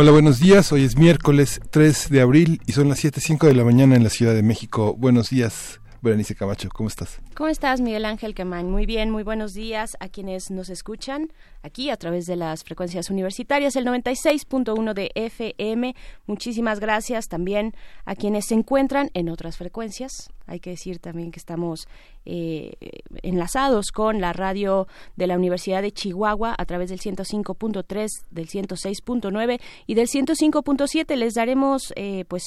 Hola, buenos días. Hoy es miércoles 3 de abril y son las 7.05 de la mañana en la Ciudad de México. Buenos días. Berenice Camacho, ¿cómo estás? ¿Cómo estás, Miguel Ángel Quemain? Muy bien, muy buenos días a quienes nos escuchan aquí a través de las frecuencias universitarias, el 96.1 de FM. Muchísimas gracias también a quienes se encuentran en otras frecuencias. Hay que decir también que estamos eh, enlazados con la radio de la Universidad de Chihuahua a través del 105.3, del 106.9 y del 105.7. Les daremos eh, pues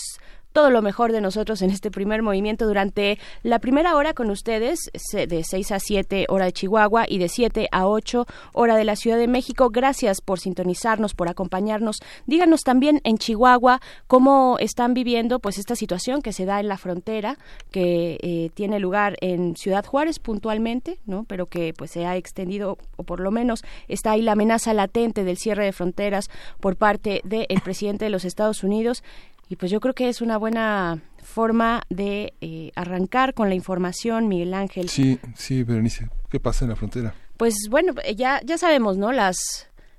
todo lo mejor de nosotros en este primer movimiento durante la primera hora con ustedes, de 6 a 7 hora de Chihuahua y de 7 a 8 hora de la Ciudad de México. Gracias por sintonizarnos, por acompañarnos. Díganos también en Chihuahua cómo están viviendo pues esta situación que se da en la frontera, que eh, tiene lugar en Ciudad Juárez puntualmente, ¿no? Pero que pues se ha extendido o por lo menos está ahí la amenaza latente del cierre de fronteras por parte del presidente de los Estados Unidos y pues yo creo que es una buena forma de eh, arrancar con la información, Miguel Ángel. Sí, sí, Berenice. ¿Qué pasa en la frontera? Pues bueno, ya, ya sabemos, ¿no? Las,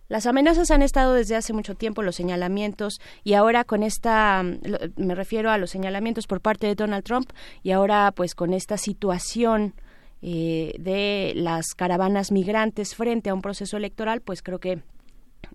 las amenazas han estado desde hace mucho tiempo, los señalamientos, y ahora con esta, me refiero a los señalamientos por parte de Donald Trump, y ahora pues con esta situación eh, de las caravanas migrantes frente a un proceso electoral, pues creo que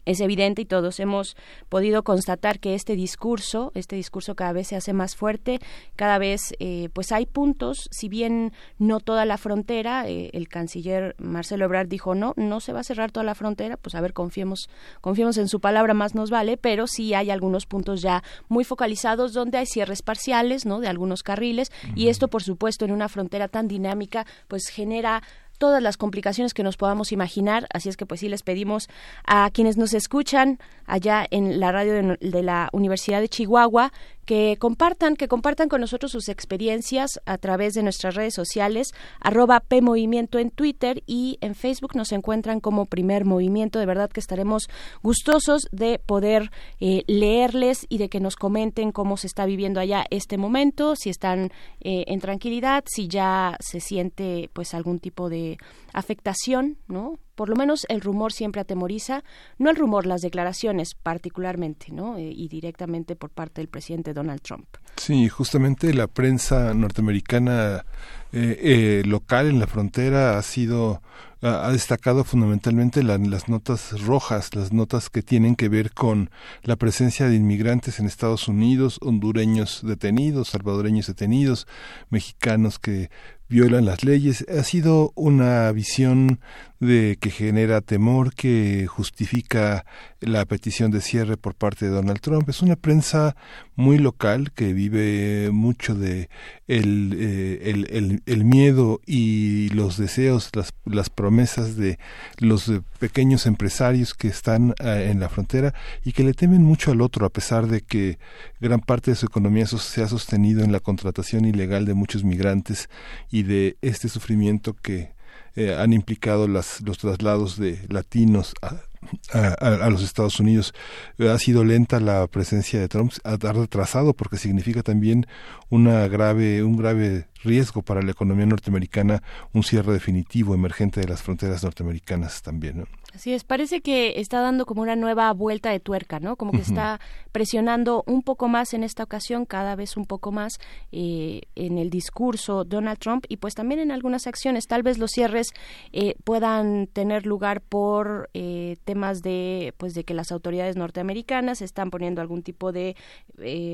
es evidente y todos hemos podido constatar que este discurso, este discurso cada vez se hace más fuerte, cada vez eh, pues hay puntos, si bien no toda la frontera, eh, el canciller Marcelo Ebrard dijo no, no se va a cerrar toda la frontera, pues a ver, confiemos, confiemos en su palabra, más nos vale, pero sí hay algunos puntos ya muy focalizados donde hay cierres parciales, ¿no? De algunos carriles y esto, por supuesto, en una frontera tan dinámica, pues genera todas las complicaciones que nos podamos imaginar. Así es que pues sí les pedimos a quienes nos escuchan allá en la radio de, la Universidad de Chihuahua que compartan, que compartan con nosotros sus experiencias a través de nuestras redes sociales, arroba PMovimiento en Twitter y en Facebook nos encuentran como primer movimiento. De verdad que estaremos gustosos de poder eh, leerles y de que nos comenten cómo se está viviendo allá este momento, si están eh, en tranquilidad, si ya se siente pues algún tipo de afectación, ¿no? Por lo menos el rumor siempre atemoriza, no el rumor, las declaraciones particularmente, ¿no? Eh, y directamente por parte del presidente Donald Trump. Sí, justamente la prensa norteamericana eh, eh, local en la frontera ha sido ha destacado fundamentalmente las notas rojas, las notas que tienen que ver con la presencia de inmigrantes en Estados Unidos, hondureños detenidos, salvadoreños detenidos, mexicanos que violan las leyes. Ha sido una visión de que genera temor, que justifica la petición de cierre por parte de Donald Trump. Es una prensa muy local que vive mucho de el, eh, el, miedo y los deseos, las, las promesas de los pequeños empresarios que están eh, en la frontera y que le temen mucho al otro, a pesar de que gran parte de su economía se ha sostenido en la contratación ilegal de muchos migrantes y de este sufrimiento que eh, han implicado las, los traslados de latinos a, los Estados Unidos. Ha sido lenta la presencia de Trump, ha retrasado porque significa también una grave, un grave riesgo para la economía norteamericana, un cierre definitivo emergente de las fronteras norteamericanas también. Así es, parece que está dando como una nueva vuelta de tuerca, ¿no? Como que está presionando un poco más en esta ocasión, cada vez un poco más eh, en el discurso Donald Trump y pues también en algunas acciones. Tal vez los cierres eh, puedan tener lugar por eh, temas de, pues, de que las autoridades norteamericanas están poniendo algún tipo de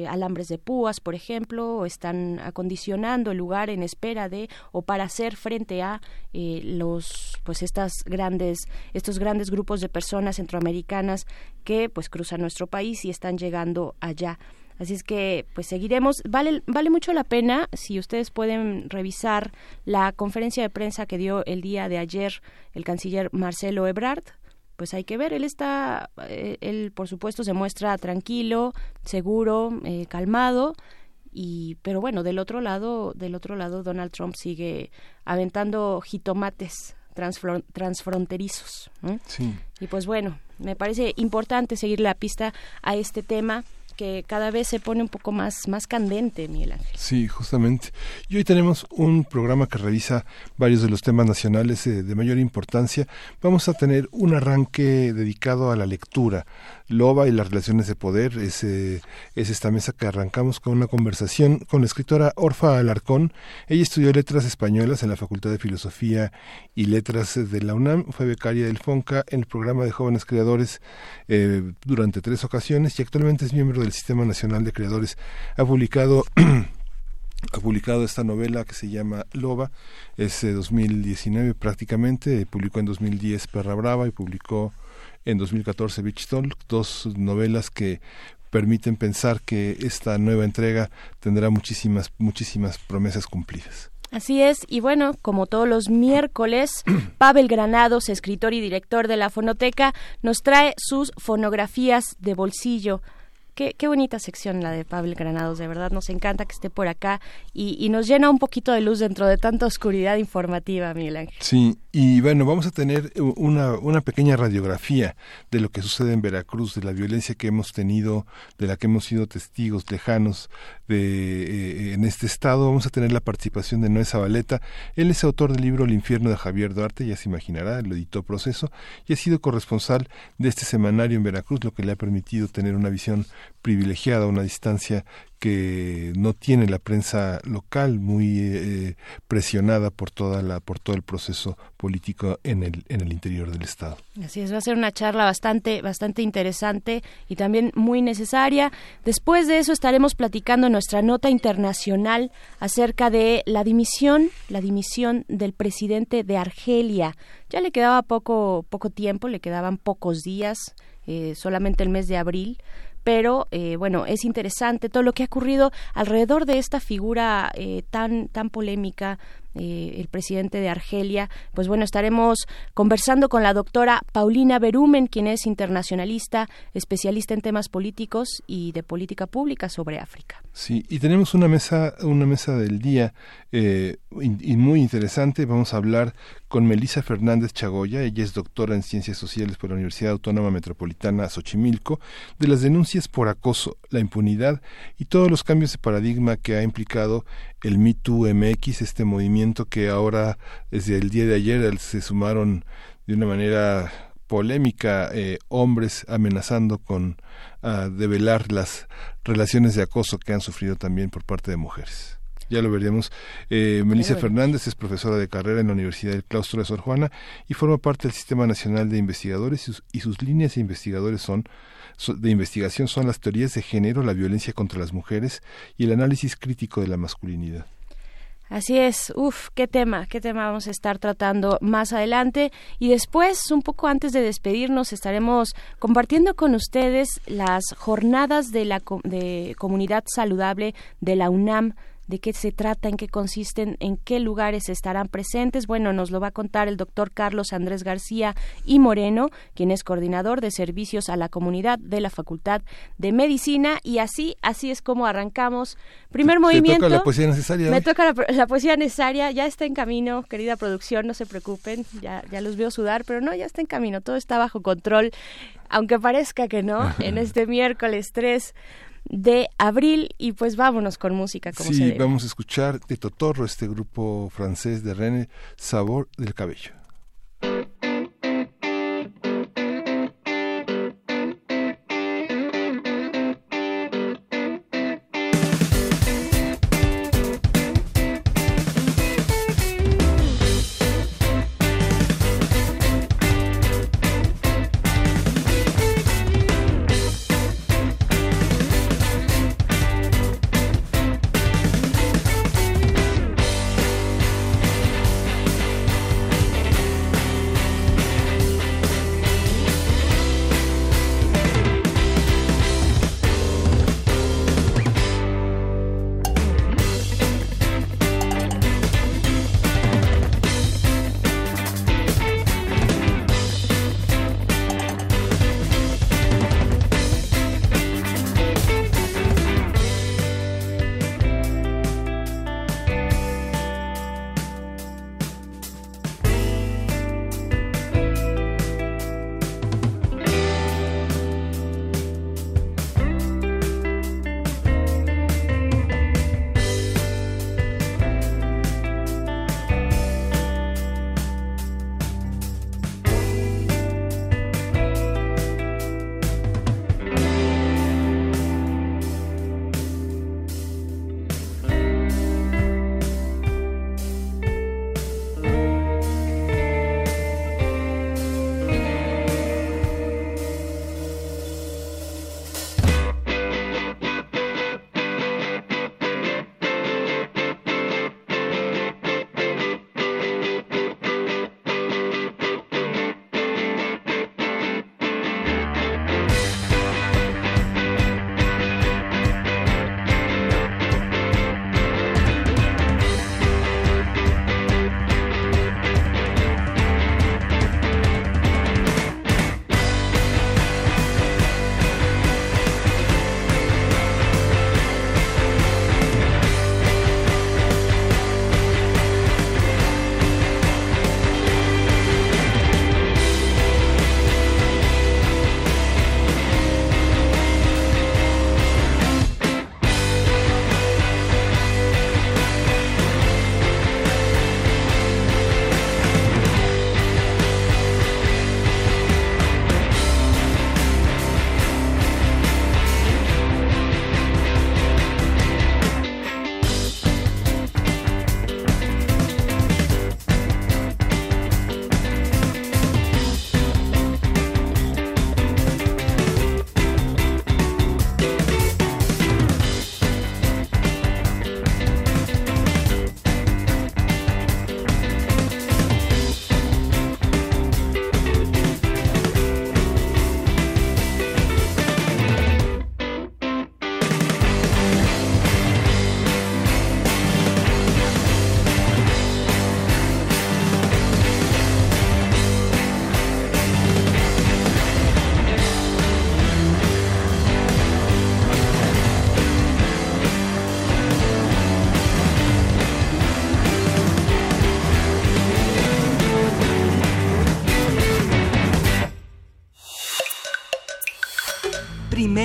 alambres de púas, por ejemplo, o están acondicionando el lugar en espera de o para hacer frente a los, pues estas grandes, estos grandes grandes grupos de personas centroamericanas que pues cruzan nuestro país y están llegando allá. Así es que pues seguiremos. Vale, vale mucho la pena si ustedes pueden revisar la conferencia de prensa que dio el día de ayer el canciller Marcelo Ebrard pues hay que ver. Él está, eh, él por supuesto se muestra tranquilo, seguro, eh, calmado. Y, pero bueno, del otro lado, del otro lado, Donald Trump sigue aventando jitomates transfronterizos. Sí. Y pues bueno, me parece importante seguir la pista a este tema que cada vez se pone un poco más, más candente, Miguel Ángel. Sí, justamente. Y hoy tenemos un programa que revisa varios de los temas nacionales eh, de mayor importancia. Vamos a tener un arranque dedicado a la lectura, Loba y las relaciones de poder. Es, es esta mesa que arrancamos con una conversación con la escritora Orfa Alarcón. Ella estudió letras españolas en la Facultad de Filosofía y Letras de la UNAM. Fue becaria del FONCA en el programa de jóvenes creadores eh, durante tres ocasiones y actualmente es miembro del Sistema Nacional de Creadores. Ha publicado ha publicado esta novela que se llama Loba, es de 2019 prácticamente, publicó en 2010 Perra Brava y publicó en 2014 Beach Talk, dos novelas que permiten pensar que esta nueva entrega tendrá muchísimas, muchísimas promesas cumplidas. Así es, y bueno, como todos los miércoles, Pavel Granados, escritor y director de la Fonoteca, nos trae sus fonografías de bolsillo Qué, qué, bonita sección la de Pablo Granados, de verdad nos encanta que esté por acá y, y, nos llena un poquito de luz dentro de tanta oscuridad informativa, Miguel Ángel. Sí, y bueno, vamos a tener una, una pequeña radiografía de lo que sucede en Veracruz, de la violencia que hemos tenido, de la que hemos sido testigos lejanos de, eh, en este estado. Vamos a tener la participación de Noé Zabaleta. Él es autor del libro El infierno de Javier Duarte, ya se imaginará, lo editó Proceso, y ha sido corresponsal de este semanario en Veracruz, lo que le ha permitido tener una visión privilegiada, una distancia que no tiene la prensa local muy eh, presionada por toda la por todo el proceso político en el en el interior del estado. Así es, va a ser una charla bastante bastante interesante y también muy necesaria. Después de eso estaremos platicando nuestra nota internacional acerca de la dimisión, la dimisión del presidente de Argelia. Ya le quedaba poco poco tiempo, le quedaban pocos días, eh, solamente el mes de abril pero eh, bueno, es interesante todo lo que ha ocurrido alrededor de esta figura eh, tan, tan polémica, eh, el presidente de Argelia. Pues bueno, estaremos conversando con la doctora Paulina Berumen, quien es internacionalista, especialista en temas políticos y de política pública sobre África. Sí, y tenemos una mesa, una mesa del día eh, y muy interesante. Vamos a hablar con Melisa Fernández Chagoya. Ella es doctora en Ciencias Sociales por la Universidad Autónoma Metropolitana Xochimilco, de las denuncias por acoso, la impunidad y todos los cambios de paradigma que ha implicado el MeToo MX, este movimiento que ahora desde el día de ayer se sumaron de una manera polémica eh, hombres amenazando con uh, develar las relaciones de acoso que han sufrido también por parte de mujeres. Ya lo veremos. Eh, Melissa Fernández es profesora de carrera en la Universidad del Claustro de Sor Juana y forma parte del Sistema Nacional de Investigadores y sus, y sus líneas de investigadores son de investigación son las teorías de género, la violencia contra las mujeres y el análisis crítico de la masculinidad. Así es, uf, qué tema, qué tema vamos a estar tratando más adelante y después, un poco antes de despedirnos, estaremos compartiendo con ustedes las jornadas de la de comunidad saludable de la UNAM de qué se trata, en qué consisten, en qué lugares estarán presentes. Bueno, nos lo va a contar el doctor Carlos Andrés García y Moreno, quien es coordinador de servicios a la comunidad de la Facultad de Medicina. Y así, así es como arrancamos. Primer movimiento. la poesía necesaria. Me toca la, poesía necesaria. Ya está en camino, querida producción, no se preocupen. Ya, ya los veo sudar, pero no, ya está en camino. Todo está bajo control. Aunque parezca que no, en este miércoles 3 de abril y pues vámonos con música como sí, vamos a escuchar de Totorro, este grupo francés de René Sabor del Cabello.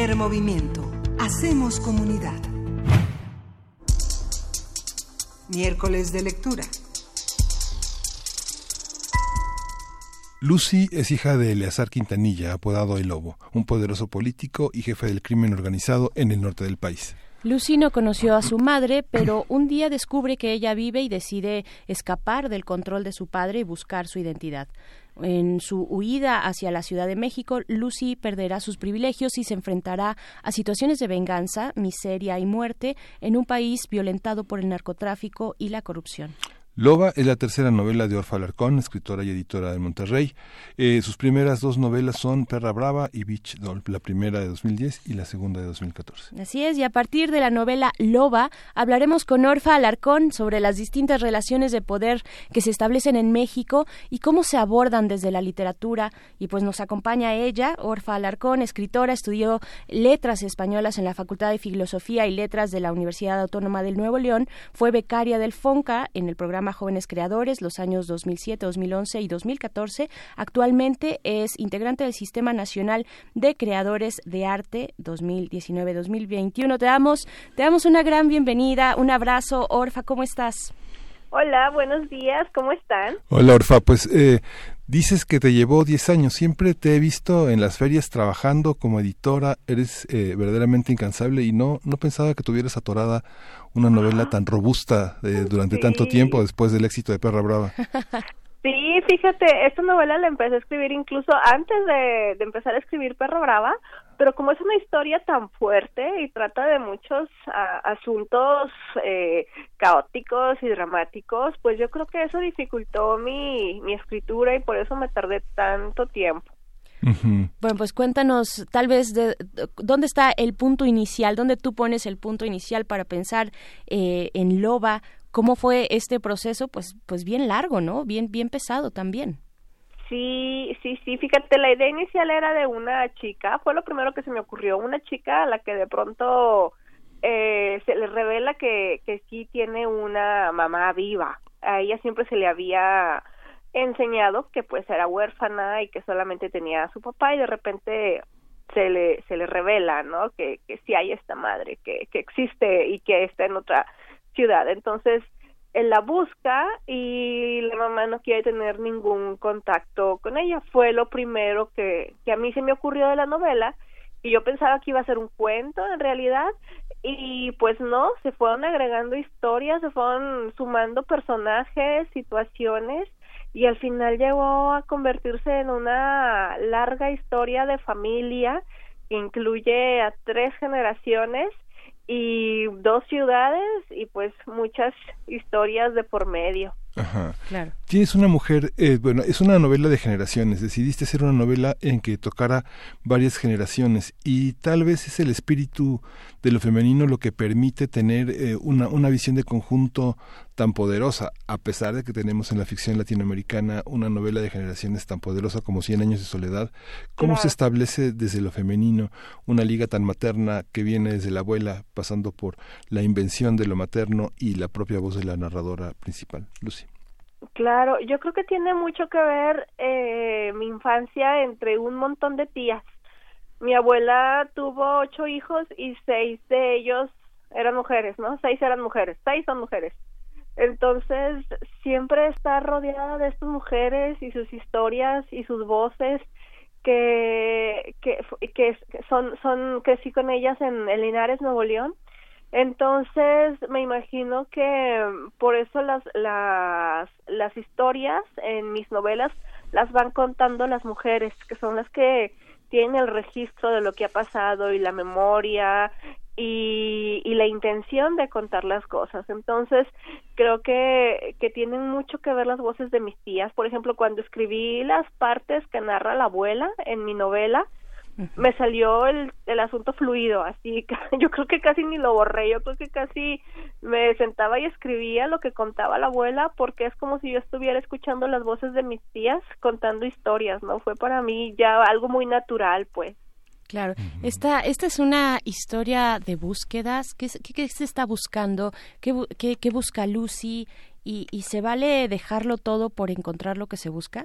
Primer movimiento. Hacemos comunidad. Miércoles de lectura. Lucy es hija de Eleazar Quintanilla, apodado El Lobo, un poderoso político y jefe del crimen organizado en el norte del país. Lucy no conoció a su madre, pero un día descubre que ella vive y decide escapar del control de su padre y buscar su identidad. En su huida hacia la Ciudad de México, Lucy perderá sus privilegios y se enfrentará a situaciones de venganza, miseria y muerte en un país violentado por el narcotráfico y la corrupción. Loba es la tercera novela de Orfa Alarcón, escritora y editora de Monterrey. Eh, sus primeras dos novelas son Perra Brava y Beach Doll, la primera de 2010 y la segunda de 2014. Así es, y a partir de la novela Loba hablaremos con Orfa Alarcón sobre las distintas relaciones de poder que se establecen en México y cómo se abordan desde la literatura. Y pues nos acompaña ella, Orfa Alarcón, escritora, estudió letras españolas en la Facultad de Filosofía y Letras de la Universidad Autónoma del Nuevo León, fue becaria del FONCA en el programa Jóvenes Creadores los años 2007, 2011 y 2014. Actualmente es integrante del Sistema Nacional de Creadores de Arte 2019-2021. Te damos, te damos una gran bienvenida, un abrazo, Orfa, ¿cómo estás? Hola, buenos días, ¿cómo están? Hola, Orfa, pues eh, Dices que te llevó 10 años. Siempre te he visto en las ferias trabajando como editora. Eres eh, verdaderamente incansable y no, no pensaba que tuvieras atorada una novela tan robusta eh, durante tanto tiempo después del éxito de Perra Brava. Sí, fíjate, esta novela la empecé a escribir incluso antes de, empezar a escribir Perro Brava, pero como es una historia tan fuerte y trata de muchos asuntos eh, caóticos y dramáticos, pues yo creo que eso dificultó mi, mi escritura y por eso me tardé tanto tiempo. Bueno, pues cuéntanos tal vez de, dónde está el punto inicial, dónde tú pones el punto inicial para pensar eh, en Loba, cómo fue este proceso, pues, pues bien largo, ¿no? Bien, bien pesado también. Sí, sí, sí, fíjate, la idea inicial era de una chica, fue lo primero que se me ocurrió, una chica a la que de pronto eh, se le revela que, que sí tiene una mamá viva. A ella siempre se le había enseñado que pues era huérfana y que solamente tenía a su papá y de repente se le se le revela no que que sí hay esta madre que que existe y que está en otra ciudad. Entonces él la busca y la mamá no quiere tener ningún contacto con ella. Fue lo primero que que a mí se me ocurrió de la novela y yo pensaba que iba a ser un cuento en realidad y pues no, se fueron agregando historias, se fueron sumando personajes, situaciones y al final llegó a convertirse en una larga historia de familia que incluye a tres generaciones y dos ciudades y pues muchas historias de por medio. Ajá. Claro. Tienes una mujer, eh, bueno, es una novela de generaciones. Decidiste hacer una novela en que tocara varias generaciones y tal vez es el espíritu de lo femenino lo que permite tener eh, una, una visión de conjunto tan poderosa, a pesar de que tenemos en la ficción latinoamericana una novela de generaciones tan poderosa como Cien años de soledad, ¿cómo se establece desde lo femenino una liga tan materna que viene desde la abuela, pasando por la invención de lo materno y la propia voz de la narradora principal, Lucy? Claro, yo creo que tiene mucho que ver eh, mi infancia entre un montón de tías. Mi abuela tuvo ocho hijos y seis de ellos eran mujeres, ¿no? Seis eran mujeres, seis son mujeres. Entonces, siempre está rodeada de estas mujeres y sus historias y sus voces que, que, que son, son, crecí con ellas en, en Linares, Nuevo León. Entonces, me imagino que por eso las, las, las historias en mis novelas las van contando las mujeres, que son las que tienen el registro de lo que ha pasado y la memoria y, y, la intención de contar las cosas. Entonces, creo que, que tienen mucho que ver las voces de mis tías. Por ejemplo, cuando escribí las partes que narra la abuela en mi novela, me salió el, el asunto fluido, así yo creo que casi ni lo borré, yo creo que casi me sentaba y escribía lo que contaba la abuela porque es como si yo estuviera escuchando las voces de mis tías contando historias, ¿no? Fue para mí ya algo muy natural, pues. Claro, esta, esta es una historia de búsquedas. ¿Qué, qué, se está buscando? ¿Qué, qué, qué busca Lucy? ¿Y, ¿Y se vale dejarlo todo por encontrar lo que se busca?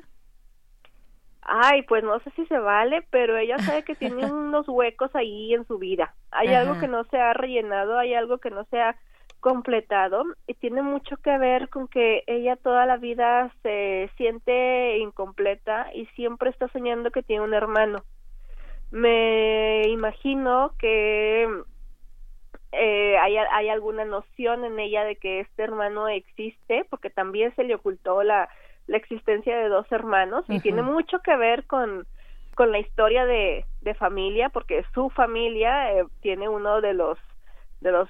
Ay, pues no sé si se vale, pero ella sabe que tiene unos huecos ahí en su vida. Hay algo que no se ha rellenado, hay algo que no se ha completado y tiene mucho que ver con que ella toda la vida se siente incompleta y siempre está soñando que tiene un hermano. Me imagino que eh, hay, hay alguna noción en ella de que este hermano existe, porque también se le ocultó la, la existencia de dos hermanos y tiene mucho que ver con, con la historia de, de familia, porque su familia eh, tiene uno de los de los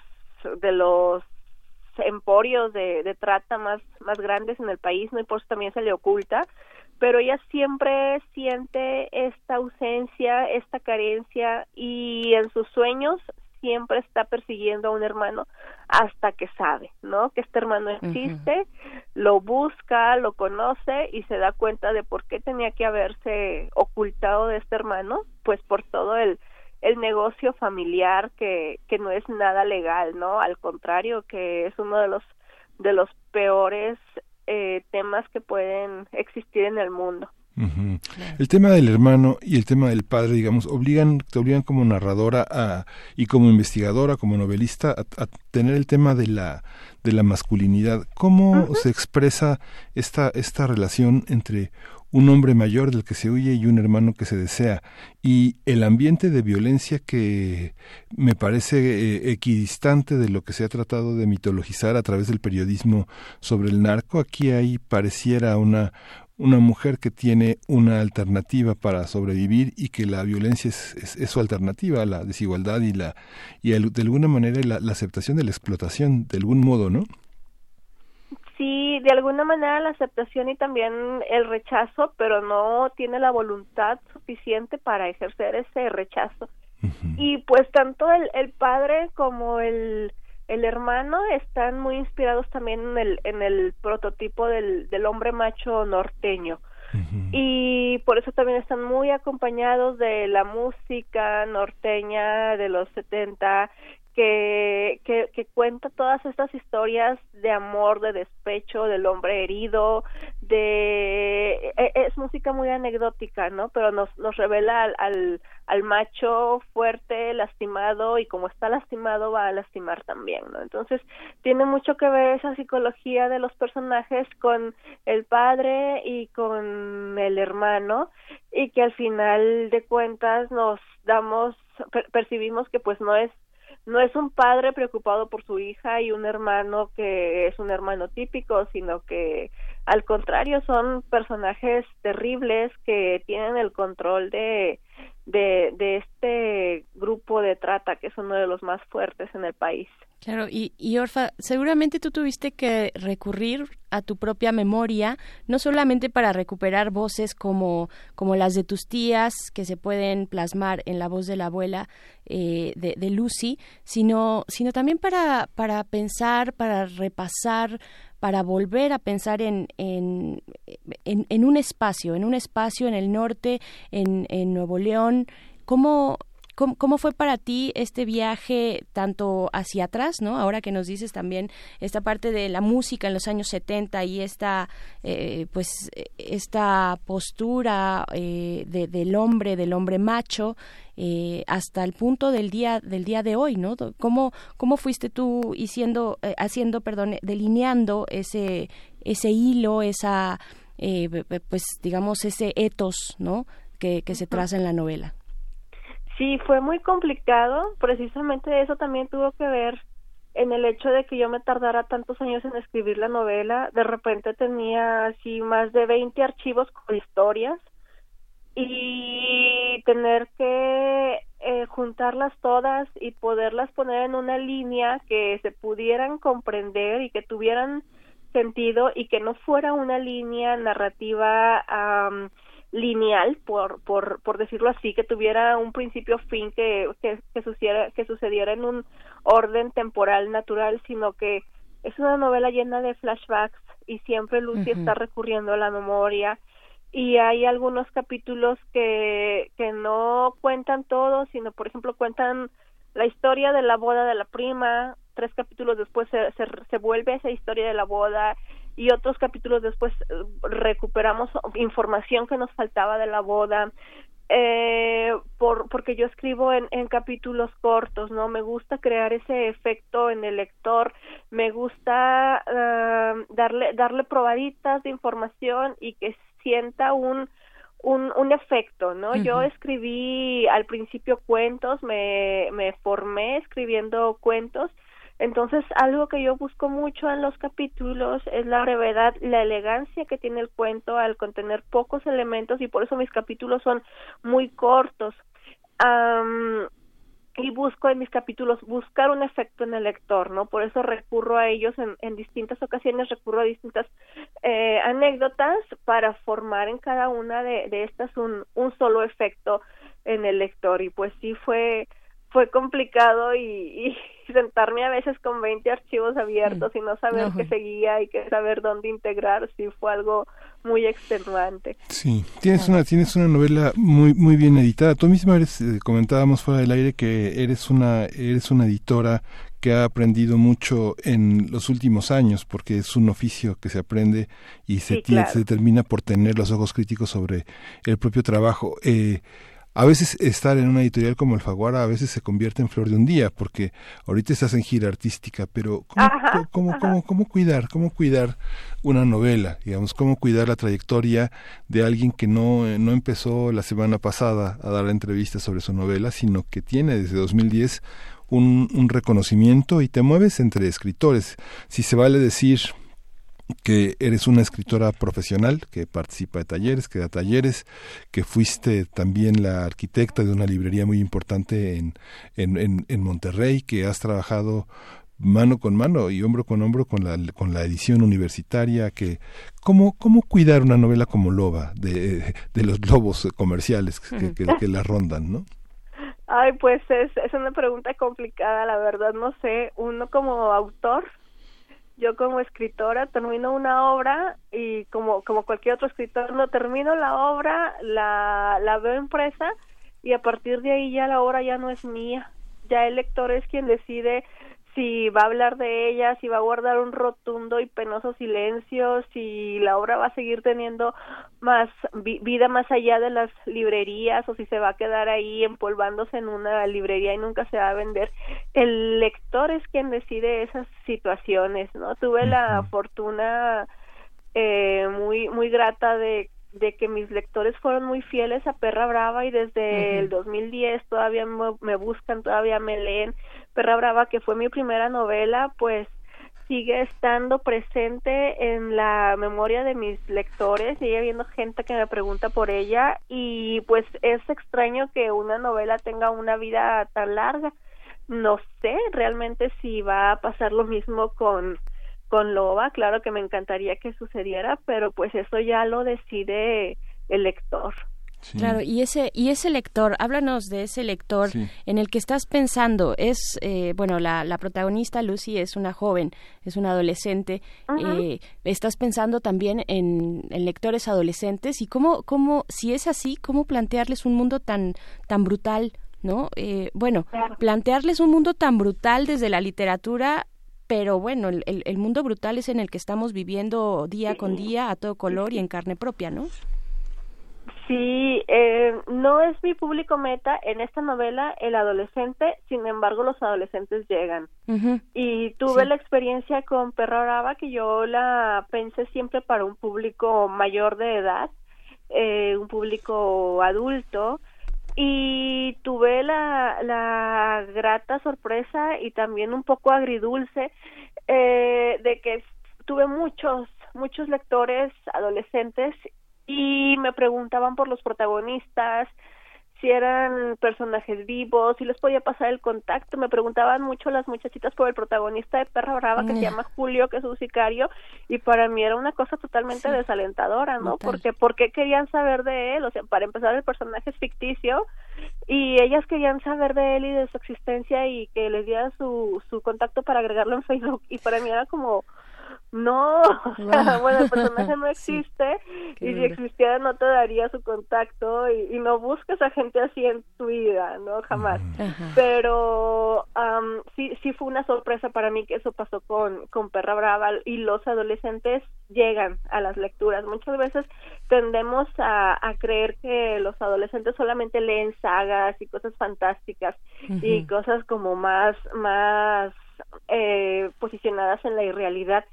de los emporios de, de trata más más grandes en el país, no y por eso también se le oculta, pero ella siempre siente esta ausencia, esta carencia y en sus sueños siempre está persiguiendo a un hermano hasta que sabe, ¿no? Que este hermano existe, lo busca, lo conoce y se da cuenta de por qué tenía que haberse ocultado de este hermano, pues por todo el el negocio familiar que que no es nada legal, ¿no? Al contrario, que es uno de los de los peores eh, temas que pueden existir en el mundo. El tema del hermano y el tema del padre, digamos, obligan, te obligan como narradora a, y como investigadora, como novelista, a, tener el tema de la, de la masculinidad. ¿Cómo se expresa esta, esta relación entre un hombre mayor del que se huye y un hermano que se desea? Y el ambiente de violencia que me parece eh, equidistante de lo que se ha tratado de mitologizar a través del periodismo sobre el narco, aquí hay pareciera una, una mujer que tiene una alternativa para sobrevivir y que la violencia es, es, su alternativa, la desigualdad y la y de alguna manera la, la, aceptación de la explotación, de algún modo, ¿no? Sí, de alguna manera la aceptación y también el rechazo, pero no tiene la voluntad suficiente para ejercer ese rechazo. Y pues tanto el, el padre como el el hermano están muy inspirados también en el, en el prototipo del, del hombre macho norteño. Y por eso también están muy acompañados de la música norteña de los 70 que, que, que, cuenta todas estas historias de amor, de despecho, del hombre herido, de e, e, es música muy anecdótica, ¿no? Pero nos, nos revela al, al, al macho fuerte, lastimado, y como está lastimado va a lastimar también, ¿no? Entonces tiene mucho que ver esa psicología de los personajes con el padre y con el hermano, y que al final de cuentas nos damos, percibimos que pues no es no es un padre preocupado por su hija y un hermano que es un hermano típico, sino que al contrario son personajes terribles que tienen el control de, de, de este grupo de trata que es uno de los más fuertes en el país. Claro, y, y Orfa, seguramente tú tuviste que recurrir a tu propia memoria, no solamente para recuperar voces como, como las de tus tías, que se pueden plasmar en la voz de la abuela eh, de, de, Lucy, sino, sino también para, para pensar, para repasar, para volver a pensar en, en, en, en un espacio, en un espacio en el norte, en, en Nuevo León. ¿Cómo, ¿Cómo, fue para ti este viaje tanto hacia atrás, ¿no? Ahora que nos dices también esta parte de la música en los años 70 y esta, eh, pues, esta postura eh, de, del hombre, del hombre macho, eh, hasta el punto del día del día de hoy, ¿no? ¿Cómo, cómo fuiste tú haciendo, haciendo, perdón, delineando ese ese hilo, esa, pues, digamos, ese etos, ¿no? Que, que se traza en la novela. Sí, fue muy complicado, precisamente eso también tuvo que ver en el hecho de que yo me tardara tantos años en escribir la novela, de repente tenía así más de 20 archivos con historias. Y tener que eh, juntarlas todas y poderlas poner en una línea que se pudieran comprender y que tuvieran sentido y que no fuera una línea narrativa lineal, por, por, por decirlo así, que tuviera un principio fin que, que, que, sucediera, que sucediera en un orden temporal natural, sino que es una novela llena de flashbacks y siempre Lucy está recurriendo a la memoria. Y hay algunos capítulos que, que no cuentan todo, sino por ejemplo cuentan la historia de la boda de la prima, tres capítulos después se, se, se vuelve esa historia de la boda y otros capítulos después eh, recuperamos información que nos faltaba de la boda eh, por, porque yo escribo en, en capítulos cortos, ¿no? Me gusta crear ese efecto en el lector, me gusta uh, darle, darle probaditas de información y que sienta un, un, un efecto, ¿no? Yo escribí al principio cuentos, me, me formé escribiendo cuentos entonces, algo que yo busco mucho en los capítulos es la brevedad, la elegancia que tiene el cuento al contener pocos elementos y por eso mis capítulos son muy cortos. y busco en mis capítulos buscar un efecto en el lector, ¿no? Por eso recurro a ellos en, en distintas ocasiones, recurro a distintas eh, anécdotas para formar en cada una de, de estas un, un solo efecto en el lector. Y pues sí fue fue complicado y, sentarme a veces con 20 archivos abiertos y no saber qué seguía y qué saber dónde integrar, sí fue algo muy extenuante. Sí, tienes una tienes una novela muy muy bien editada. Tú misma eres eh, comentábamos fuera del aire que eres una eres una editora que ha aprendido mucho en los últimos años, porque es un oficio que se aprende y se, se termina por tener los ojos críticos sobre el propio trabajo. Eh, a veces estar en una editorial como Alfaguara a veces se convierte en flor de un día, porque ahorita estás en gira artística, pero ¿cómo, cómo, cómo, cuidar, cómo cuidar una novela, digamos, cómo cuidar la trayectoria de alguien que no, no empezó la semana pasada a dar entrevistas sobre su novela, sino que tiene desde 2010 un, un reconocimiento y te mueves entre escritores. Si se vale decir que eres una escritora profesional que participa de talleres, que da talleres, que fuiste también la arquitecta de una librería muy importante en, en, en, Monterrey, que has trabajado mano con mano y hombro con hombro con la, con la edición universitaria, que ¿cómo, cómo cuidar una novela como Loba de, de los lobos comerciales que, que, que la rondan, ¿no? Ay, pues es, es una pregunta complicada, la verdad, no sé, uno como autor yo como escritora termino una obra y como como cualquier otro escritor no termino la obra la la veo impresa y a partir de ahí ya la obra ya no es mía. Ya el lector es quien decide si va a hablar de ella, si va a guardar un rotundo y penoso silencio, si la obra va a seguir teniendo más vida más allá de las librerías o si se va a quedar ahí empolvándose en una librería y nunca se va a vender. El lector es quien decide esas situaciones, ¿no? Tuve la fortuna eh, muy muy grata de de que mis lectores fueron muy fieles a Perra Brava y desde el 2010 todavía me, buscan, todavía me leen. Perra Brava, que fue mi primera novela, pues sigue estando presente en la memoria de mis lectores, sigue habiendo gente que me pregunta por ella y pues es extraño que una novela tenga una vida tan larga. No sé realmente si va a pasar lo mismo con con Loba, claro que me encantaría que sucediera, pero pues eso ya lo decide el lector. Claro, y ese y ese lector, háblanos de ese lector en el que estás pensando. Es, eh, bueno, la, la, protagonista Lucy es una joven, es una adolescente. Eh, estás pensando también en, en, lectores adolescentes y cómo, cómo, si es así, cómo plantearles un mundo tan, tan brutal, ¿no? Eh, bueno, plantearles un mundo tan brutal desde la literatura pero bueno, el, el, mundo brutal es en el que estamos viviendo día con día a todo color y en carne propia, ¿no? Sí, eh, no es mi público meta en esta novela el adolescente, sin embargo los adolescentes llegan. Y tuve la experiencia con Perra Brava que yo la pensé siempre para un público mayor de edad, eh, un público adulto, y tuve la, la grata sorpresa y también un poco agridulce eh, de que tuve muchos muchos lectores adolescentes y me preguntaban por los protagonistas si eran personajes vivos, si les podía pasar el contacto. Me preguntaban mucho las muchachitas por el protagonista de Perra Brava que se llama Julio, que es un sicario, y para mí era una cosa totalmente desalentadora, ¿no? Porque porque querían saber de él, o sea, para empezar el personaje es ficticio y ellas querían saber de él y de su existencia y que les diera su su contacto para agregarlo en Facebook y para mí era como no, bueno, el personaje no existe y si existiera no te daría su contacto y, no buscas a gente así en tu vida, ¿no? Jamás. Pero sí, sí fue una sorpresa para mí que eso pasó con, con Perra Brava y los adolescentes llegan a las lecturas. Muchas veces tendemos a, creer que los adolescentes solamente leen sagas y cosas fantásticas y cosas como más, más eh, posicionadas en la irrealidad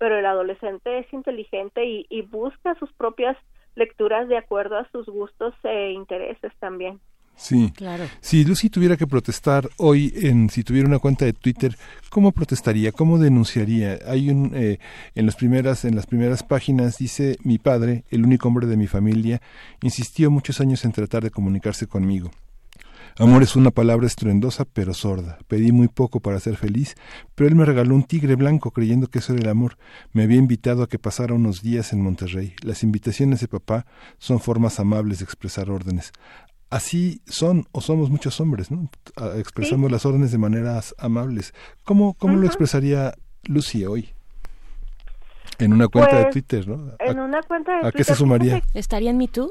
pero el adolescente es inteligente y, busca sus propias lecturas de acuerdo a sus gustos e intereses también. Sí, claro. Si Lucy tuviera que protestar hoy, en, si tuviera una cuenta de Twitter, ¿cómo protestaría? ¿Cómo denunciaría? Hay un, eh, en las primeras, en las primeras páginas dice mi padre, el único hombre de mi familia, insistió muchos años en tratar de comunicarse conmigo. Amor es una palabra estruendosa pero sorda. Pedí muy poco para ser feliz, pero él me regaló un tigre blanco creyendo que eso era el amor. Me había invitado a que pasara unos días en Monterrey. Las invitaciones de papá son formas amables de expresar órdenes. Así son o somos muchos hombres, ¿no? Expresamos las órdenes de maneras amables. ¿Cómo, cómo lo expresaría Lucy hoy? En una cuenta de pues, Twitter, ¿no? En una cuenta de ¿A qué se sumaría? ¿Estaría en Me Too?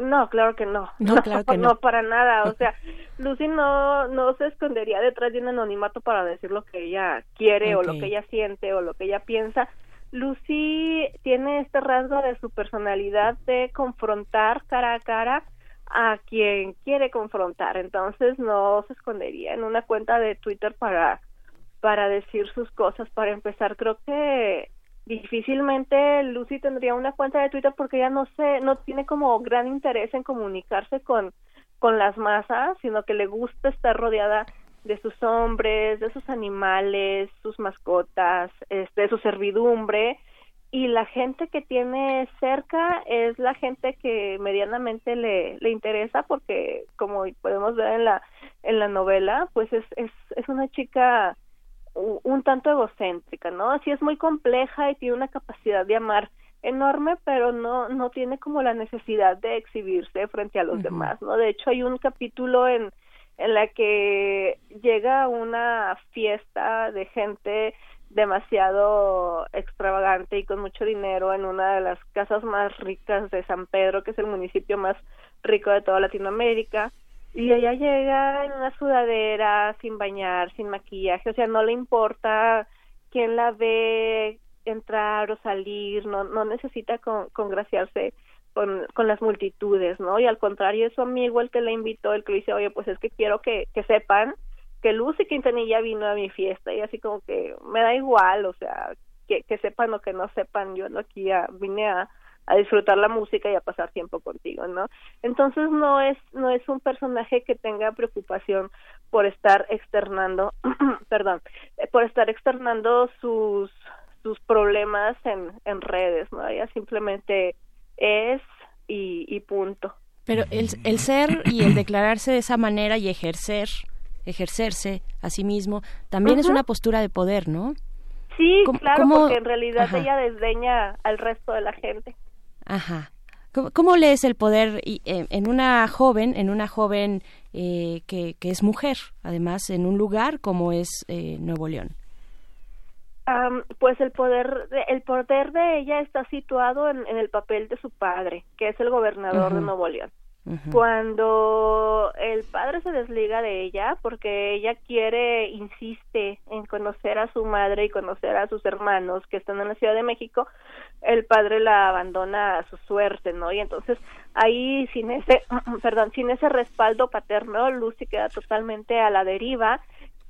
no, claro que no. No, claro que no. No, para nada. O sea, Lucy no, no se escondería detrás de un anonimato para decir lo que ella quiere o lo que ella siente o lo que ella piensa. Lucy tiene este rasgo de su personalidad de confrontar cara a cara a quien quiere confrontar. Entonces no se escondería en una cuenta de Twitter para para decir sus cosas. Para empezar, creo que difícilmente Lucy tendría una cuenta de Twitter porque ella no sé, no tiene como gran interés en comunicarse con, con las masas, sino que le gusta estar rodeada de sus hombres, de sus animales, sus mascotas, este, su servidumbre. Y la gente que tiene cerca es la gente que medianamente le, le interesa porque como podemos ver en la en la novela pues es es, es una chica un tanto egocéntrica, ¿no? Sí es muy compleja y tiene una capacidad de amar enorme, pero no no tiene como la necesidad de exhibirse frente a los demás, ¿no? De hecho hay un capítulo en en la que llega una fiesta de gente demasiado extravagante y con mucho dinero en una de las casas más ricas de San Pedro, que es el municipio más rico de toda Latinoamérica y ella llega en una sudadera, sin bañar, sin maquillaje, o sea, no le importa quién la ve entrar o salir, no, no necesita con, congraciarse con, las multitudes, ¿no? Y al contrario, es su amigo el que la invitó, el que le dice, oye, pues es que quiero que, que sepan que Lucy Quintanilla vino a mi fiesta y así como que me da igual, o sea, que, que sepan o que no sepan, yo no aquí a, vine a, a disfrutar la música y a pasar tiempo contigo, ¿no? Entonces no es no es un personaje que tenga preocupación por estar externando, perdón, eh, por estar externando sus sus problemas en, en redes, ¿no? Ella simplemente es y, y punto. Pero el, el ser y el declararse de esa manera y ejercer, ejercerse a sí mismo, también es una postura de poder, ¿no? Sí, claro, porque en realidad ella desdeña al resto de la gente. Ajá. ¿Cómo, lees el poder eh, en una joven, en una joven eh, que, que, es mujer, además, en un lugar como es eh, Nuevo León? pues el poder, de, el poder de ella está situado en, el papel de su padre, que es el gobernador de Nuevo León. Cuando el padre se desliga de ella, porque ella quiere, insiste en conocer a su madre y conocer a sus hermanos que están en la Ciudad de México, el padre la abandona a su suerte, ¿no? Y entonces ahí sin ese, perdón, sin ese respaldo paterno, Lucy queda totalmente a la deriva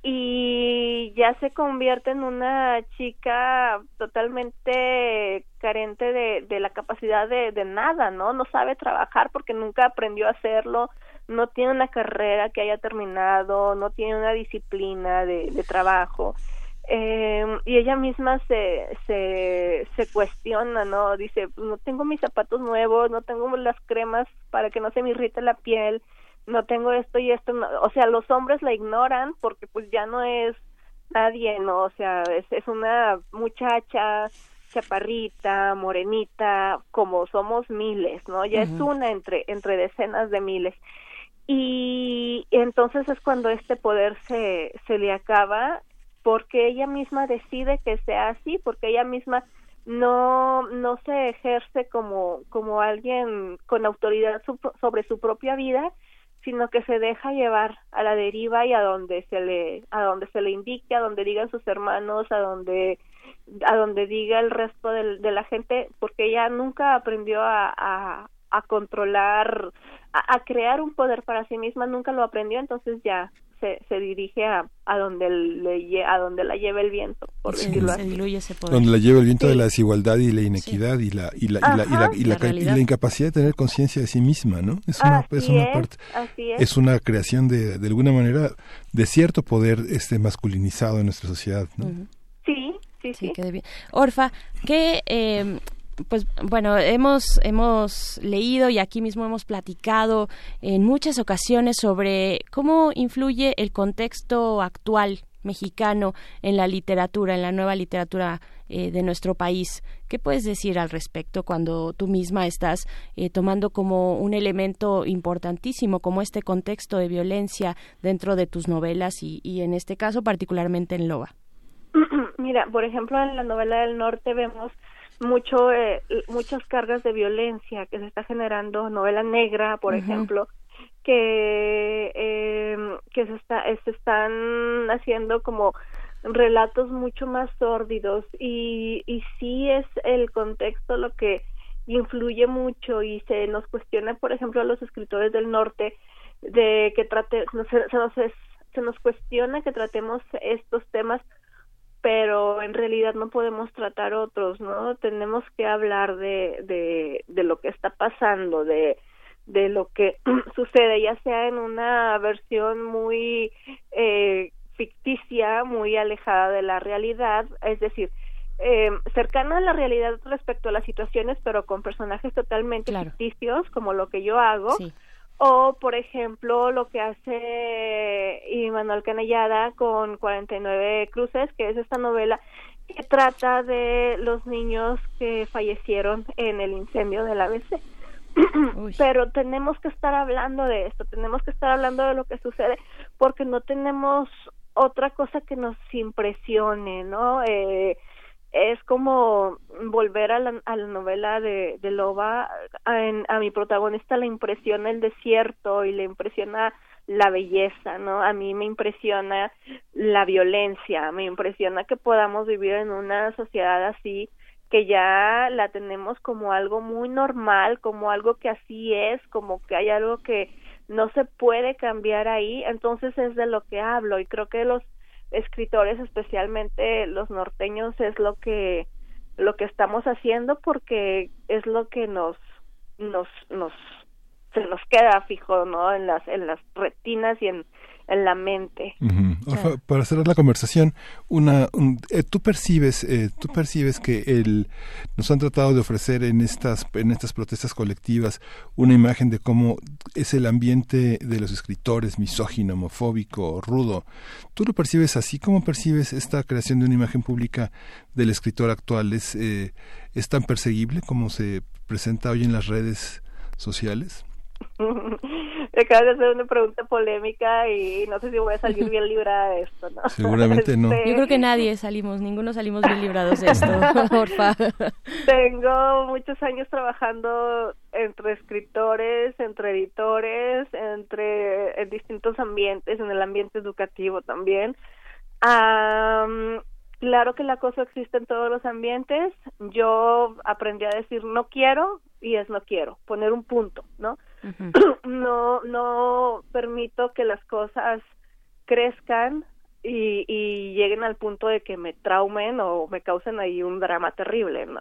y ya se convierte en una chica totalmente carente de, de la capacidad de, de nada, ¿no? No sabe trabajar porque nunca aprendió a hacerlo, no tiene una carrera que haya terminado, no tiene una disciplina de, de trabajo. Eh, y ella misma se, se, se cuestiona, ¿no? Dice, no tengo mis zapatos nuevos, no tengo las cremas para que no se me irrite la piel, no tengo esto y esto, o sea, los hombres la ignoran porque pues ya no es nadie, ¿no? O sea, es, es una muchacha chaparrita, morenita, como somos miles, ¿no? Ya es una entre, entre decenas de miles. Y entonces es cuando este poder se, se le acaba porque ella misma decide que sea así, porque ella misma no no se ejerce como como alguien con autoridad sobre su propia vida sino que se deja llevar a la deriva y a donde se le a donde se le indique a donde digan sus hermanos a donde a donde diga el resto de, la gente porque ella nunca aprendió a, a, controlar a, crear un poder para sí misma nunca lo aprendió entonces ya se, dirige a, a donde le a donde la lleva el viento por decirlo así. donde la lleva el viento de la desigualdad y la inequidad y la y la, y la, y la, y la, y la, incapacidad de tener conciencia de sí misma no es una es una parte es. una creación de de alguna manera de cierto poder este masculinizado en nuestra sociedad ¿no? sí sí sí, sí. Orfa qué eh, pues bueno, hemos, hemos leído y aquí mismo hemos platicado en muchas ocasiones sobre cómo influye el contexto actual mexicano en la literatura, en la nueva literatura eh, de nuestro país. ¿Qué puedes decir al respecto cuando tú misma estás eh, tomando como un elemento importantísimo como este contexto de violencia dentro de tus novelas y, y en este caso particularmente en Loba? Mira, por ejemplo, en la novela del norte vemos mucho eh, muchas cargas de violencia que se está generando novela negra por ejemplo que eh, que se está se están haciendo como relatos mucho más sórdidos. Y y sí es el contexto lo que influye mucho y se nos cuestiona por ejemplo a los escritores del norte de que trate se, se nos se nos cuestiona que tratemos estos temas pero en realidad no podemos tratar otros, ¿no? Tenemos que hablar de, de, de lo que está pasando, de, de lo que sucede, ya sea en una versión muy eh, ficticia, muy alejada de la realidad, es decir, eh, cercana a la realidad respecto a las situaciones, pero con personajes totalmente ficticios, como lo que yo hago, o por ejemplo lo que hace Manuel Canellada con 49 Cruces, que es esta novela que trata de los niños que fallecieron en el incendio del ABC. Pero tenemos que estar hablando de esto, tenemos que estar hablando de lo que sucede porque no tenemos otra cosa que nos impresione, ¿no? Eh, es como volver a la, a la novela de, de Loba, a, a, mi protagonista le impresiona el desierto y le impresiona la belleza, ¿no? A mí me impresiona la violencia, me impresiona que podamos vivir en una sociedad así, que ya la tenemos como algo muy normal, como algo que así es, como que hay algo que no se puede cambiar ahí, entonces es de lo que hablo y creo que los escritores, especialmente los norteños, es lo que lo que estamos haciendo porque es lo que nos nos nos se nos queda fijo, ¿no? En las en las retinas y en en la mente. Para cerrar la conversación, una, eh, tú percibes, eh, tú percibes que el, nos han tratado de ofrecer en estas, en estas protestas colectivas una imagen de cómo es el ambiente de los escritores misógino, homofóbico, rudo. ¿Tú lo percibes así? ¿Cómo percibes esta creación de una imagen pública del escritor actual? ¿Es, eh, es tan perseguible como se presenta hoy en las redes sociales? acabas de hacer una pregunta polémica y no sé si voy a salir bien librada de esto, ¿no? Seguramente no. Este, Yo creo que nadie salimos, ninguno salimos bien librados de esto, porfa. Tengo muchos años trabajando entre escritores, entre editores, entre en distintos ambientes, en el ambiente educativo también. Claro que el acoso existe en todos los ambientes. Yo aprendí a decir no quiero y es no quiero, poner un punto, ¿no? no no permito que las cosas crezcan y, y lleguen al punto de que me traumen o me causen ahí un drama terrible, ¿no?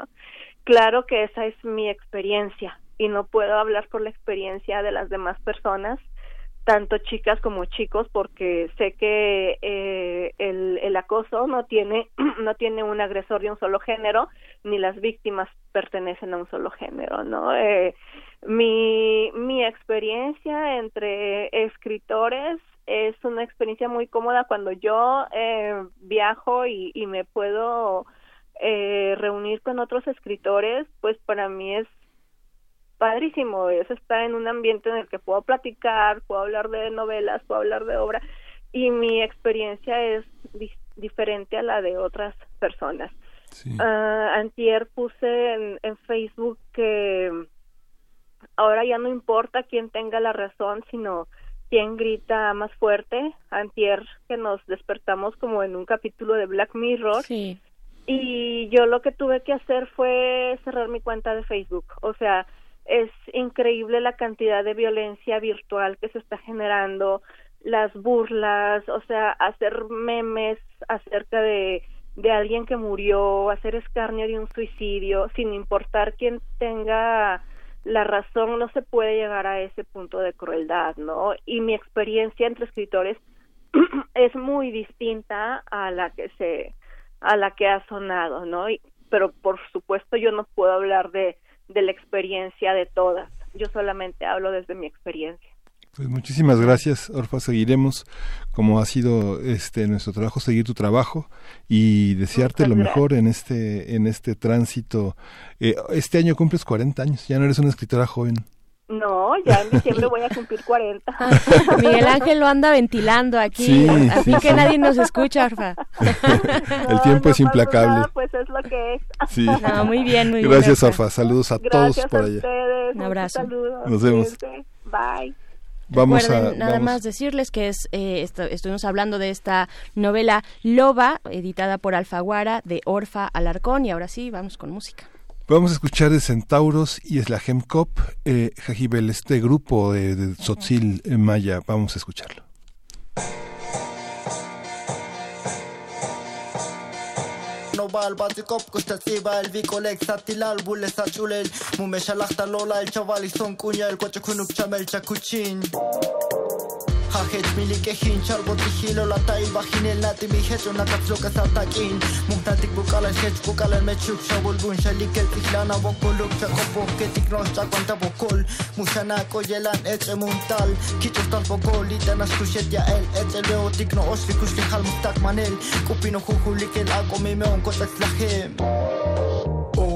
Claro que esa es mi experiencia y no puedo hablar por la experiencia de las demás personas, tanto chicas como chicos, porque sé que eh, el, el acoso no tiene no tiene un agresor de un solo género, ni las víctimas pertenecen a un solo género, ¿no? Eh, mi, mi experiencia entre escritores es una experiencia muy cómoda cuando yo eh, viajo y, y, me puedo eh, reunir con otros escritores, pues para mí es padrísimo, es estar en un ambiente en el que puedo platicar, puedo hablar de novelas, puedo hablar de obra y mi experiencia es diferente a la de otras personas. Ah, antier puse en, en Facebook que ahora ya no importa quién tenga la razón, sino quién grita más fuerte. Antier que nos despertamos como en un capítulo de Black Mirror. Sí. Y yo lo que tuve que hacer fue cerrar mi cuenta de Facebook. O sea, es increíble la cantidad de violencia virtual que se está generando, las burlas, o sea, hacer memes acerca de, de alguien que murió, hacer escarnio de un suicidio, sin importar quién tenga la razón, no se puede llegar a ese punto de crueldad, ¿no? Y mi experiencia entre escritores es muy distinta a la que se a la que ha sonado, ¿no? Y, pero por supuesto yo no puedo hablar de de la experiencia de todas. Yo solamente hablo desde mi experiencia. Pues muchísimas gracias, Orfa. Seguiremos, como ha sido este nuestro trabajo, seguir tu trabajo y desearte lo mejor en este en este tránsito. Eh, este año cumples 40 años, ya no eres una escritora joven. No, ya en diciembre voy a cumplir 40. Miguel Ángel lo anda ventilando aquí, así que nadie nos escucha, Orfa. El tiempo es implacable. pues es lo que es. Sí. muy bien, muy bien. Gracias, Orfa. Saludos a todos por allá. Ustedes. Un abrazo. Saludos. Nos vemos. Bye. Vamos Recuerden, a, nada más decirles que es eh, estuvimos hablando de esta novela Loba, editada por Alfaguara, de Orfa Alarcón, y ahora sí, vamos con música. Vamos a escuchar de Centauros y es la Gemcop, eh, Jajibel, este grupo de, de Tzotzil eh, Maya. Vamos a escucharlo. נובל בזיקופ קושטסיבה אל ויקולק סטילל בולסת שולל מומשלחת לא ליל צ'בל איסון קוניאל קוצ'ה קונוק צ'מל צ'קוצ'ין Αχ έτσι μιλή και χίντ Σαργό τη χείλ όλα τα είπα χίν Ελά τη μη να καψώ κίν Μου χτά την κουκάλα σχέτς κουκάλα με τσούκ Σα βολβούν σε λίκελ τη χλάν από κολού Σε κόπο και τη γνώση τα κοντά από να κογελάν έτσι μου τάλ. Κίτσο στάλ από κολ ήταν ας κουσέ τια ελ. Έτσι λέω τι γνώ ως φικούς και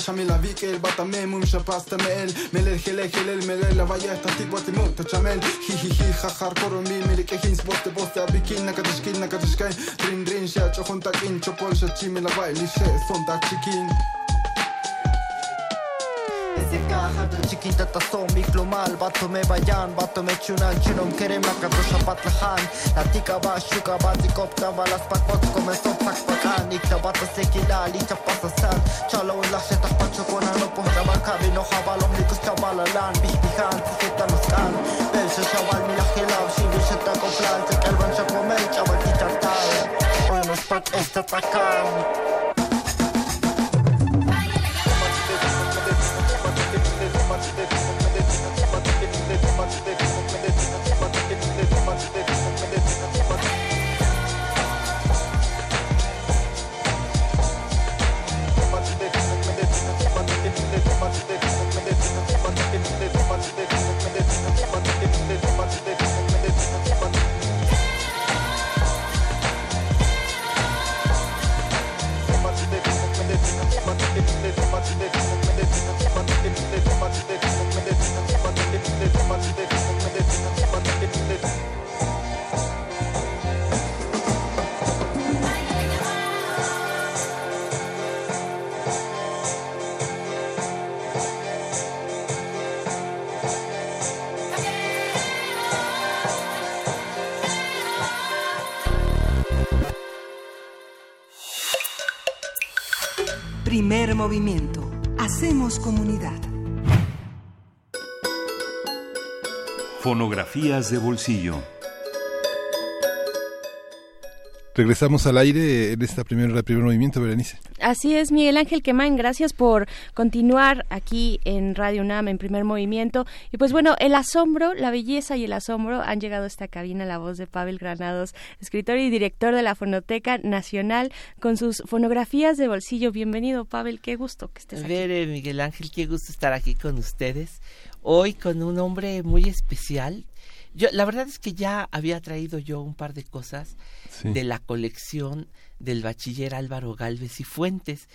شامل فيك البطمين ومش باستمل من الخلال خلال من اللوايات تعطيك وقت موت تتشمل هي هي هي خخر كورمين ملك اخين سبوت بوست ابيكين نكا تشكين نكا تشكين درين درين شات شخون تاكين شوبول شاتشي من لواي ليش صندوق تشيكين Sigahan Txikita eta mal, lomal Batume baian, batume txunan Txeron keren makatosa bat lahan Latika bat, xuka bat Ikopta balazpak bat Komezon zak bakan Ikta bat ezekila Lita pasazan Txalo en lasetak patxokona No pohta bakabi no jabalon Nikos txabalalan Bizbihan, zizetan uzkan Belso xabal mila gelab Zibizetako plan Zekalban xakomel Txabal titartal Oemos pat ez datakan movimiento. Hacemos comunidad. Fonografías de bolsillo. Regresamos al aire en esta primera primer movimiento, Berenice. Así es, Miguel Ángel Quemán, gracias por continuar aquí en Radio UNAM en primer movimiento. Y pues bueno, el asombro, la belleza y el asombro han llegado a esta cabina, la voz de Pavel Granados, escritor y director de la Fonoteca Nacional, con sus fonografías de bolsillo. Bienvenido, Pavel, qué gusto que estés aquí. Ver, Miguel Ángel, qué gusto estar aquí con ustedes. Hoy con un hombre muy especial. Yo, la verdad es que ya había traído yo un par de cosas de la colección del bachiller Álvaro Galvez y Fuentes,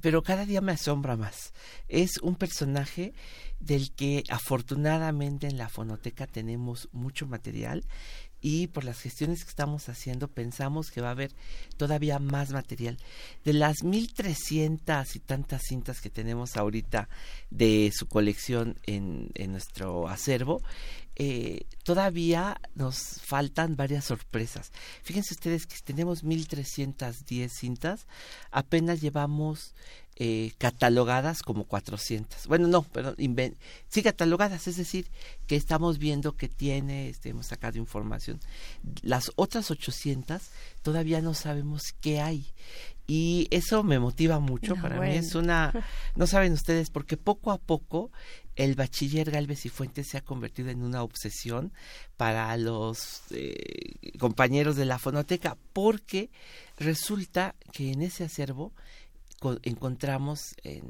pero cada día me asombra más. Es un personaje del que afortunadamente en la fonoteca tenemos mucho material y por las gestiones que estamos haciendo pensamos que va a haber todavía más material. De las 1300 y tantas cintas que tenemos ahorita de su colección en, en nuestro acervo, eh, todavía nos faltan varias sorpresas. Fíjense ustedes que tenemos 1310 cintas, apenas llevamos eh, catalogadas como 400. Bueno, no, perdón, sí catalogadas, es decir, que estamos viendo que tiene, este, hemos sacado información. Las otras 800 todavía no sabemos qué hay. Y eso me motiva mucho, para mí es una, no saben ustedes, porque poco a poco el bachiller Galvez y Fuentes se ha convertido en una obsesión para los eh, compañeros de la fonoteca, porque resulta que en ese acervo encontramos en,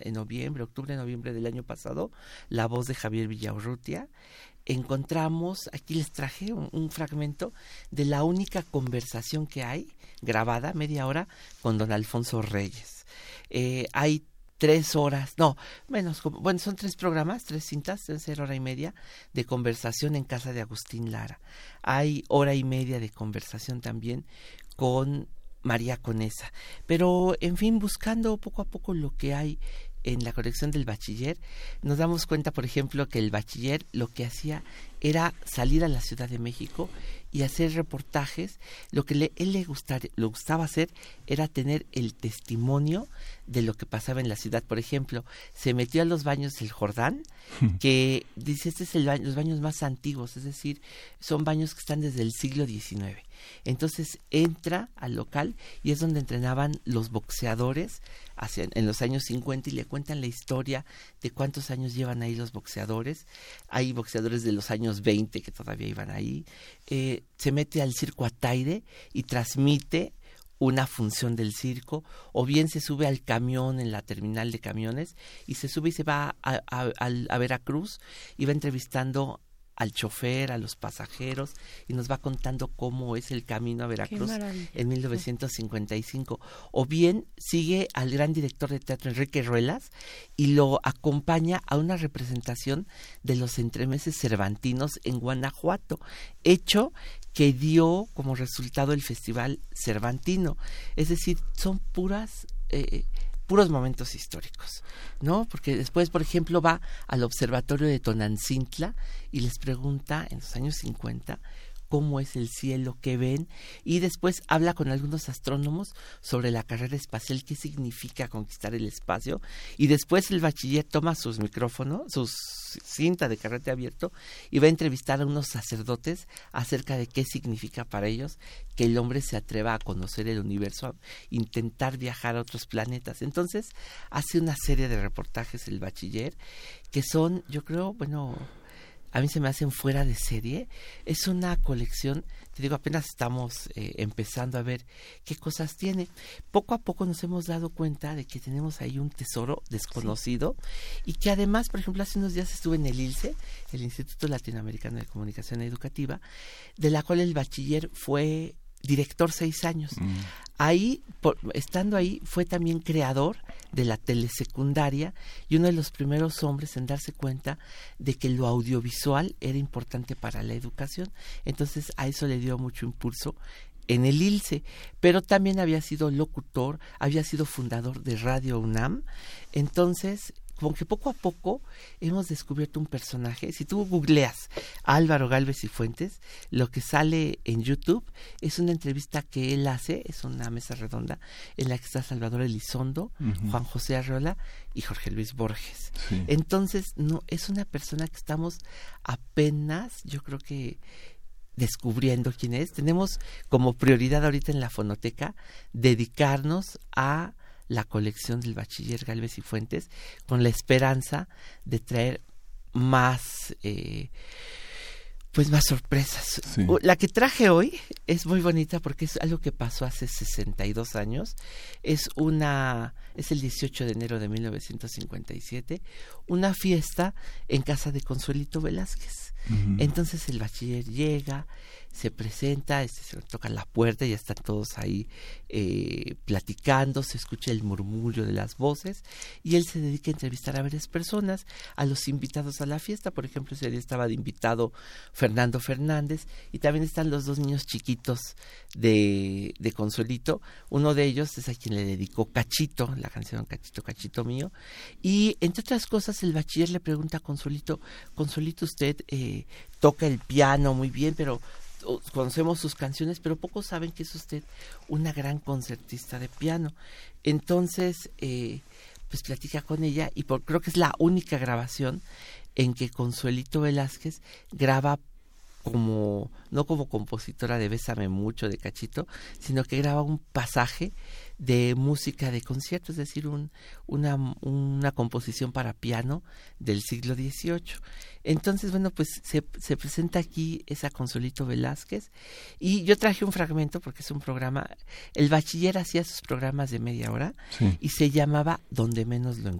en, noviembre, octubre, noviembre del año pasado, la voz de Javier Villaurrutia. Encontramos, aquí les traje un, fragmento de la única conversación que hay, grabada, media hora, con don Alfonso Reyes. Eh, hay tres horas, no, menos, bueno, son tres programas, tres cintas, deben ser hora y media de conversación en casa de Agustín Lara. Hay hora y media de conversación también con María Conesa. Pero, en fin, buscando poco a poco lo que hay en la colección del bachiller, nos damos cuenta, por ejemplo, que el bachiller lo que hacía era salir a la Ciudad de México y hacer reportajes. Lo que le, él le, le gustaba hacer era tener el testimonio de lo que pasaba en la ciudad. Por ejemplo, se metió a los baños del Jordán, que dice, este es el baño, los baños más antiguos, es decir, son baños que están desde el siglo XIX. Entonces entra al local y es donde entrenaban los boxeadores hacia, en los años 50 y le cuentan la historia de cuántos años llevan ahí los boxeadores. Hay boxeadores de los años 20 que todavía iban ahí. Eh, se mete al circo Ataide y transmite una función del circo, o bien se sube al camión en la terminal de camiones y se sube y se va a, a, a Veracruz y va entrevistando al chofer, a los pasajeros y nos va contando cómo es el camino a Veracruz en 1955. O bien sigue al gran director de teatro Enrique Ruelas y lo acompaña a una representación de los entremeses cervantinos en Guanajuato, hecho que dio como resultado el Festival Cervantino. Es decir, son puras eh, puros momentos históricos, ¿no? Porque después, por ejemplo, va al observatorio de Tonancintla y les pregunta en los años 50 cómo es el cielo que ven y después habla con algunos astrónomos sobre la carrera espacial, qué significa conquistar el espacio y después el bachiller toma sus micrófonos, sus cinta de carrete abierto y va a entrevistar a unos sacerdotes acerca de qué significa para ellos que el hombre se atreva a conocer el universo, a intentar viajar a otros planetas. Entonces hace una serie de reportajes el bachiller que son, yo creo, bueno, a mí se me hacen fuera de serie. Es una colección, te digo, apenas estamos eh, empezando a ver qué cosas tiene. Poco a poco nos hemos dado cuenta de que tenemos ahí un tesoro desconocido y que además, por ejemplo, hace unos días estuve en el ILCE, el Instituto Latinoamericano de Comunicación Educativa, de la cual el bachiller fue director seis años. Mm. Ahí, estando ahí, fue también creador de la telesecundaria y uno de los primeros hombres en darse cuenta de que lo audiovisual era importante para la educación. Entonces a eso le dio mucho impulso en el ILSE, pero también había sido locutor, había sido fundador de Radio UNAM. Entonces, como que poco a poco hemos descubierto un personaje. Si tú googleas Álvaro Galvez y Fuentes, lo que sale en YouTube es una entrevista que él hace, es una mesa redonda en la que está Salvador Elizondo, Juan José Arrola y Jorge Luis Borges. Entonces, no, es una persona que estamos apenas, yo creo que descubriendo quién es. Tenemos como prioridad ahorita en la fonoteca dedicarnos a la colección del bachiller Galvez y Fuentes con la esperanza de traer más eh, pues más sorpresas. La que traje hoy es muy bonita porque es algo que pasó hace 62 años. Es una es el 18 de enero de 1957, una fiesta en casa de Consuelito Velázquez. Entonces el bachiller llega, se presenta, este, se toca la puerta ya están todos ahí eh, platicando, se escucha el murmullo de las voces y él se dedica a entrevistar a varias personas, a los invitados a la fiesta, por ejemplo, ese día estaba de invitado Fernando Fernández y también están los dos niños chiquitos de, de Consuelito, uno de ellos es a quien le dedicó Cachito, la canción Cachito, Cachito mío, y entre otras cosas el bachiller le pregunta a Consuelito, Consuelito usted eh, toca el piano muy bien, pero conocemos sus canciones, pero pocos saben que es usted una gran concertista de piano. Entonces, eh, pues platica con ella y por, creo que es la única grabación en que Consuelito Velázquez graba como, no como compositora de Bésame mucho de Cachito, sino que graba un pasaje de música de concierto, es decir, un, una, una composición para piano del siglo XVIII. Entonces, bueno, pues se, se, presenta aquí esa Consolito Velázquez y yo traje un fragmento porque es un programa, el bachiller hacía sus programas de media hora y se llamaba Donde menos lo,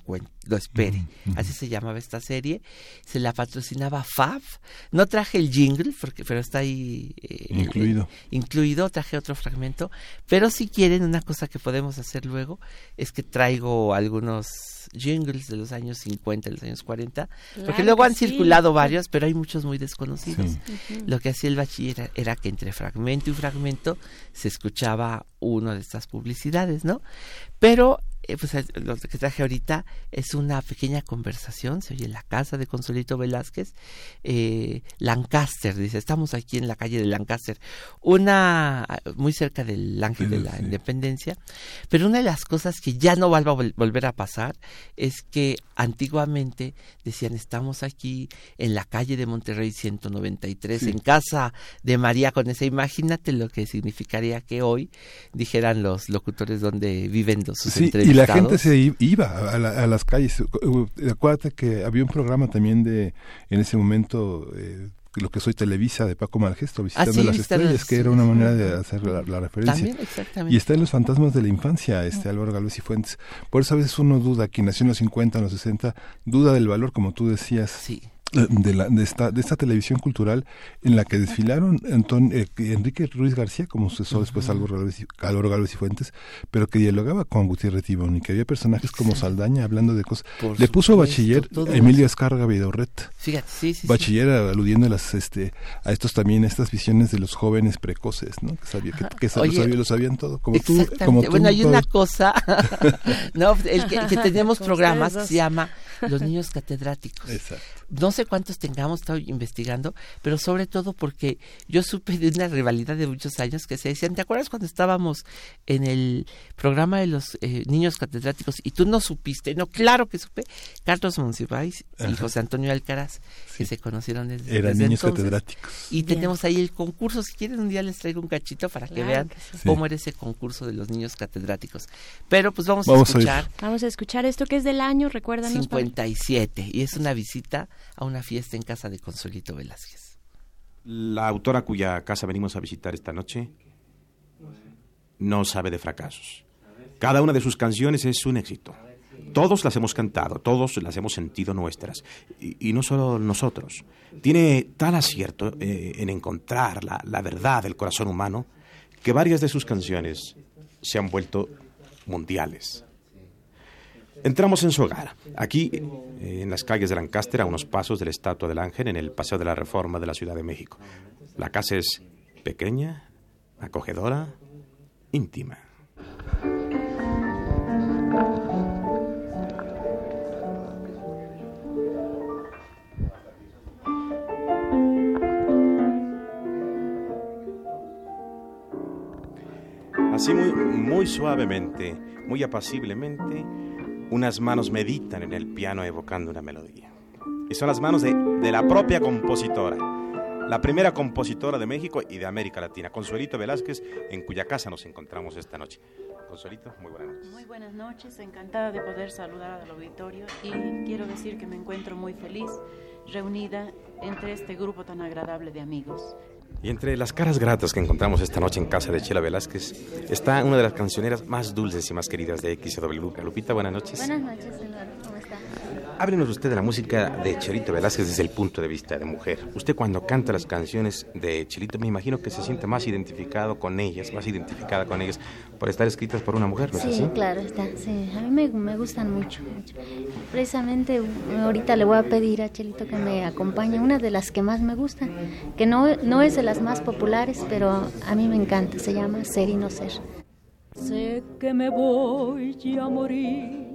lo espere. Así se llamaba esta serie. Se la patrocinaba FAB. No traje el jingle, porque, pero está ahí eh, incluido. incluido, traje otro fragmento. Pero si quieren, una cosa que podemos hacer luego es que traigo algunos jingles de los años 50, de los años 40, porque luego han circulado varios, pero hay muchos muy desconocidos. Lo que hacía el bachiller era que entre fragmento y fragmento se escuchaba una de estas publicidades, ¿no? Pero eh, pues lo que traje ahorita es una pequeña conversación, se oye en la casa de Consolito Velázquez, eh, Lancaster, dice, estamos aquí en la calle de Lancaster, una muy cerca del Ángel de la Independencia, pero una de las cosas que ya no va a volver a pasar es que antiguamente decían, estamos aquí en la calle de Monterrey 193, en casa de María con esa, imagínate lo que significaría que hoy dijeran los locutores donde viven sus entrevistas la gente se iba a, las calles. Acuérdate que había un programa también de, en ese momento, eh, lo que soy Televisa de Paco Malgesto, visitando las estrellas, que era una manera de hacer la, referencia. y está en los fantasmas de la infancia, este Álvaro Galvez y Fuentes. Por eso a veces uno duda, quien nació en los 50, en los 60, duda del valor, como tú decías. Sí de, la, de, esta, de esta televisión cultural en la que desfilaron eh, Enrique Ruiz García, como sucesó después Álvaro Galvez, y Fuentes, pero que dialogaba con Gutiérrez Tibón y que había personajes como Saldaña hablando de cosas. Le puso bachiller Emilio Escarga Vidorret. bachiller aludiendo a, las, este, a estos también, estas visiones de los jóvenes precoces, ¿no? Que, sabía, que, lo, sabían, todo. Como tú, como bueno, hay una cosa, no, el que, que tenemos programas que se llama Los Niños Catedráticos. Exacto. No sé cuántos tengamos, estado investigando, pero sobre todo porque yo supe de una rivalidad de muchos años que se decían, ¿te acuerdas cuando estábamos en el programa de los eh, niños catedráticos y tú no supiste? No, claro que supe. Carlos Monsiváis y José Antonio Alcaraz, que se conocieron desde, Eran niños catedráticos. Y tenemos ahí el concurso, si quieren un día les traigo un cachito para que vean cómo era ese concurso de los niños catedráticos. Pero pues vamos, a escuchar. vamos a escuchar esto que es del año, recuerdan 57, y es una visita a una fiesta en casa de Consolito Velázquez. La autora cuya casa venimos a visitar esta noche no sabe de fracasos. Cada una de sus canciones es un éxito. Todos las hemos cantado, todos las hemos sentido nuestras. Y, no solo nosotros. Tiene tal acierto eh, en encontrar la, la verdad del corazón humano que varias de sus canciones se han vuelto mundiales. Entramos en su hogar, aquí eh, en las calles de Lancaster, a unos pasos de la Estatua del Ángel, en el Paseo de la Reforma de la Ciudad de México. La casa es pequeña, acogedora, íntima. Así muy, muy suavemente, muy apaciblemente, unas manos meditan en el piano evocando una melodía. Y son las manos de, de la propia compositora, la primera compositora de México y de América Latina, Consuelito Velázquez, en cuya casa nos encontramos esta noche. Consuelito, muy buenas noches. Muy buenas noches, encantada de poder saludar al auditorio y quiero decir que me encuentro muy feliz reunida entre este grupo tan agradable de amigos. Y entre las caras gratas que encontramos esta noche en casa de Chela Velázquez está una de las cancioneras más dulces y más queridas de XW. Lupita, buenas noches. Buenas noches, Eduardo. Háblenos usted de la música de Chelito Velázquez desde el punto de vista de mujer. Usted cuando canta las canciones de Chelito, me imagino que se siente más identificado con ellas, más identificada con ellas, por estar escritas por una mujer, ¿no sí, es así? claro, está. Sí, a mí me, me gustan mucho, mucho. Precisamente ahorita le voy a pedir a Chelito que me acompañe, una de las que más me gustan, que no, no es de las más populares, pero a mí me encanta, se llama Ser y no ser. Sé que me voy a morir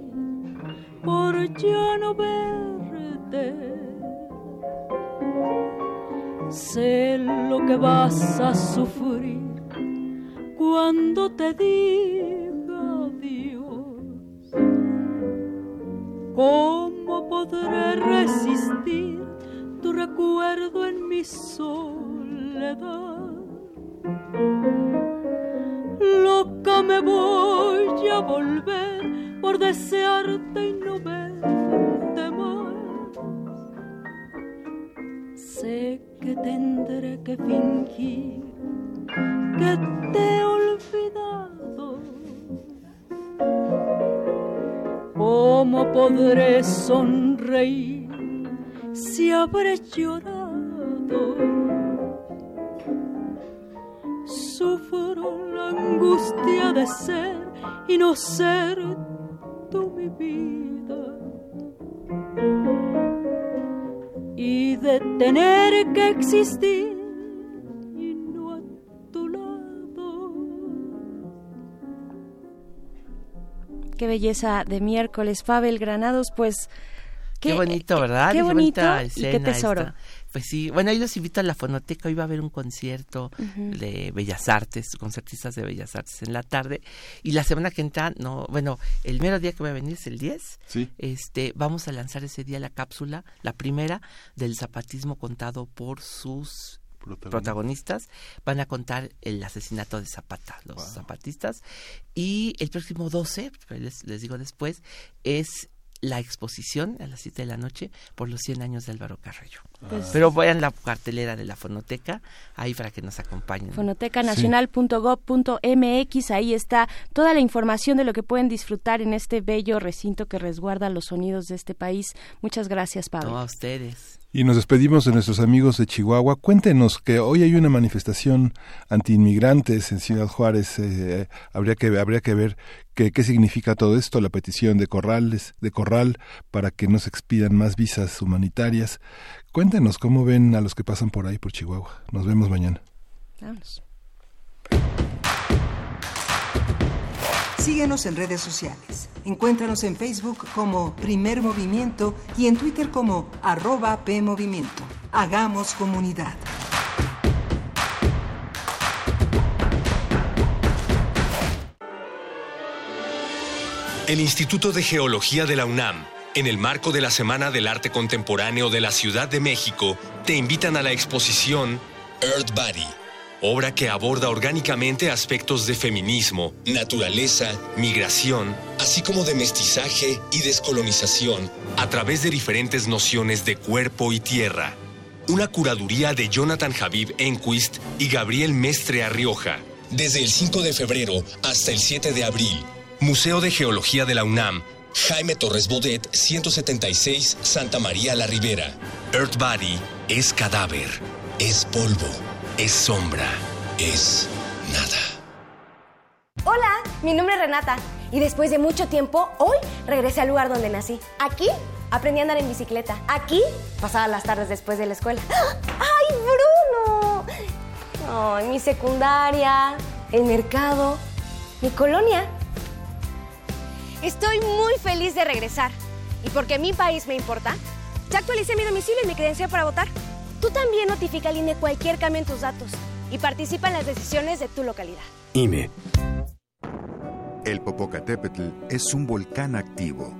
por ya no verte. Sé lo que vas a sufrir cuando te diga adiós. ¿Cómo podré resistir tu recuerdo en mi soledad? Loca me voy a volver por desearte y no verte más. Sé que tendré que fingir que te he olvidado. ¿Cómo podré sonreír si habré llorado? Sufro la angustia de ser y no ser tú mi vida. Y de tener que existir y no a tu lado. Qué belleza de miércoles, Fabel Granados, pues... Qué, bonito, ¿verdad? Qué bonito bonita y qué tesoro. esta. Pues sí, bueno, ahí los invito a la fonoteca. Hoy va a haber un concierto de Bellas Artes, concertistas de Bellas Artes en la tarde. Y la semana que entra, no, bueno, el mero día que va a venir es el 10. Sí. Este, vamos a lanzar ese día la cápsula, la primera del zapatismo contado por sus protagonistas. Van a contar el asesinato de Zapata, los zapatistas. Y el próximo 12, pues, les, les digo después, es la exposición a las 7 de la noche por los 100 años de Álvaro Carrillo. Pues- Pero vayan a la cartelera de la fonoteca ahí para que nos acompañen. fonotecanacional.gov.mx, ahí está toda la información de lo que pueden disfrutar en este bello recinto que resguarda los sonidos de este país. Muchas gracias, Pablo. No, a ustedes. Y nos despedimos de nuestros amigos de Chihuahua. Cuéntenos que hoy hay una manifestación antiinmigrantes en Ciudad Juárez. Eh, habría que habría que ver qué qué significa todo esto, la petición de Corrales, de Corral para que no se expidan más visas humanitarias. Cuéntenos cómo ven a los que pasan por ahí por Chihuahua. Nos vemos mañana. Vámonos. Síguenos en redes sociales. Encuéntranos en Facebook como Primer Movimiento y en Twitter como arroba PMovimiento. Hagamos comunidad. El Instituto de Geología de la UNAM, en el marco de la Semana del Arte Contemporáneo de la Ciudad de México, te invitan a la exposición Earth Body, obra que aborda orgánicamente aspectos de feminismo, naturaleza, migración, así como de mestizaje y descolonización a través de diferentes nociones de cuerpo y tierra. Una curaduría de Jonathan Javib Enquist y Gabriel Mestre Arrioja. Desde el 5 de febrero hasta el 7 de abril. Museo de Geología de la UNAM, Jaime Torres Bodet, 176, Santa María la Ribera. Earth Body es cadáver, es polvo, es sombra, es nada. Hola, mi nombre es Renata y después de mucho tiempo, hoy regresé al lugar donde nací. Aquí aprendí a andar en bicicleta. Aquí pasaba las tardes después de la escuela. ¡Ay, Bruno! Mi secundaria, el mercado, mi colonia. Estoy muy feliz de regresar. Y porque mi país me importa, ya actualicé mi domicilio y mi credencial para votar. Tú también notifica al INE cualquier cambio en tus datos y participa en las decisiones de tu localidad. INE. El Popocatépetl es un volcán activo.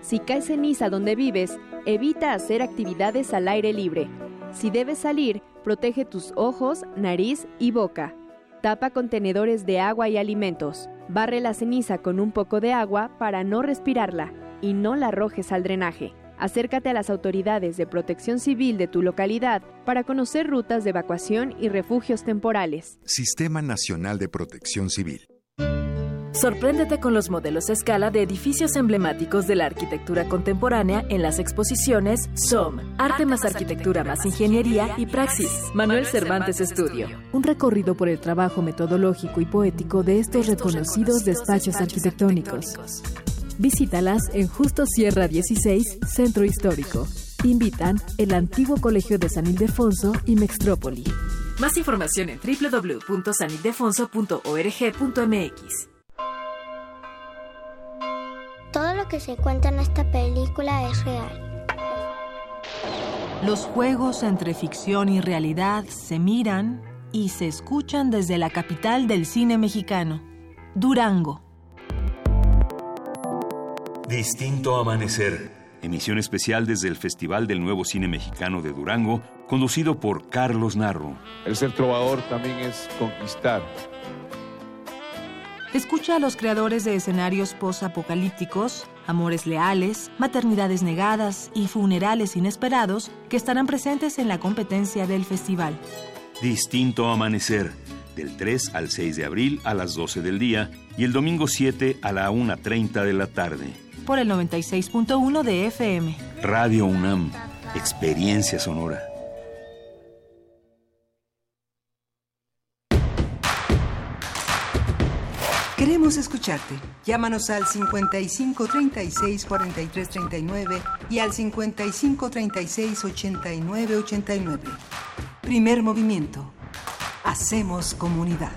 Si cae ceniza donde vives, evita hacer actividades al aire libre. Si debes salir, protege tus ojos, nariz y boca. Tapa contenedores de agua y alimentos. Barre la ceniza con un poco de agua para no respirarla y no la arrojes al drenaje. Acércate a las autoridades de protección civil de tu localidad para conocer rutas de evacuación y refugios temporales. Sistema Nacional de Protección Civil. Sorpréndete con los modelos a escala de edificios emblemáticos de la arquitectura contemporánea en las exposiciones SOM, Arte más Arquitectura más Ingeniería y Praxis, Manuel Cervantes Estudio. Un recorrido por el trabajo metodológico y poético de estos reconocidos despachos arquitectónicos. Visítalas en Justo Sierra 16, Centro Histórico. Invitan el antiguo Colegio de San Ildefonso y Mextrópoli. Más información en www.sanildefonso.org.mx. Todo lo que se cuenta en esta película es real. Los juegos entre ficción y realidad se miran y se escuchan desde la capital del cine mexicano, Durango. Distinto Amanecer. Emisión especial desde el Festival del Nuevo Cine Mexicano de Durango, conducido por Carlos Narro. El ser trovador también es conquistar. Escucha a los creadores de escenarios post-apocalípticos, amores leales, maternidades negadas y funerales inesperados que estarán presentes en la competencia del festival. Distinto Amanecer, del 3 al 6 de abril a las 12 del día y el domingo 7 a la 1.30 de la tarde. Por el 96.1 de FM. Radio UNAM, Experiencia Sonora. Queremos escucharte. Llámanos al 55 36 43 39 y al 55 36 89 89. Primer movimiento. Hacemos comunidad.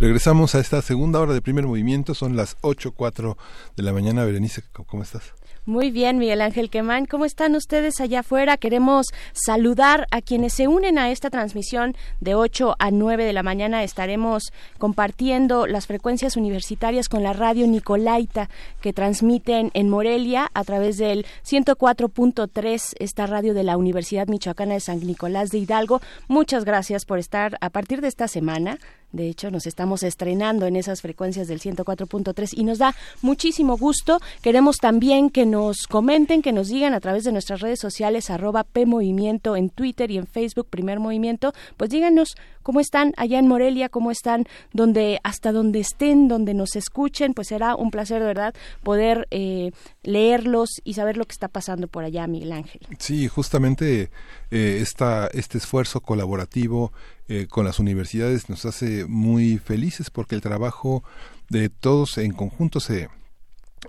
Regresamos a esta segunda hora de primer movimiento. Son las 8.04 de la mañana. Berenice, ¿cómo estás? Muy bien, Miguel Ángel Quemán. ¿Cómo están ustedes allá afuera? Queremos saludar a quienes se unen a esta transmisión de 8 a 9 de la mañana. Estaremos compartiendo las frecuencias universitarias con la radio Nicolaita que transmiten en Morelia a través del 104.3, esta radio de la Universidad Michoacana de San Nicolás de Hidalgo. Muchas gracias por estar a partir de esta semana de hecho, nos estamos estrenando en esas frecuencias del 104.3 y nos da muchísimo gusto. Queremos también que nos comenten, que nos digan a través de nuestras redes sociales, arroba PMovimiento en Twitter y en Facebook, Primer Movimiento, pues díganos cómo están allá en Morelia, cómo están donde, hasta donde estén, donde nos escuchen, pues será un placer de verdad poder eh, leerlos y saber lo que está pasando por allá, Miguel Ángel. Sí, justamente eh, esta, este esfuerzo colaborativo eh, con las universidades nos hace muy felices porque el trabajo de todos en conjunto se,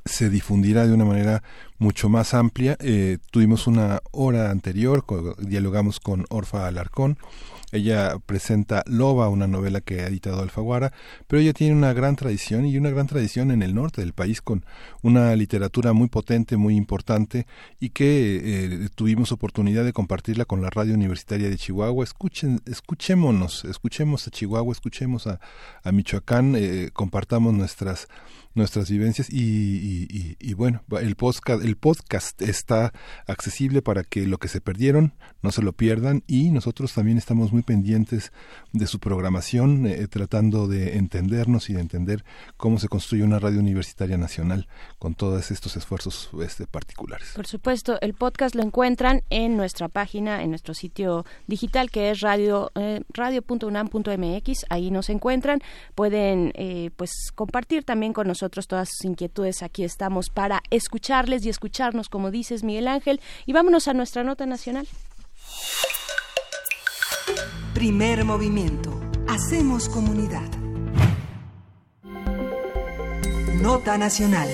se difundirá de una manera mucho más amplia. Eh, tuvimos una hora anterior, dialogamos con Orfa Alarcón, ella presenta Loba, una novela que ha editado Alfaguara, pero ella tiene una gran tradición y una gran tradición en el norte del país con una literatura muy potente, muy importante y que eh, tuvimos oportunidad de compartirla con la radio universitaria de Chihuahua. Escuchen, escuchémonos, escuchemos a Chihuahua, escuchemos a, Michoacán, eh, compartamos nuestras nuestras vivencias y, bueno, el podcast, el podcast está accesible para que lo que se perdieron no se lo pierdan y nosotros también estamos muy pendientes de su programación, eh, tratando de entendernos y de entender cómo se construye una radio universitaria nacional con todos estos esfuerzos este, particulares. Por supuesto, el podcast lo encuentran en nuestra página, en nuestro sitio digital que es radio eh, radio.unam.mx, ahí nos encuentran, pueden eh, pues compartir también con nosotros nosotros todas sus inquietudes. Aquí estamos para escucharles y escucharnos, como dices Miguel Ángel. Y vámonos a nuestra nota nacional. Primer movimiento. Hacemos comunidad. Nota nacional.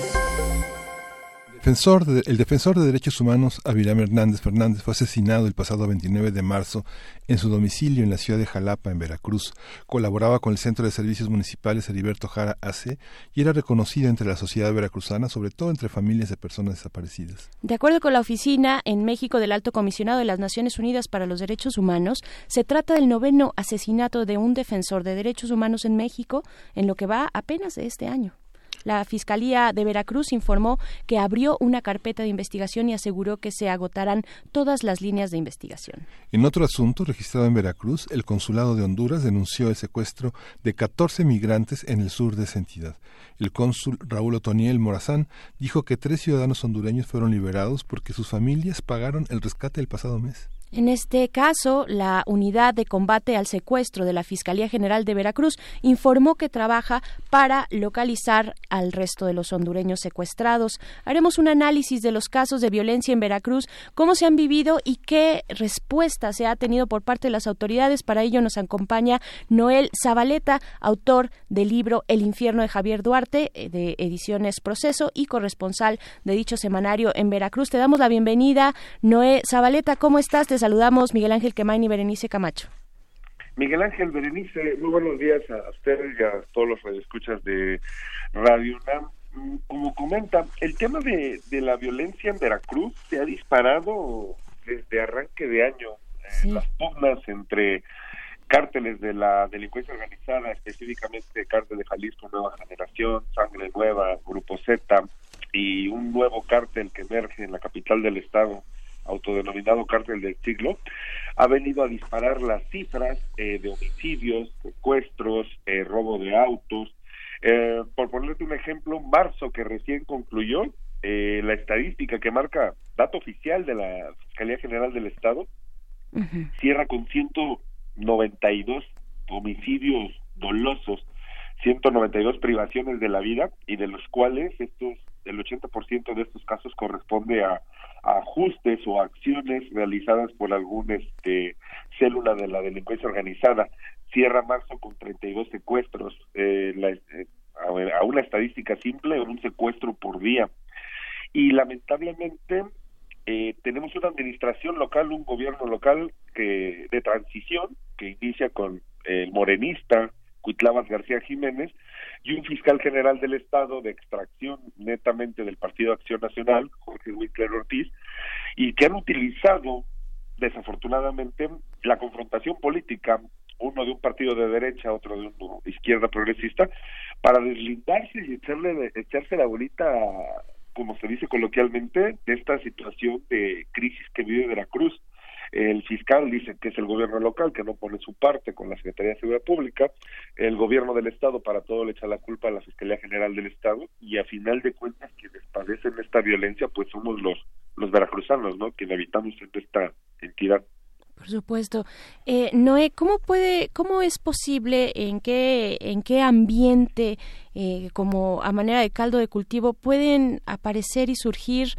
Defensor de, el defensor de derechos humanos Avilán Hernández Fernández fue asesinado el pasado 29 de marzo en su domicilio en la ciudad de Jalapa, en Veracruz. Colaboraba con el Centro de Servicios Municipales Heriberto Jara AC y era reconocido entre la sociedad veracruzana, sobre todo entre familias de personas desaparecidas. De acuerdo con la Oficina en México del Alto Comisionado de las Naciones Unidas para los Derechos Humanos, se trata del noveno asesinato de un defensor de derechos humanos en México en lo que va apenas de este año. La Fiscalía de Veracruz informó que abrió una carpeta de investigación y aseguró que se agotarán todas las líneas de investigación. En otro asunto registrado en Veracruz, el Consulado de Honduras denunció el secuestro de 14 migrantes en el sur de esa entidad. El cónsul Raúl Otoniel Morazán dijo que tres ciudadanos hondureños fueron liberados porque sus familias pagaron el rescate el pasado mes. En este caso, la Unidad de Combate al Secuestro de la Fiscalía General de Veracruz informó que trabaja para localizar al resto de los hondureños secuestrados. Haremos un análisis de los casos de violencia en Veracruz, cómo se han vivido y qué respuesta se ha tenido por parte de las autoridades. Para ello nos acompaña Noel Zabaleta, autor del libro El infierno de Javier Duarte, eh, de Ediciones Proceso y corresponsal de dicho semanario en Veracruz. Te damos la bienvenida. Noel Zabaleta, ¿cómo estás? Saludamos Miguel Ángel Quemain y Berenice Camacho. Miguel Ángel, Berenice, muy buenos días a ustedes y a todos los radioescuchas de Radio UNAM. Mm, como comenta, el tema de, la violencia en Veracruz se ha disparado desde arranque de año. Eh, las pugnas entre cárteles de la delincuencia organizada, específicamente cártel de Jalisco Nueva Generación, Sangre Nueva, Grupo Z y un nuevo cártel que emerge en la capital del estado, autodenominado cártel del siglo, ha venido a disparar las cifras eh, de homicidios, secuestros, eh, robo de autos. Eh, por ponerte un ejemplo, marzo que recién concluyó, la estadística que marca dato oficial de la Fiscalía General del Estado, cierra con 192 homicidios dolosos, 192 privaciones de la vida y de los cuales estos el 80% de estos casos corresponde a, ajustes o acciones realizadas por algún este, célula de la delincuencia organizada. Cierra marzo con 32 secuestros, eh, eh, a, una estadística simple, un secuestro por día. Y lamentablemente eh, tenemos una administración local, un gobierno local que de transición que inicia con el morenista Cuitlavas García Jiménez, y un fiscal general del Estado de extracción netamente del Partido Acción Nacional, Jorge Winkler Ortiz, y que han utilizado desafortunadamente la confrontación política, uno de un partido de derecha, otro de una izquierda progresista, para deslindarse y echarle, echarse la bolita, como se dice coloquialmente, de esta situación de crisis que vive Veracruz. El fiscal dice que es el gobierno local que no pone su parte con la Secretaría de Seguridad Pública. El gobierno del Estado para todo le echa la culpa a la Fiscalía General del Estado y a final de cuentas quienes padecen esta violencia pues somos los los veracruzanos, ¿no? Quienes habitamos en esta entidad. Por supuesto. Eh, Noé, ¿cómo puede, cómo es posible, en qué, en qué ambiente, eh, como a manera de caldo de cultivo, pueden aparecer y surgir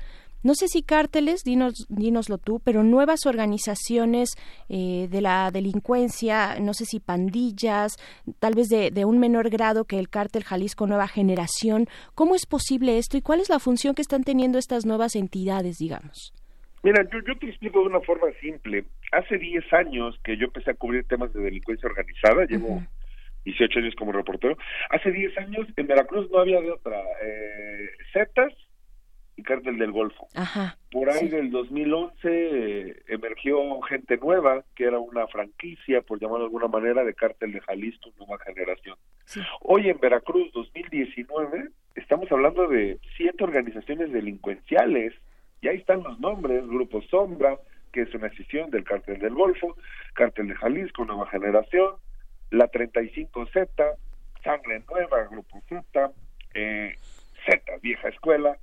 no sé si cárteles, dinos, dínoslo tú, pero nuevas organizaciones eh, de la delincuencia, no sé si pandillas, tal vez de, de, un menor grado que el cártel Jalisco Nueva Generación. ¿Cómo es posible esto y cuál es la función que están teniendo estas nuevas entidades, digamos? Mira, yo, yo te explico de una forma simple. Hace 10 años que yo empecé a cubrir temas de delincuencia organizada, llevo 18 años como reportero. Hace 10 años en Veracruz no había de otra. Eh, Zetas, y Cártel del Golfo. por ahí del 2011 eh, emergió gente nueva, que era una franquicia, por llamarlo de alguna manera, de Cártel de Jalisco, nueva generación. Hoy en Veracruz, 2019, estamos hablando de siete organizaciones delincuenciales, y ahí están los nombres, Grupo Sombra, que es una escisión del Cártel del Golfo, Cártel de Jalisco, nueva generación, la 35Z, Sangre Nueva, Grupo Z, eh, Z, vieja escuela,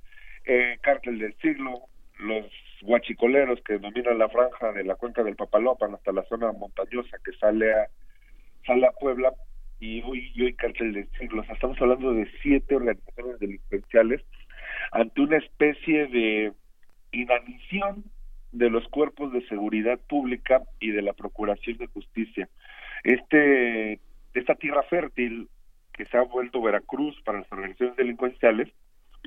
eh, Cártel del Siglo, los guachicoleros que dominan la franja de la cuenca del Papalopan hasta la zona montañosa que sale a, sale a Puebla, y hoy, y hoy Cártel del Siglo. estamos hablando de siete organizaciones delincuenciales ante una especie de inanición de los cuerpos de seguridad pública y de la Procuración de Justicia. Este, esta tierra fértil que se ha vuelto Veracruz para las organizaciones delincuenciales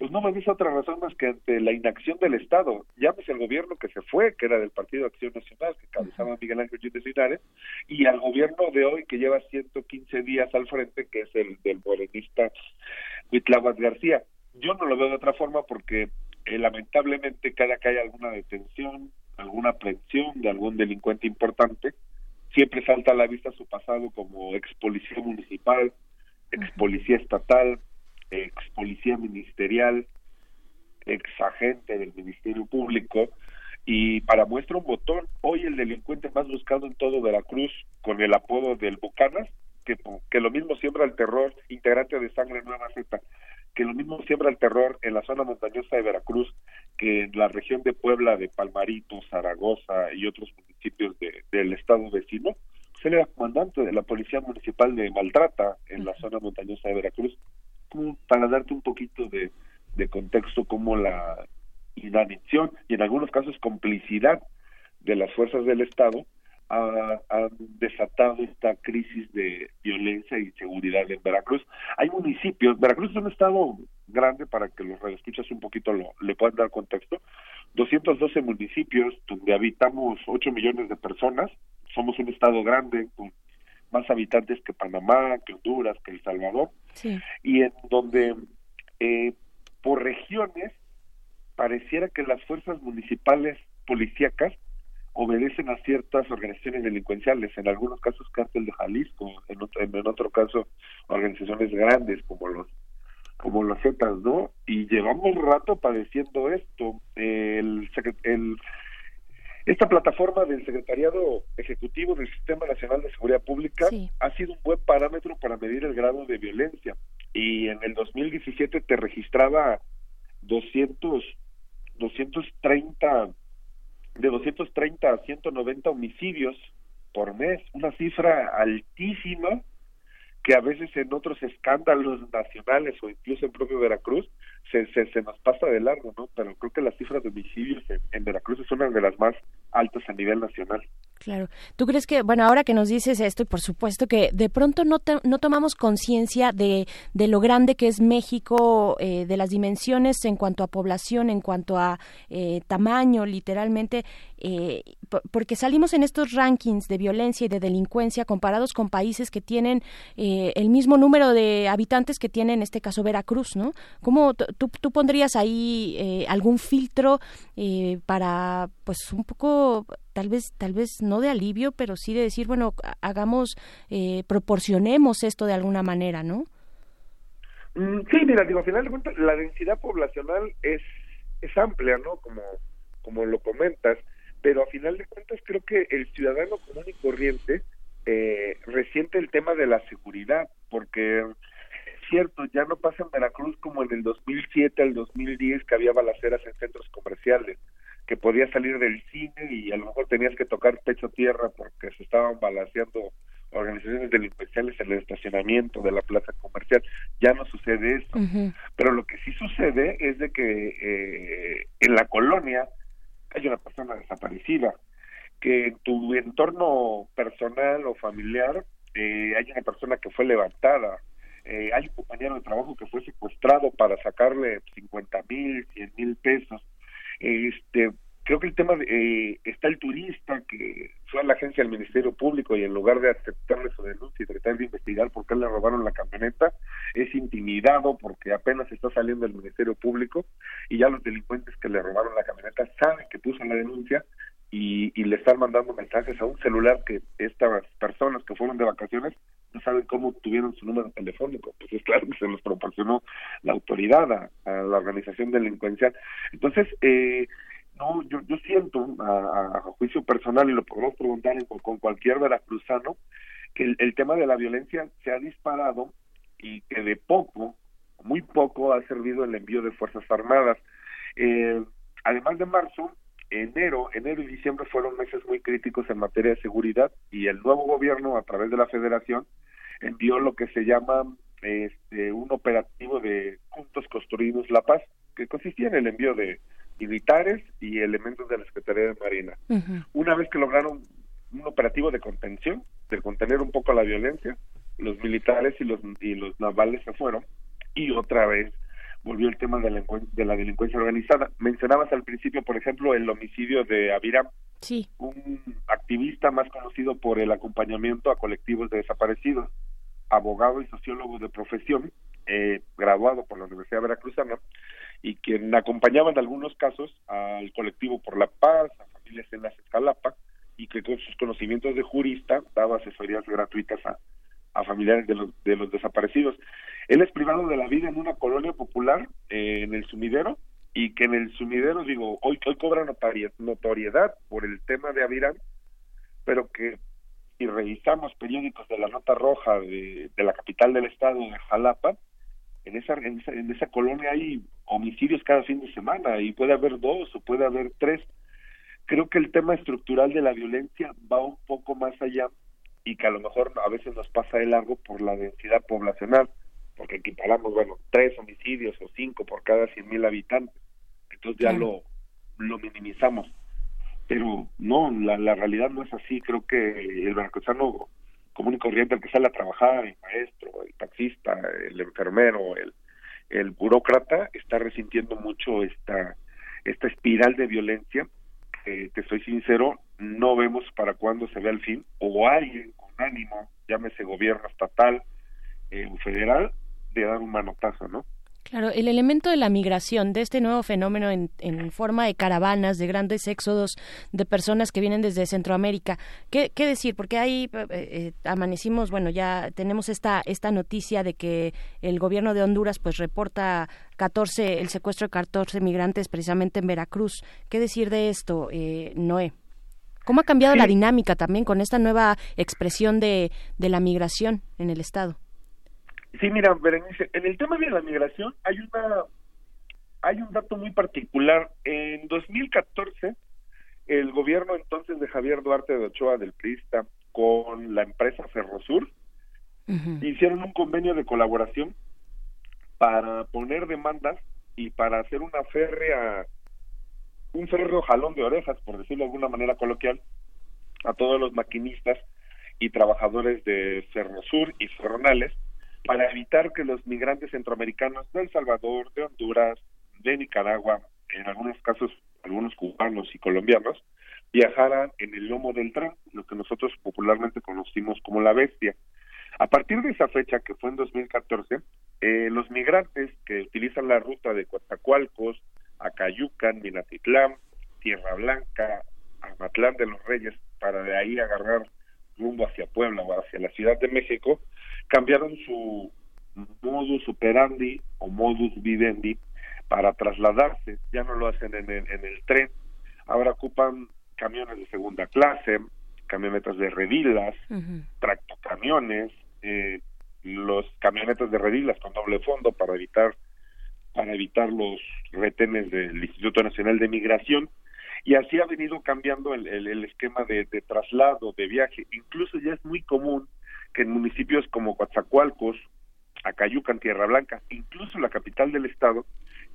pues no me dice otra razón más que ante la inacción del Estado. Llámese el gobierno que se fue, que era del Partido Acción Nacional, que cabezaba Miguel Ángel Yunes Linares, y al gobierno de hoy que lleva 115 días al frente, que es el del morenista Huitláhuac García. Yo no lo veo de otra forma porque eh, lamentablemente cada que hay alguna detención, alguna aprehensión de algún delincuente importante, siempre salta a la vista su pasado como ex policía municipal, ex policía estatal, ex policía ministerial, ex agente del Ministerio Público, y para muestra un botón, hoy el delincuente más buscado en todo Veracruz, con el apodo del Bucanas, que, que lo mismo siembra el terror, integrante de Sangre Nueva Z, que lo mismo siembra el terror en la zona montañosa de Veracruz que en la región de Puebla, de Palmarito, Zaragoza y otros municipios del estado vecino, pues él era comandante de la Policía Municipal de Maltrata en la zona montañosa de Veracruz para darte un poquito de, contexto como la inanición y en algunos casos complicidad de las fuerzas del Estado han desatado esta crisis de violencia y seguridad en Veracruz. Hay municipios, Veracruz es un estado grande para que los radioescuchas un poquito lo, le puedan dar contexto, 212 municipios donde habitamos 8 millones de personas, somos un estado grande con más habitantes que Panamá, que Honduras, que El Salvador, y en donde eh, por regiones pareciera que las fuerzas municipales policíacas obedecen a ciertas organizaciones delincuenciales, en algunos casos cártel de Jalisco, en otro, en otro caso organizaciones grandes como los como los Zetas, ¿no? Y llevamos rato padeciendo esto. El, el esta plataforma del Secretariado Ejecutivo del Sistema Nacional de Seguridad Pública ha sido un buen parámetro para medir el grado de violencia. Y en el 2017 te registraba 200 230 de 230 a 190 homicidios por mes, una cifra altísima que a veces en otros escándalos nacionales o incluso en propio Veracruz se, se, se nos pasa de largo, ¿no? Pero creo que las cifras de homicidios en, Veracruz es una de las más altas a nivel nacional. Claro. ¿Tú crees que, bueno, ahora que nos dices esto, y por supuesto que de pronto no, no tomamos conciencia de, de lo grande que es México, eh, de las dimensiones en cuanto a población, en cuanto a eh, tamaño, literalmente, eh, porque salimos en estos rankings de violencia y de delincuencia comparados con países que tienen el mismo número de habitantes que tiene en este caso Veracruz, ¿no? ¿Cómo tú, tú pondrías ahí algún filtro para, pues, un poco tal vez tal vez no de alivio pero sí de decir bueno hagamos eh, proporcionemos esto de alguna manera no mm, sí mira digo al final de cuentas la densidad poblacional es es amplia no como como lo comentas pero a final de cuentas creo que el ciudadano común y corriente eh, resiente el tema de la seguridad porque cierto ya no pasa en Veracruz como en el 2007 al 2010 que había balaceras en centros comerciales que podías salir del cine y a lo mejor tenías que tocar pecho tierra porque se estaban balanceando organizaciones delincuenciales en el estacionamiento de la plaza comercial. Ya no sucede eso. Pero lo que sí sucede es de que eh, en la colonia hay una persona desaparecida, que en tu entorno personal o familiar eh, hay una persona que fue levantada, eh, hay un compañero de trabajo que fue secuestrado para sacarle 50 mil, 100 mil pesos. Este, creo que el tema de, eh, está el turista que fue a la agencia del Ministerio Público y en lugar de aceptarle su denuncia y tratar de investigar por qué le robaron la camioneta, es intimidado porque apenas está saliendo del Ministerio Público y ya los delincuentes que le robaron la camioneta saben que puso la denuncia y, y le están mandando mensajes a un celular que estas personas que fueron de vacaciones no saben cómo tuvieron su número telefónico, pues es claro que se los proporcionó la autoridad a, la organización delincuencial. Entonces, eh, no, yo, yo siento a, juicio personal y lo podemos preguntar con, cualquier veracruzano que el, tema de la violencia se ha disparado y que de poco, muy poco, ha servido el envío de fuerzas armadas. Eh, además de marzo, enero, enero y diciembre fueron meses muy críticos en materia de seguridad y el nuevo gobierno a través de la Federación envió lo que se llama este, un operativo de Juntos Construimos la Paz, que consistía en el envío de militares y elementos de la Secretaría de Marina. Una vez que lograron un operativo de contención, de contener un poco la violencia, los militares y los, y los navales se fueron y otra vez volvió el tema de la, de la delincuencia organizada. Mencionabas al principio, por ejemplo, el homicidio de Aviram, sí. un activista más conocido por el acompañamiento a colectivos de desaparecidos, abogado y sociólogo de profesión, eh, graduado por la Universidad Veracruzana, y quien acompañaba en algunos casos al colectivo por la paz, a familias en las Escalapa, y que con sus conocimientos de jurista daba asesorías gratuitas a, a familiares de los, de los desaparecidos. Él es privado de la vida en una colonia popular eh, en el sumidero y que en el sumidero, digo, hoy, hoy cobra notoriedad por el tema de Avirán, pero que si revisamos periódicos de la Nota Roja de, de la capital del estado, de Jalapa, en esa, en esa, en esa colonia hay homicidios cada fin de semana y puede haber dos o puede haber tres. Creo que el tema estructural de la violencia va un poco más allá y que a lo mejor a veces nos pasa de largo por la densidad poblacional, porque equiparamos, bueno, tres homicidios o cinco por cada cien mil habitantes, entonces ya lo, lo minimizamos. Pero no, la, la realidad no es así, creo que el veracruzano común y corriente, el que sale a trabajar, el maestro, el taxista, el enfermero, el, el burócrata, está resintiendo mucho esta, esta espiral de violencia que, te soy sincero, no vemos para cuándo se vea el fin, o alguien con ánimo, llámese gobierno estatal, eh, federal, de dar un manotazo, ¿no? Claro, el elemento de la migración, de este nuevo fenómeno en, en forma de caravanas, de grandes éxodos de personas que vienen desde Centroamérica. ¿Qué, qué decir? Porque ahí eh, eh, amanecimos, bueno, ya tenemos esta, esta noticia de que el gobierno de Honduras pues reporta 14, el secuestro de 14 migrantes precisamente en Veracruz. ¿Qué decir de esto, eh, Noé? ¿Cómo ha cambiado la dinámica también con esta nueva expresión de, de la migración en el Estado? Sí, mira, Berenice, en el tema de la migración hay una hay un dato muy particular. En 2014, el gobierno entonces de Javier Duarte de Ochoa del Prista con la empresa Ferrosur hicieron un convenio de colaboración para poner demandas y para hacer una férrea un férreo jalón de orejas, por decirlo de alguna manera coloquial, a todos los maquinistas y trabajadores de Ferrosur y Ferronales para evitar que los migrantes centroamericanos de El Salvador, de Honduras, de Nicaragua, en algunos casos algunos cubanos y colombianos, viajaran en el lomo del tren, lo que nosotros popularmente conocimos como la bestia. A partir de esa fecha, que fue en 2014, eh, los migrantes que utilizan la ruta de Coatzacoalcos, Acayucan, Minatitlán, Tierra Blanca, Amatlán de los Reyes, para de ahí agarrar rumbo hacia Puebla o hacia la Ciudad de México, cambiaron su modus operandi o modus vivendi para trasladarse, ya no lo hacen en el, en el tren, ahora ocupan camiones de segunda clase, camionetas de redilas, tractocamiones, eh, los camionetas de redilas con doble fondo para evitar para evitar los retenes del Instituto Nacional de Migración y así ha venido cambiando el, el, esquema de, de, traslado, de viaje. Incluso ya es muy común que en municipios como Coatzacoalcos, Acayucan, Tierra Blanca, incluso la capital del estado,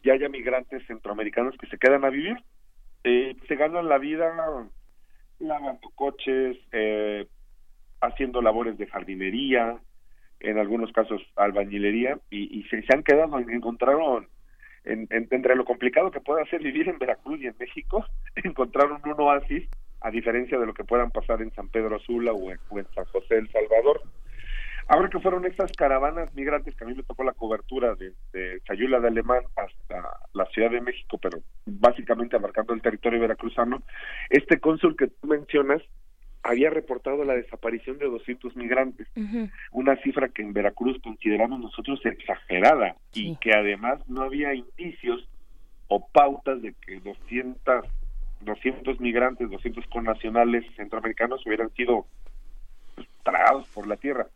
ya haya migrantes centroamericanos que se quedan a vivir. Eh, se ganan la vida lavando coches, eh, haciendo labores de jardinería, en algunos casos albañilería, y, y se, se, han quedado, encontraron, en, en, entre lo complicado que puede ser vivir en Veracruz y en México, encontraron un oasis a diferencia de lo que puedan pasar en San Pedro Sula o en, San José El Salvador. Ahora que fueron estas caravanas migrantes que a mí me tocó la cobertura de, de Sayula de Alemán hasta la Ciudad de México, pero básicamente abarcando el territorio veracruzano, este cónsul que tú mencionas había reportado la desaparición de 200 migrantes, uh -huh. una cifra que en Veracruz consideramos nosotros exagerada sí. y que además no había indicios o pautas de que 200 200 migrantes, 200 connacionales centroamericanos hubieran sido pues, tragados por la tierra.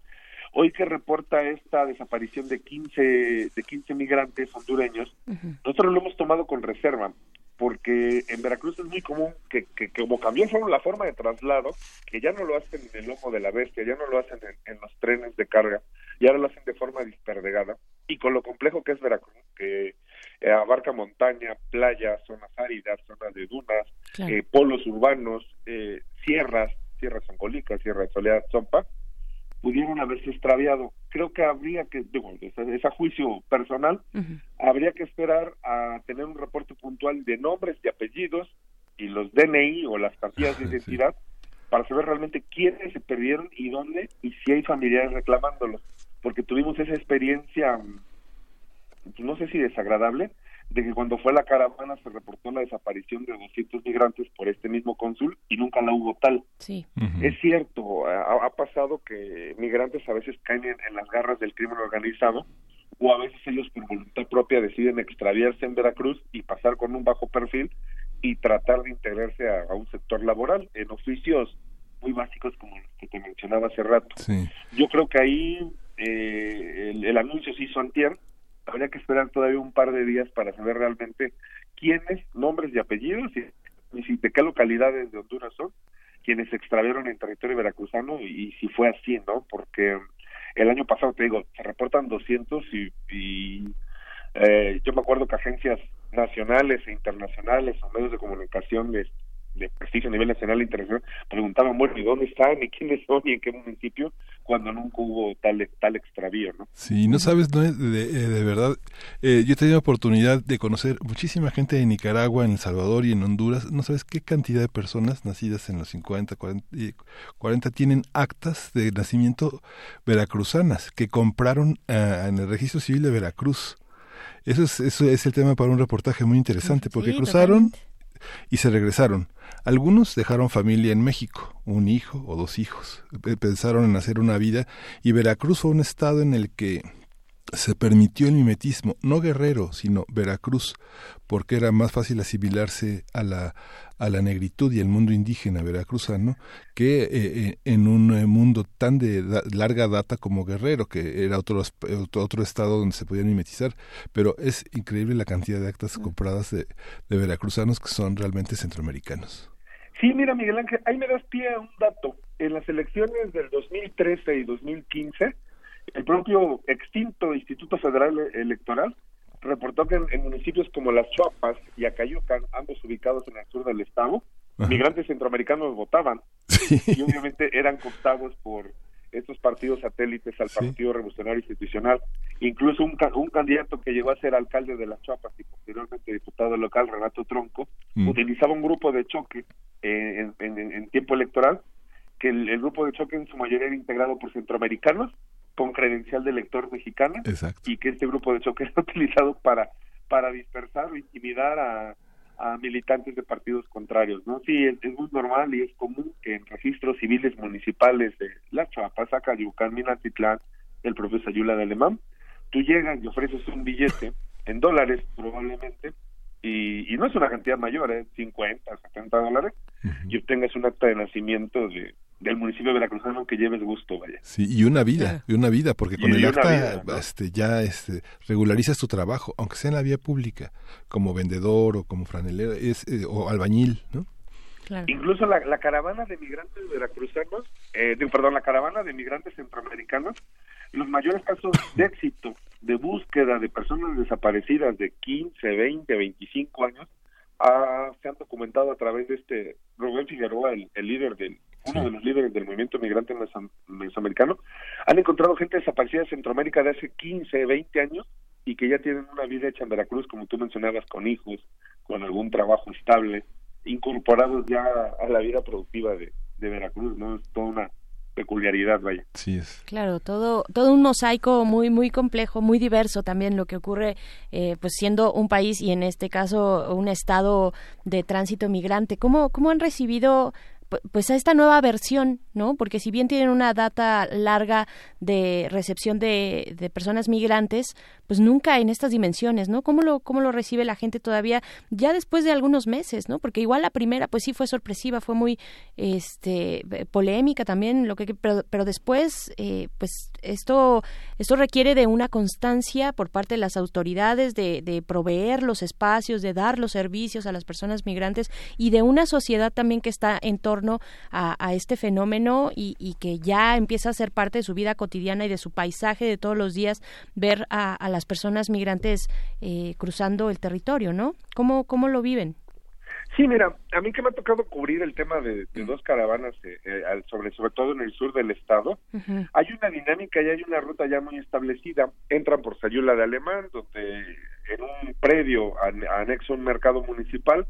Hoy que reporta esta desaparición de 15, de 15 migrantes hondureños, uh -huh. nosotros lo hemos tomado con reserva, porque en Veracruz es muy común que, que, que, como cambió la forma de traslado, que ya no lo hacen en el lomo de la bestia, ya no lo hacen en, en los trenes de carga, y ahora lo hacen de forma dispergada, y con lo complejo que es Veracruz, que eh, abarca montaña, playas, zonas áridas, zonas de dunas, claro. eh, polos urbanos, eh, sierras, sierras Zancolica, Sierra de Soledad Zompa, pudieron haberse extraviado. Creo que habría que, digo, es a juicio personal, habría que esperar a tener un reporte puntual de nombres y apellidos y los DNI o las partidas de identidad para saber realmente quiénes se perdieron y dónde y si hay familiares reclamándolos. Porque tuvimos esa experiencia, no sé si desagradable, de que cuando fue la caravana se reportó la desaparición de 200 migrantes por este mismo cónsul y nunca la hubo tal. Sí. Es cierto, ha, pasado que migrantes a veces caen en, las garras del crimen organizado o a veces ellos por voluntad propia deciden extraviarse en Veracruz y pasar con un bajo perfil y tratar de integrarse a, un sector laboral en oficios muy básicos como los que te mencionaba hace rato. Yo creo que ahí eh, el, el, anuncio se hizo antier, habría que esperar todavía un par de días para saber realmente quiénes, nombres y apellidos y, de qué localidades de Honduras son quienes se extraviaron en territorio veracruzano y, si fue así, ¿no? Porque el año pasado, te digo, se reportan 200 y, y eh, yo me acuerdo que agencias nacionales e internacionales o medios de comunicación de, prestigio a nivel nacional e internacional preguntaban, bueno, ¿y dónde están? ¿Y quiénes son? ¿Y en qué municipio? Cuando nunca hubo tal, tal extravío, ¿no? Sí, no sabes, no, de, de, verdad, eh, yo he tenido oportunidad de conocer muchísima gente de Nicaragua, en El Salvador y en Honduras. No sabes qué cantidad de personas nacidas en los 50, 40, 40 tienen actas de nacimiento veracruzanas que compraron uh, en el registro civil de Veracruz. Eso es, eso es el tema para un reportaje muy interesante, porque cruzaron y se regresaron. Algunos dejaron familia en México, un hijo o dos hijos. Pensaron en hacer una vida y Veracruz fue un estado en el que se permitió el mimetismo, no guerrero, sino Veracruz, porque era más fácil asimilarse a la, a la negritud y el mundo indígena veracruzano que eh, eh, en un eh, mundo tan de larga data como Guerrero, que era otro, otro estado donde se podían mimetizar, pero es increíble la cantidad de actas compradas de, de veracruzanos que son realmente centroamericanos. Sí, mira Miguel Ángel, ahí me das pie a un dato. En las elecciones del 2013 y 2015, el propio extinto Instituto Federal Electoral reportó que en, municipios como Las Chuapas y Acayucan, ambos ubicados en el sur del estado, migrantes centroamericanos votaban y obviamente eran cooptados por estos partidos satélites al Partido Revolucionario Institucional. Incluso un, un candidato que llegó a ser alcalde de Las Chuapas y posteriormente diputado local, Renato Tronco, mm. utilizaba un grupo de choque eh, en, tiempo electoral, que el, el, grupo de choque en su mayoría era integrado por centroamericanos con credencial de elector mexicana y que este grupo de choque era utilizado para para dispersar o intimidar a, militantes de partidos contrarios, ¿no? Sí, es, muy normal y es común que en registros civiles municipales de La Chuapa, Zacayucán, Minatitlán, el propio Sayula de Alemán, tú llegas y ofreces un billete en dólares probablemente y, y no es una cantidad mayor, ¿eh? 50, 70 dólares, y obtengas un acta de nacimiento de, del municipio de veracruzano que lleves gusto, vaya. Sí, y una vida, y una vida, porque con el acta este, ya este, regularizas tu trabajo, aunque sea en la vía pública, como vendedor o como franelero es, eh, o albañil, ¿no? Incluso la, la, caravana de migrantes veracruzanos, eh, perdón, la caravana de migrantes centroamericanos, los mayores casos de éxito de búsqueda de personas desaparecidas de 15, 20, 25 años, ah, se han documentado a través de este Rubén Figueroa, el líder del uno de los líderes del movimiento migrante mesoamericano, han encontrado gente desaparecida en Centroamérica de hace 15, 20 años y que ya tienen una vida hecha en Veracruz, como tú mencionabas, con hijos, con algún trabajo estable, incorporados ya a la vida productiva de, Veracruz, ¿no? Es toda una peculiaridad, vaya. Sí es. Claro, todo todo un mosaico muy muy complejo, muy diverso también lo que ocurre, eh, pues siendo un país y en este caso un estado de tránsito migrante. ¿Cómo cómo han recibido pues a esta nueva versión, ¿no? Porque si bien tienen una data larga de recepción de, de, personas migrantes, pues nunca en estas dimensiones, ¿no? ¿Cómo lo, ¿Cómo lo recibe la gente todavía ya después de algunos meses, ¿no? Porque igual la primera, pues sí fue sorpresiva, fue muy este, polémica también, lo que, pero, pero después, eh, pues esto, esto requiere de una constancia por parte de las autoridades de, de proveer los espacios, de dar los servicios a las personas migrantes y de una sociedad también que está en torno a, este fenómeno y, que ya empieza a ser parte de su vida cotidiana y de su paisaje de todos los días ver a, las personas migrantes eh, cruzando el territorio, ¿no? ¿Cómo, ¿Cómo lo viven? Sí, mira, a mí que me ha tocado cubrir el tema de, dos caravanas, eh, eh, sobre, sobre todo en el sur del estado, hay una dinámica y hay una ruta ya muy establecida. Entran por Sayula de Alemán, donde en un predio anexo a un mercado municipal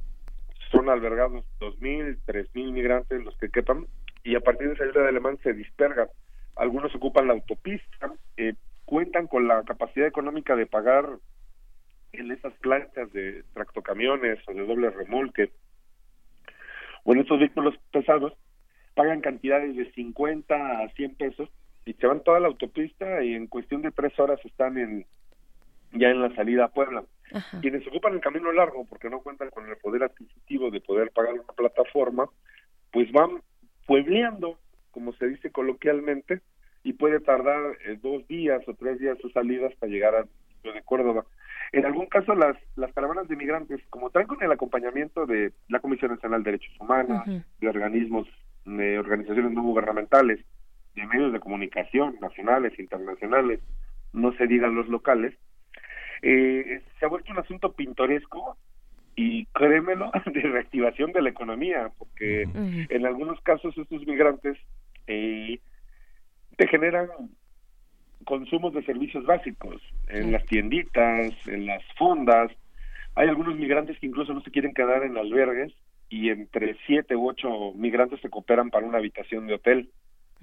son albergados dos mil, tres mil migrantes los que quepan y a partir de Sayula de Alemán se dispergan. Algunos ocupan la autopista, eh, cuentan con la capacidad económica de pagar en esas planchas de tractocamiones o de doble remolque o en estos vehículos pesados pagan cantidades de 50 a 100 pesos y se van toda la autopista y en cuestión de tres horas están en ya en la salida a Puebla. Quienes ocupan el camino largo porque no cuentan con el poder adquisitivo de poder pagar una plataforma, pues van puebleando, como se dice coloquialmente, y puede tardar eh, dos días o tres días su salida hasta llegar a de Córdoba. En algún caso, las, las caravanas de migrantes, como traen con el acompañamiento de la Comisión Nacional de Derechos Humanos, de organismos, de organizaciones no gubernamentales, de medios de comunicación nacionales, internacionales, no se digan los locales, eh, se ha vuelto un asunto pintoresco y créemelo, de reactivación de la economía, porque en algunos casos estos migrantes eh, te generan consumos de servicios básicos, en las tienditas, en las fondas. Hay algunos migrantes que incluso no se quieren quedar en albergues y entre siete u ocho migrantes se cooperan para una habitación de hotel.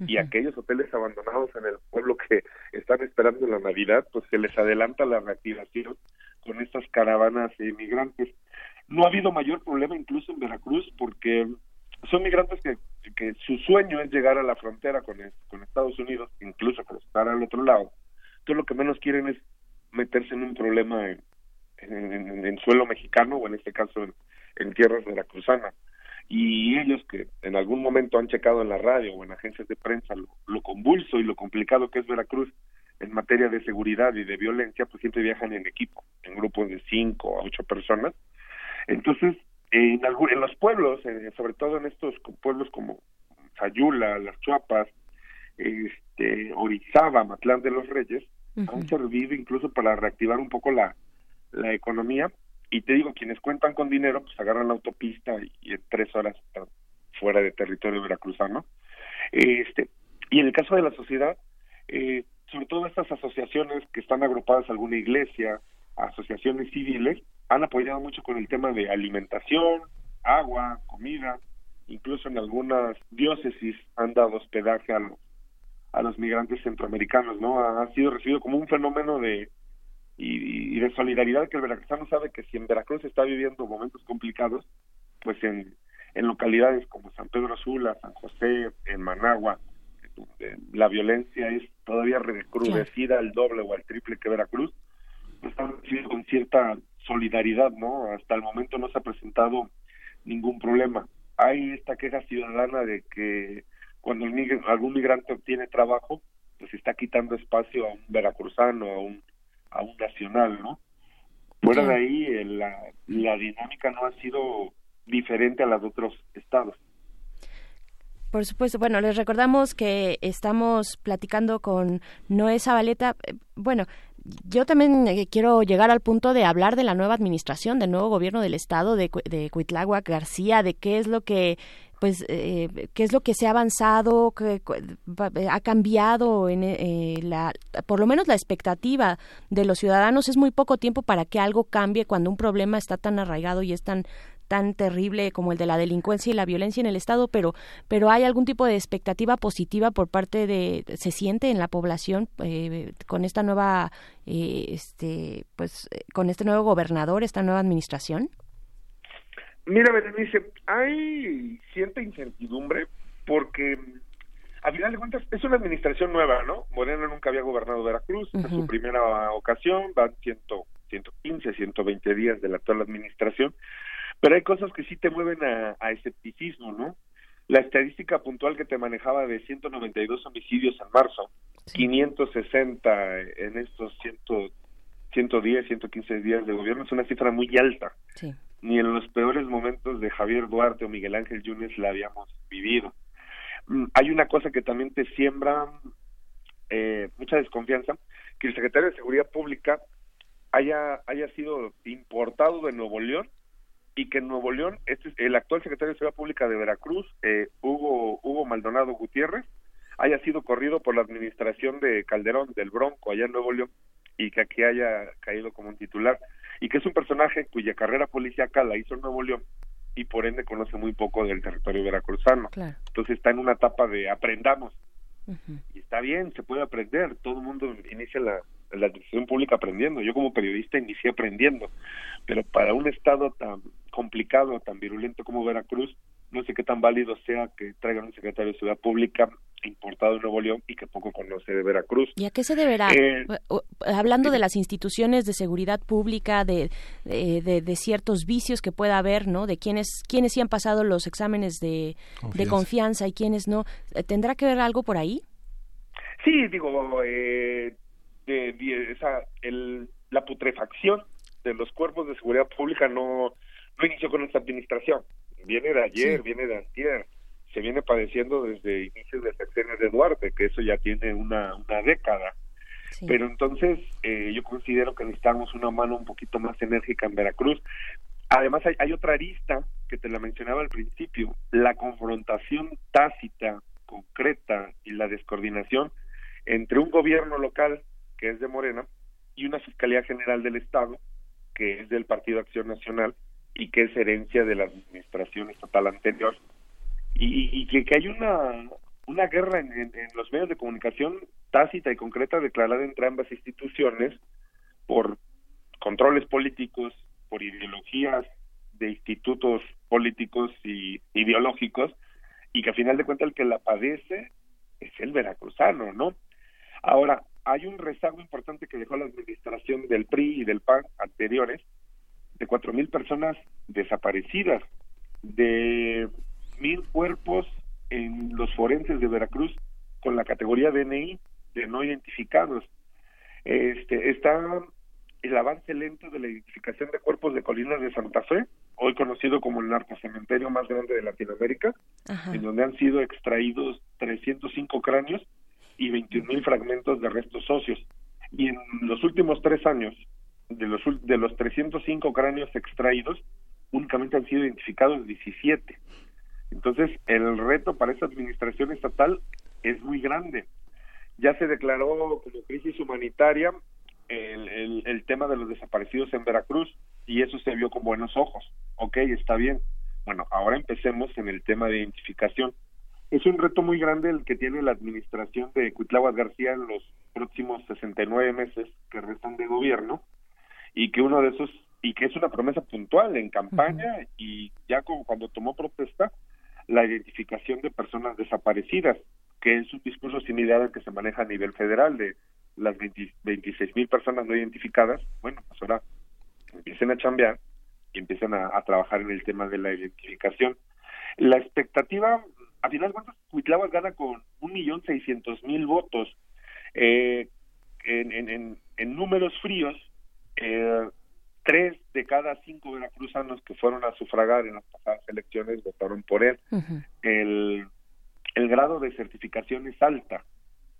Y aquellos hoteles abandonados en el pueblo que están esperando la Navidad, pues se les adelanta la reactivación con estas caravanas de migrantes. No ha habido mayor problema incluso en Veracruz porque son migrantes que, que su sueño es llegar a la frontera con, con Estados Unidos, incluso estar al otro lado. Entonces lo que menos quieren es meterse en un problema en, en, suelo mexicano o en este caso en, en tierras veracruzanas. Y ellos que en algún momento han checado en la radio o en agencias de prensa lo, lo convulso y lo complicado que es Veracruz en materia de seguridad y de violencia, pues siempre viajan en equipo, en grupos de cinco a ocho personas. Entonces, en, en los pueblos, eh, sobre todo en estos pueblos como Sayula, Las Chuapas, este, Orizaba, Matlán de los Reyes, han servido incluso para reactivar un poco la, la economía. Y te digo, quienes cuentan con dinero, pues agarran la autopista y, en tres horas están fuera de territorio veracruzano. Este, y en el caso de la sociedad, eh, sobre todo estas asociaciones que están agrupadas a alguna iglesia, asociaciones civiles, han apoyado mucho con el tema de alimentación, agua, comida, incluso en algunas diócesis han dado hospedaje a los, a los migrantes centroamericanos, ¿no? Ha, sido recibido como un fenómeno de y, de solidaridad que el veracruzano sabe que si en Veracruz está viviendo momentos complicados, pues en, en localidades como San Pedro Sula, San José, en Managua, la violencia es todavía recrudecida al doble o al triple que Veracruz, están recibiendo con cierta solidaridad, ¿no? Hasta el momento no se ha presentado ningún problema. Hay esta queja ciudadana de que cuando algún migrante obtiene trabajo, pues está quitando espacio a un veracruzano, a un, a un nacional, ¿no? Fuera de ahí, la, la dinámica no ha sido diferente a las de otros estados. Por supuesto, bueno, les recordamos que estamos platicando con Noé Zabaleta. Bueno, yo también eh, quiero llegar al punto de hablar de la nueva administración, del nuevo gobierno del estado de, de Cuitláhuac García, de qué es lo que pues eh, qué es lo que se ha avanzado, qué ha cambiado en eh, la, por lo menos la expectativa de los ciudadanos. Es muy poco tiempo para que algo cambie cuando un problema está tan arraigado y es tan tan terrible como el de la delincuencia y la violencia en el estado, pero pero hay algún tipo de expectativa positiva por parte de se siente en la población eh, con esta nueva eh, este pues eh, con este nuevo gobernador, esta nueva administración. Mira, Berenice, hay cierta incertidumbre porque a final de cuentas es una administración nueva, ¿no? Moreno nunca había gobernado Veracruz, es su primera ocasión, van ciento, 115, 120 días de la actual administración pero hay cosas que sí te mueven a, escepticismo, ¿no? La estadística puntual que te manejaba de 192 homicidios en marzo, 560 en estos 100, 110, 115 días de gobierno es una cifra muy alta. Ni en los peores momentos de Javier Duarte o Miguel Ángel Yunes la habíamos vivido. Mm, hay una cosa que también te siembra eh, mucha desconfianza, que el secretario de Seguridad Pública haya, haya sido importado de Nuevo León y que en Nuevo León, este, el actual secretario de Seguridad Pública de Veracruz, eh, Hugo, Hugo Maldonado Gutiérrez, haya sido corrido por la administración de Calderón, del Bronco, allá en Nuevo León, y que aquí haya caído como un titular, y que es un personaje cuya carrera policíaca la hizo en Nuevo León y por ende conoce muy poco del territorio veracruzano. Entonces está en una etapa de aprendamos. Y está bien, se puede aprender, todo el mundo inicia la, la administración pública aprendiendo. Yo como periodista inicié aprendiendo, pero para un estado tan complicado, tan virulento como Veracruz, no sé qué tan válido sea que traigan un secretario de Ciudad Pública importado de Nuevo León y que poco conoce de Veracruz. ¿Y a qué se deberá? Eh, hablando de las instituciones de seguridad pública, de, de, ciertos vicios que pueda haber, ¿no? De quienes, quienes sí han pasado los exámenes de confianza, de confianza y quienes no. ¿Tendrá que ver algo por ahí? Sí, digo, eh, de, esa, el, la putrefacción de los cuerpos de seguridad pública no, no inició con esta administración. Viene de ayer, viene de antier, se viene padeciendo desde inicios de sexenio de Duarte, que eso ya tiene una, una década. Pero entonces eh, yo considero que necesitamos una mano un poquito más enérgica en Veracruz. Además hay, hay otra arista que te la mencionaba al principio, la confrontación tácita, concreta y la descoordinación entre un gobierno local que es de Morena, y una Fiscalía General del Estado, que es del Partido Acción Nacional y que es herencia de la administración estatal anterior. Y, que, que, hay una, una guerra en, en, los medios de comunicación tácita y concreta declarada entre ambas instituciones por controles políticos, por ideologías de institutos políticos y ideológicos, y que a final de cuentas el que la padece es el veracruzano, ¿no? Ahora, hay un rezago importante que dejó la administración del PRI y del PAN anteriores de cuatro mil personas desaparecidas, de mil cuerpos en los forenses de Veracruz con la categoría DNI de no identificados. Este está el avance lento de la identificación de cuerpos de colinas de Santa Fe, hoy conocido como el narcocementerio más grande de Latinoamérica, en donde han sido extraídos 305 cráneos y 21 mil fragmentos de restos óseos. Y en los últimos tres años, de los, de los 305 cráneos extraídos, únicamente han sido identificados 17. Entonces, el reto para esta administración estatal es muy grande. Ya se declaró como crisis humanitaria el, el, el tema de los desaparecidos en Veracruz y eso se vio con buenos ojos. Ok, está bien. Bueno, ahora empecemos en el tema de identificación es un reto muy grande el que tiene la administración de Cuitláhuac García en los próximos 69 meses que restan de gobierno y que uno de esos y que es una promesa puntual en campaña y ya como cuando tomó protesta la identificación de personas desaparecidas que es un discurso similar al que se maneja a nivel federal de las 26 mil personas no identificadas bueno pues ahora empiecen a chambear y empiezan a, a trabajar en el tema de la identificación. La expectativa a final de cuentas, Cuitláhuac gana con un millón seiscientos mil votos. Eh, en, en, en, números fríos, eh, tres de cada cinco veracruzanos que fueron a sufragar en las pasadas elecciones votaron por él. el, el grado de certificación es alta,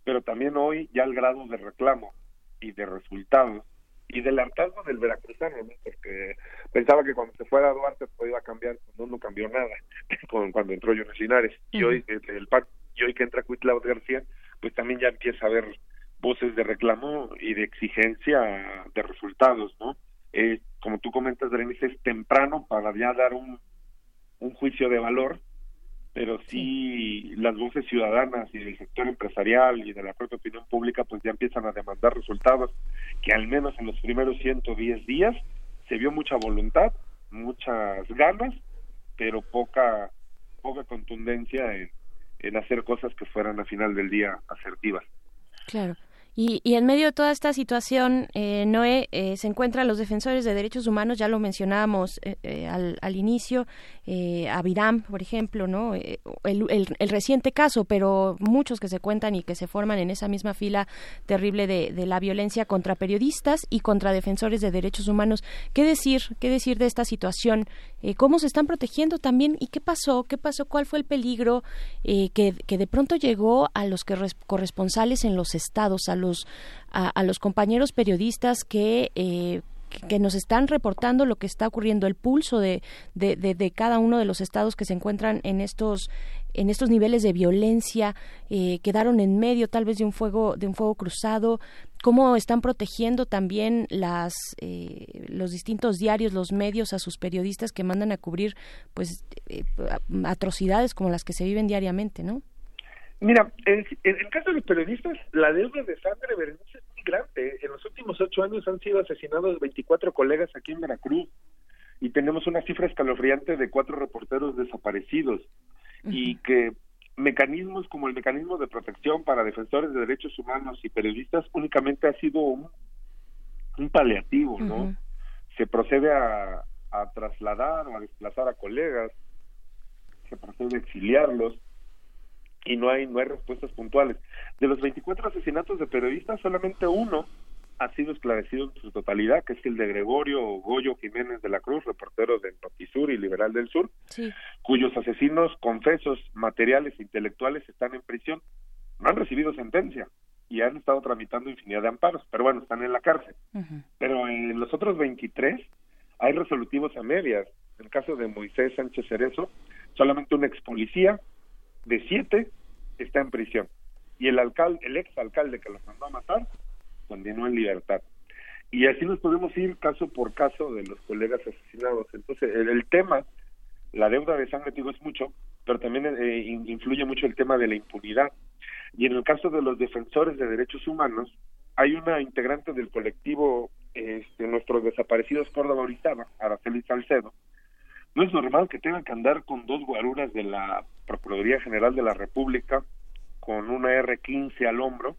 pero también hoy ya el grado de reclamo y de resultados y del hartazgo del veracruzano, ¿no? porque pensaba que cuando se fuera Duarte pues iba a cambiar, no, no cambió nada cuando entró Jonas Linares. Y hoy el, y hoy que entra Cuitlao García, pues también ya empieza a haber voces de reclamo y de exigencia de resultados, ¿no? Eh, como tú comentas, Berenice, es temprano para ya dar un, un juicio de valor, pero sí, las voces ciudadanas y del sector empresarial y de la propia opinión pública pues ya empiezan a demandar resultados que al menos en los primeros 110 días se vio mucha voluntad, muchas ganas, pero poca poca contundencia en, en hacer cosas que fueran al final del día asertivas. Claro. Y, y, en medio de toda esta situación, eh, Noé, eh, se encuentran los defensores de derechos humanos, ya lo mencionábamos eh, eh al, al, inicio, eh, Abiram, por ejemplo, ¿no? Eh, el, reciente caso, pero muchos que se cuentan y que se forman en esa misma fila terrible de, de, la violencia contra periodistas y contra defensores de derechos humanos. ¿Qué decir, qué decir de esta situación? ¿Cómo se están protegiendo también? ¿Y qué pasó? ¿Qué pasó? ¿Cuál fue el peligro que, que de pronto llegó a los que corresponsales en los estados, a los a, los compañeros periodistas que eh, que nos están reportando lo que está ocurriendo, el pulso de, de, de, cada uno de los estados que se encuentran en estos en estos niveles de violencia eh, quedaron en medio tal vez de un fuego de un fuego cruzado. Cómo están protegiendo también las eh, los distintos diarios los medios a sus periodistas que mandan a cubrir pues eh, atrocidades como las que se viven diariamente no Mira, en, el caso de los periodistas, la deuda de sangre Berenice es muy grande. En los últimos ocho años han sido asesinados 24 colegas aquí en Veracruz. Y tenemos una cifra escalofriante de cuatro reporteros desaparecidos. Y que mecanismos como el mecanismo de protección para defensores de derechos humanos y periodistas únicamente ha sido un, paliativo, ¿no? Se procede a, a trasladar o a desplazar a colegas, se procede a exiliarlos y no hay no hay respuestas puntuales. De los 24 asesinatos de periodistas, solamente uno ha sido esclarecido en su totalidad, que es el de Gregorio Goyo Jiménez de la Cruz, reportero de Notisur y Liberal del Sur, cuyos asesinos confesos, materiales e intelectuales están en prisión. No han recibido sentencia y han estado tramitando infinidad de amparos, pero bueno, están en la cárcel. Pero en los otros 23 hay resolutivos a medias. En el caso de Moisés Sánchez Cerezo, solamente un ex policía de siete está en prisión y el alcalde, el ex alcalde que los mandó a matar, continúa en libertad. Y así nos podemos ir caso por caso de los colegas asesinados. Entonces, el, tema, la deuda de sangre, digo, es mucho, pero también eh, influye mucho el tema de la impunidad. Y en el caso de los defensores de derechos humanos, hay una integrante del colectivo este, Nuestros Desaparecidos Córdoba Orizaba, Araceli Salcedo, no es normal que tengan que andar con dos guaruras de la Procuraduría General de la República con una R-15 al hombro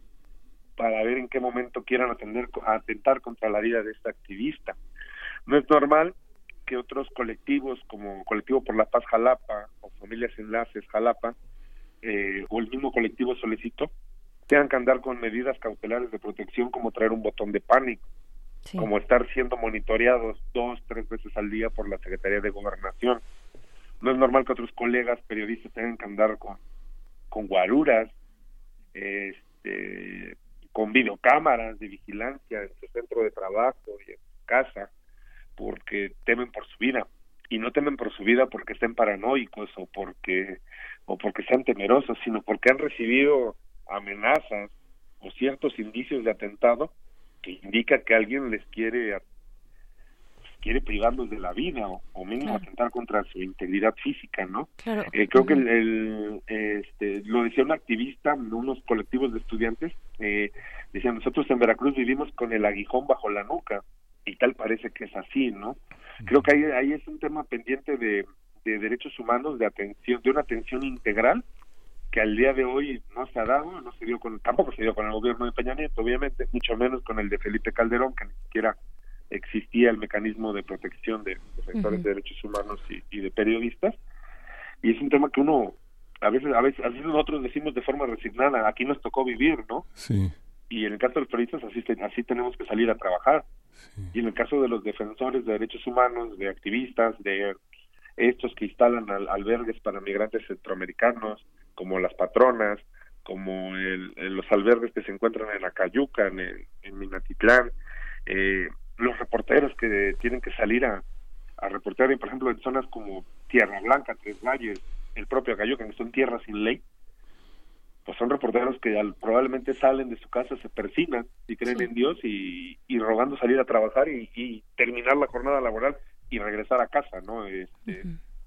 para ver en qué momento quieran atender, atentar contra la vida de esta activista. No es normal que otros colectivos como Colectivo por la Paz Jalapa o Familias Enlaces Jalapa eh, o el mismo colectivo Solicito tengan que andar con medidas cautelares de protección como traer un botón de pánico como estar siendo monitoreados dos, tres veces al día por la Secretaría de Gobernación. No es normal que otros colegas periodistas tengan que andar con, con guaruras, este, con videocámaras de vigilancia en su centro de trabajo y en su casa, porque temen por su vida. Y no temen por su vida porque estén paranoicos o porque, o porque sean temerosos, sino porque han recibido amenazas o ciertos indicios de atentado que indica que alguien les quiere quiere privarlos de la vida o, o mínimo atentar contra su integridad física, ¿no? Eh, creo que el, este, lo decía un activista unos colectivos de estudiantes, eh, decían, nosotros en Veracruz vivimos con el aguijón bajo la nuca y tal parece que es así, ¿no? Creo que ahí, ahí es un tema pendiente de, de derechos humanos, de atención, de una atención integral que al día de hoy no se ha dado, no se dio con, tampoco se dio con el gobierno de Peña Nieto, obviamente, mucho menos con el de Felipe Calderón, que ni siquiera existía el mecanismo de protección de defensores de derechos humanos y, de periodistas. Y es un tema que uno, a veces, a veces, así nosotros decimos de forma resignada, aquí nos tocó vivir, ¿no? Sí. Y en el caso de los periodistas así, así tenemos que salir a trabajar. Y en el caso de los defensores de derechos humanos, de activistas, de estos que instalan albergues para migrantes centroamericanos, como las patronas, como el, los albergues que se encuentran en Acayuca, en, en Minatitlán, eh, los reporteros que tienen que salir a, a reportear, por ejemplo, en zonas como Tierra Blanca, Tres Valles, el propio Acayuca, que son tierras sin ley, pues son reporteros que probablemente salen de su casa, se persinan y creen en Dios y, y, rogando salir a trabajar y, terminar la jornada laboral y regresar a casa, ¿no? Este,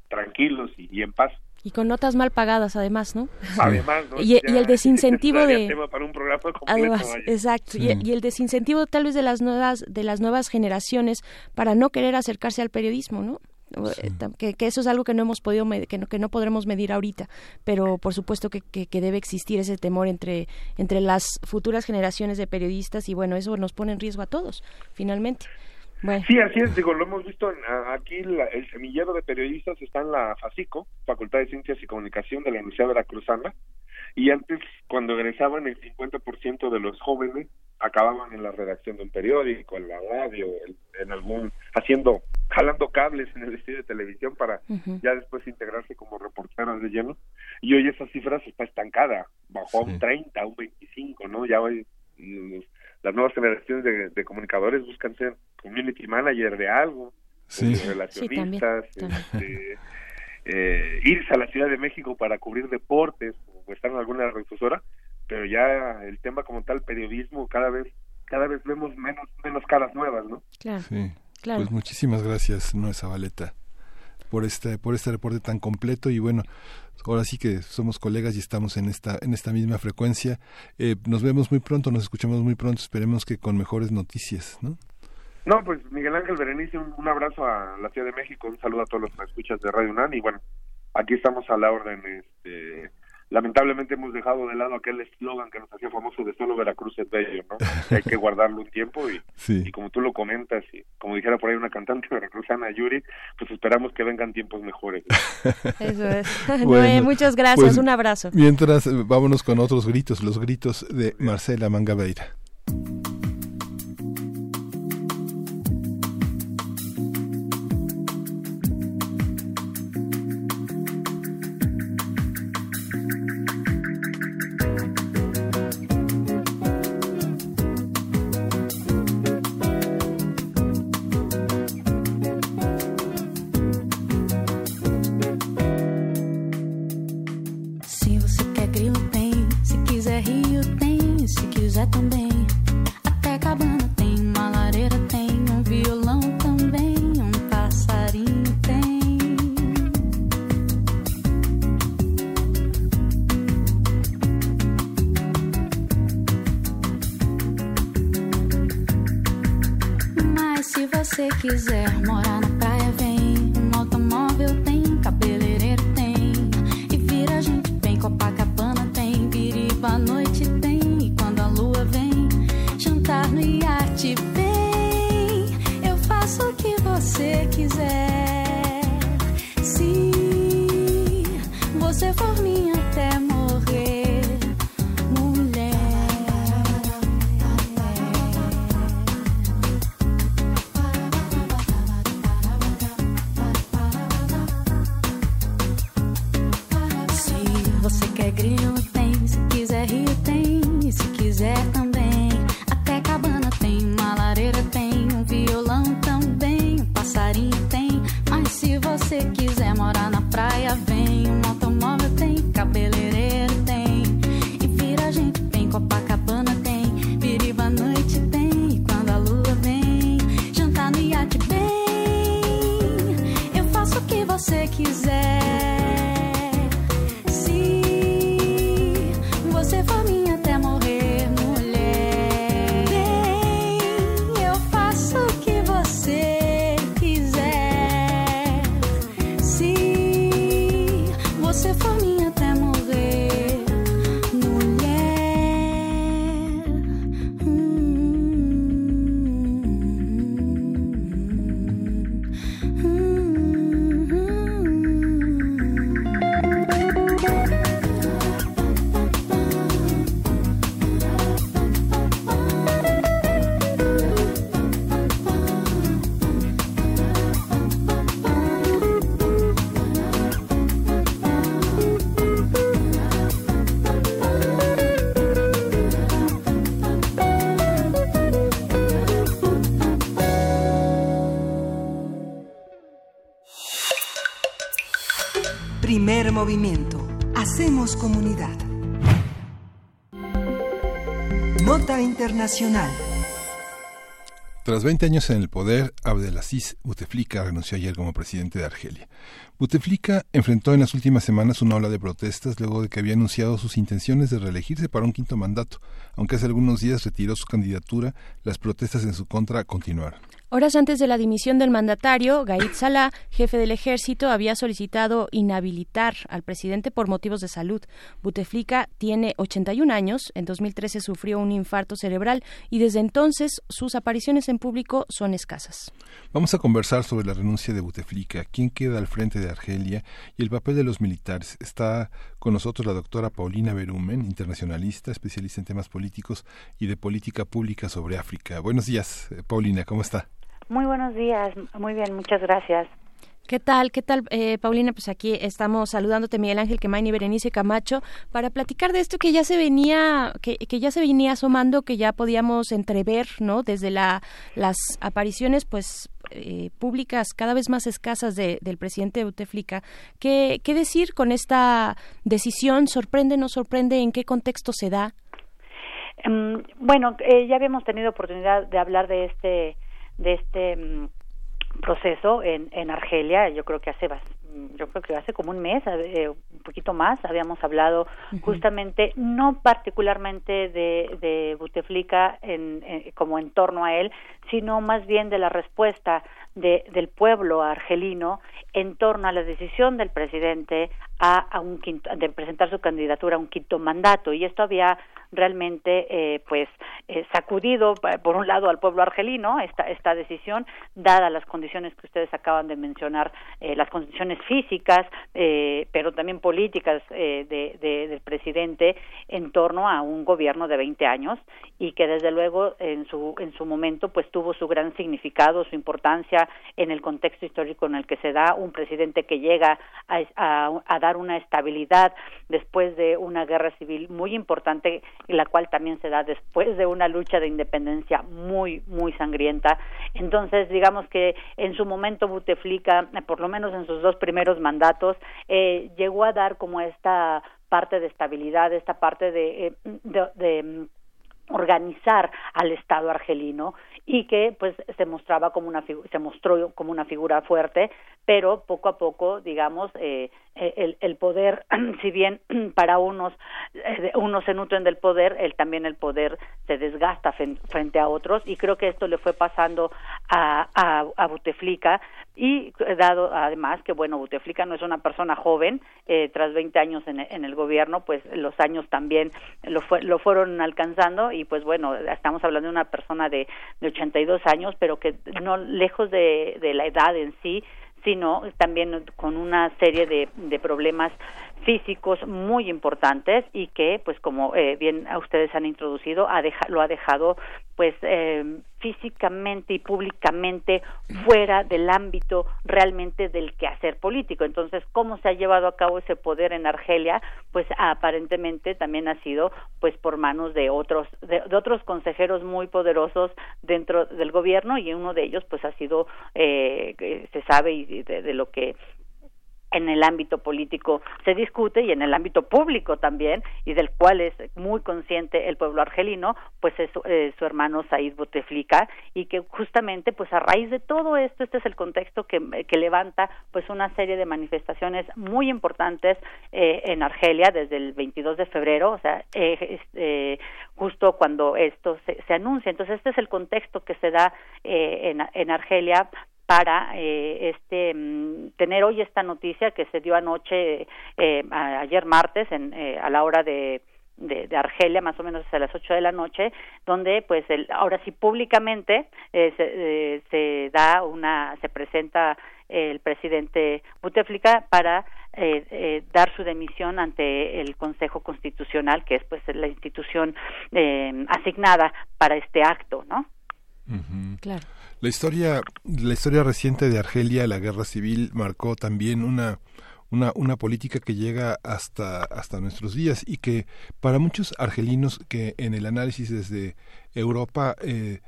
Tranquilos y en paz. Y con notas mal pagadas, además, ¿no? Además, ¿no? y, el desincentivo de... Tema para un programa además, exacto. Y, el desincentivo tal vez de las nuevas de las nuevas generaciones para no querer acercarse al periodismo, ¿no? Eh, que, que, eso es algo que no hemos podido que no, que no podremos medir ahorita pero por supuesto que, que, que, debe existir ese temor entre entre las futuras generaciones de periodistas y bueno eso nos pone en riesgo a todos finalmente Sí, así es, digo, lo hemos visto aquí, el semillero de periodistas está en la FACICO, Facultad de Ciencias y Comunicación de la Universidad Veracruzana, y antes, cuando egresaban, el 50% de los jóvenes acababan en la redacción de un periódico, en la radio, en, algún, haciendo, jalando cables en el estudio de televisión para ya después integrarse como reporteros de lleno, y hoy esa cifra está estancada, bajó a un 30, a un 25, ¿no? Ya hoy las nuevas generaciones de, comunicadores buscan ser community manager de algo, relacionistas, este, eh, irse a la Ciudad de México para cubrir deportes o estar en alguna redifusora, pero ya el tema como tal, periodismo, cada vez cada vez vemos menos menos caras nuevas, ¿no? Claro. Sí. Claro. Pues muchísimas gracias, Noé Zabaleta, por este por este reporte tan completo y bueno, ahora sí que somos colegas y estamos en esta en esta misma frecuencia. Eh, nos vemos muy pronto, nos escuchamos muy pronto, esperemos que con mejores noticias, ¿no? No, pues Miguel Ángel Berenice, un, abrazo a la Ciudad de México, un saludo a todos los que escuchas de Radio UNAM y bueno, aquí estamos a la orden. Este, lamentablemente hemos dejado de lado aquel eslogan que nos hacía famoso de solo Veracruz es bello, ¿no? Hay que guardarlo un tiempo y, y como tú lo comentas y como dijera por ahí una cantante veracruzana, Yuri, pues esperamos que vengan tiempos mejores. Eso es. muchas gracias, pues, un abrazo. Mientras, vámonos con otros gritos, los gritos de Marcela Mangabeira. Movimiento. Hacemos comunidad. Nota Internacional. Tras 20 años en el poder, Abdelaziz Bouteflika renunció ayer como presidente de Argelia. Bouteflika enfrentó en las últimas semanas una ola de protestas luego de que había anunciado sus intenciones de reelegirse para un quinto mandato. Aunque hace algunos días retiró su candidatura, las protestas en su contra continuaron. Horas antes de la dimisión del mandatario, Gaid Salah, jefe del ejército, había solicitado inhabilitar al presidente por motivos de salud. Buteflika tiene 81 años, en 2013 sufrió un infarto cerebral y desde entonces sus apariciones en público son escasas. Vamos a conversar sobre la renuncia de Buteflika, quién queda al frente de Argelia y el papel de los militares. Está con nosotros la doctora Paulina Berumen, internacionalista, especialista en temas políticos y de política pública sobre África. Buenos días, eh, Paulina, ¿cómo está? Muy buenos días, muy bien, muchas gracias. ¿Qué tal? ¿Qué tal, eh, Paulina? Pues aquí estamos saludándote, Miguel Ángel Quemain y Berenice Camacho, para platicar de esto que ya se venía, que, que ya se venía asomando, que ya podíamos entrever, ¿no? Desde la, las apariciones, pues, eh, públicas cada vez más escasas de, del presidente Bouteflika. ¿Qué, ¿Qué decir con esta decisión? ¿Sorprende, no sorprende? ¿En qué contexto se da? Um, bueno, eh, ya habíamos tenido oportunidad de hablar de este, de este um, proceso en, en Argelia, yo creo que hace yo creo que hace como un mes, eh, un poquito más, habíamos hablado justamente, no particularmente de, de Bouteflika en, como en torno a él, sino más bien de la respuesta de, del pueblo argelino en torno a la decisión del presidente a, un de presentar su candidatura a un quinto mandato. Y esto había realmente eh, pues eh, sacudido eh, por un lado al pueblo argelino esta esta decisión dadas las condiciones que ustedes acaban de mencionar eh, las condiciones físicas eh, pero también políticas de, de, del presidente en torno a un gobierno de 20 años y que desde luego en su en su momento pues tuvo su gran significado su importancia en el contexto histórico en el que se da un presidente que llega a, a, a dar una estabilidad después de una guerra civil muy importante la cual también se da después de una lucha de independencia muy, muy sangrienta. Entonces, digamos que en su momento Buteflika, por lo menos en sus dos primeros mandatos, eh, llegó a dar como esta parte de estabilidad, esta parte de, eh, mm, organizar al Estado argelino y que pues se mostraba como una se mostró como una figura fuerte pero poco a poco digamos eh, eh, el, el poder si bien para unos eh, unos se nutren del poder el también el poder se desgasta frente a otros y creo que esto le fue pasando a a, a Buteflika y dado además que bueno Buteflika no es una persona joven eh, tras 20 años en, en, el gobierno pues los años también lo fue, lo fueron alcanzando. Y pues bueno estamos hablando de una persona de, de 82 años pero que no lejos de, de la edad en sí sino también con una serie de, de problemas físicos muy importantes y que pues como eh, bien ustedes han introducido ha deja, lo ha dejado pues eh, físicamente y públicamente fuera del ámbito realmente del quehacer político. Entonces cómo se ha llevado a cabo ese poder en Argelia pues aparentemente también ha sido pues por manos de otros de, de otros consejeros muy poderosos dentro del gobierno y uno de ellos pues ha sido eh, se sabe y de, de lo que en el ámbito político se discute y en el ámbito público también y del cual es muy consciente el pueblo argelino pues es eh, su hermano Said Bouteflika y que justamente pues a raíz de todo esto este es el contexto que, que levanta pues una serie de manifestaciones muy importantes eh, en Argelia desde el 22 de febrero o sea eh, eh, justo cuando esto se, se, anuncia. Entonces este es el contexto que se da eh, en, en Argelia para eh, este mm, tener hoy esta noticia que se dio anoche eh, ayer martes en, eh, a la hora de, de, de, Argelia, más o menos a las ocho de la noche, donde pues el, ahora sí públicamente eh, se, eh, se, da una, se presenta el presidente Buteflika para eh, eh, dar su demisión ante el Consejo Constitucional, que es pues la institución eh, asignada para este acto, ¿no? Uh -huh. Claro. La historia, la historia reciente de Argelia, la guerra civil, marcó también una, una, una política que llega hasta, hasta nuestros días y que para muchos argelinos que en el análisis desde Europa eh,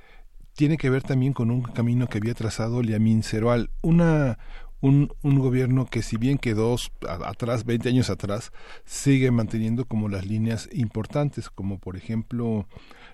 tiene que ver también con un camino que había trazado Liamin Seroal, una, un, un, gobierno que si bien quedó atrás, 20 años atrás, sigue manteniendo como las líneas importantes, como por ejemplo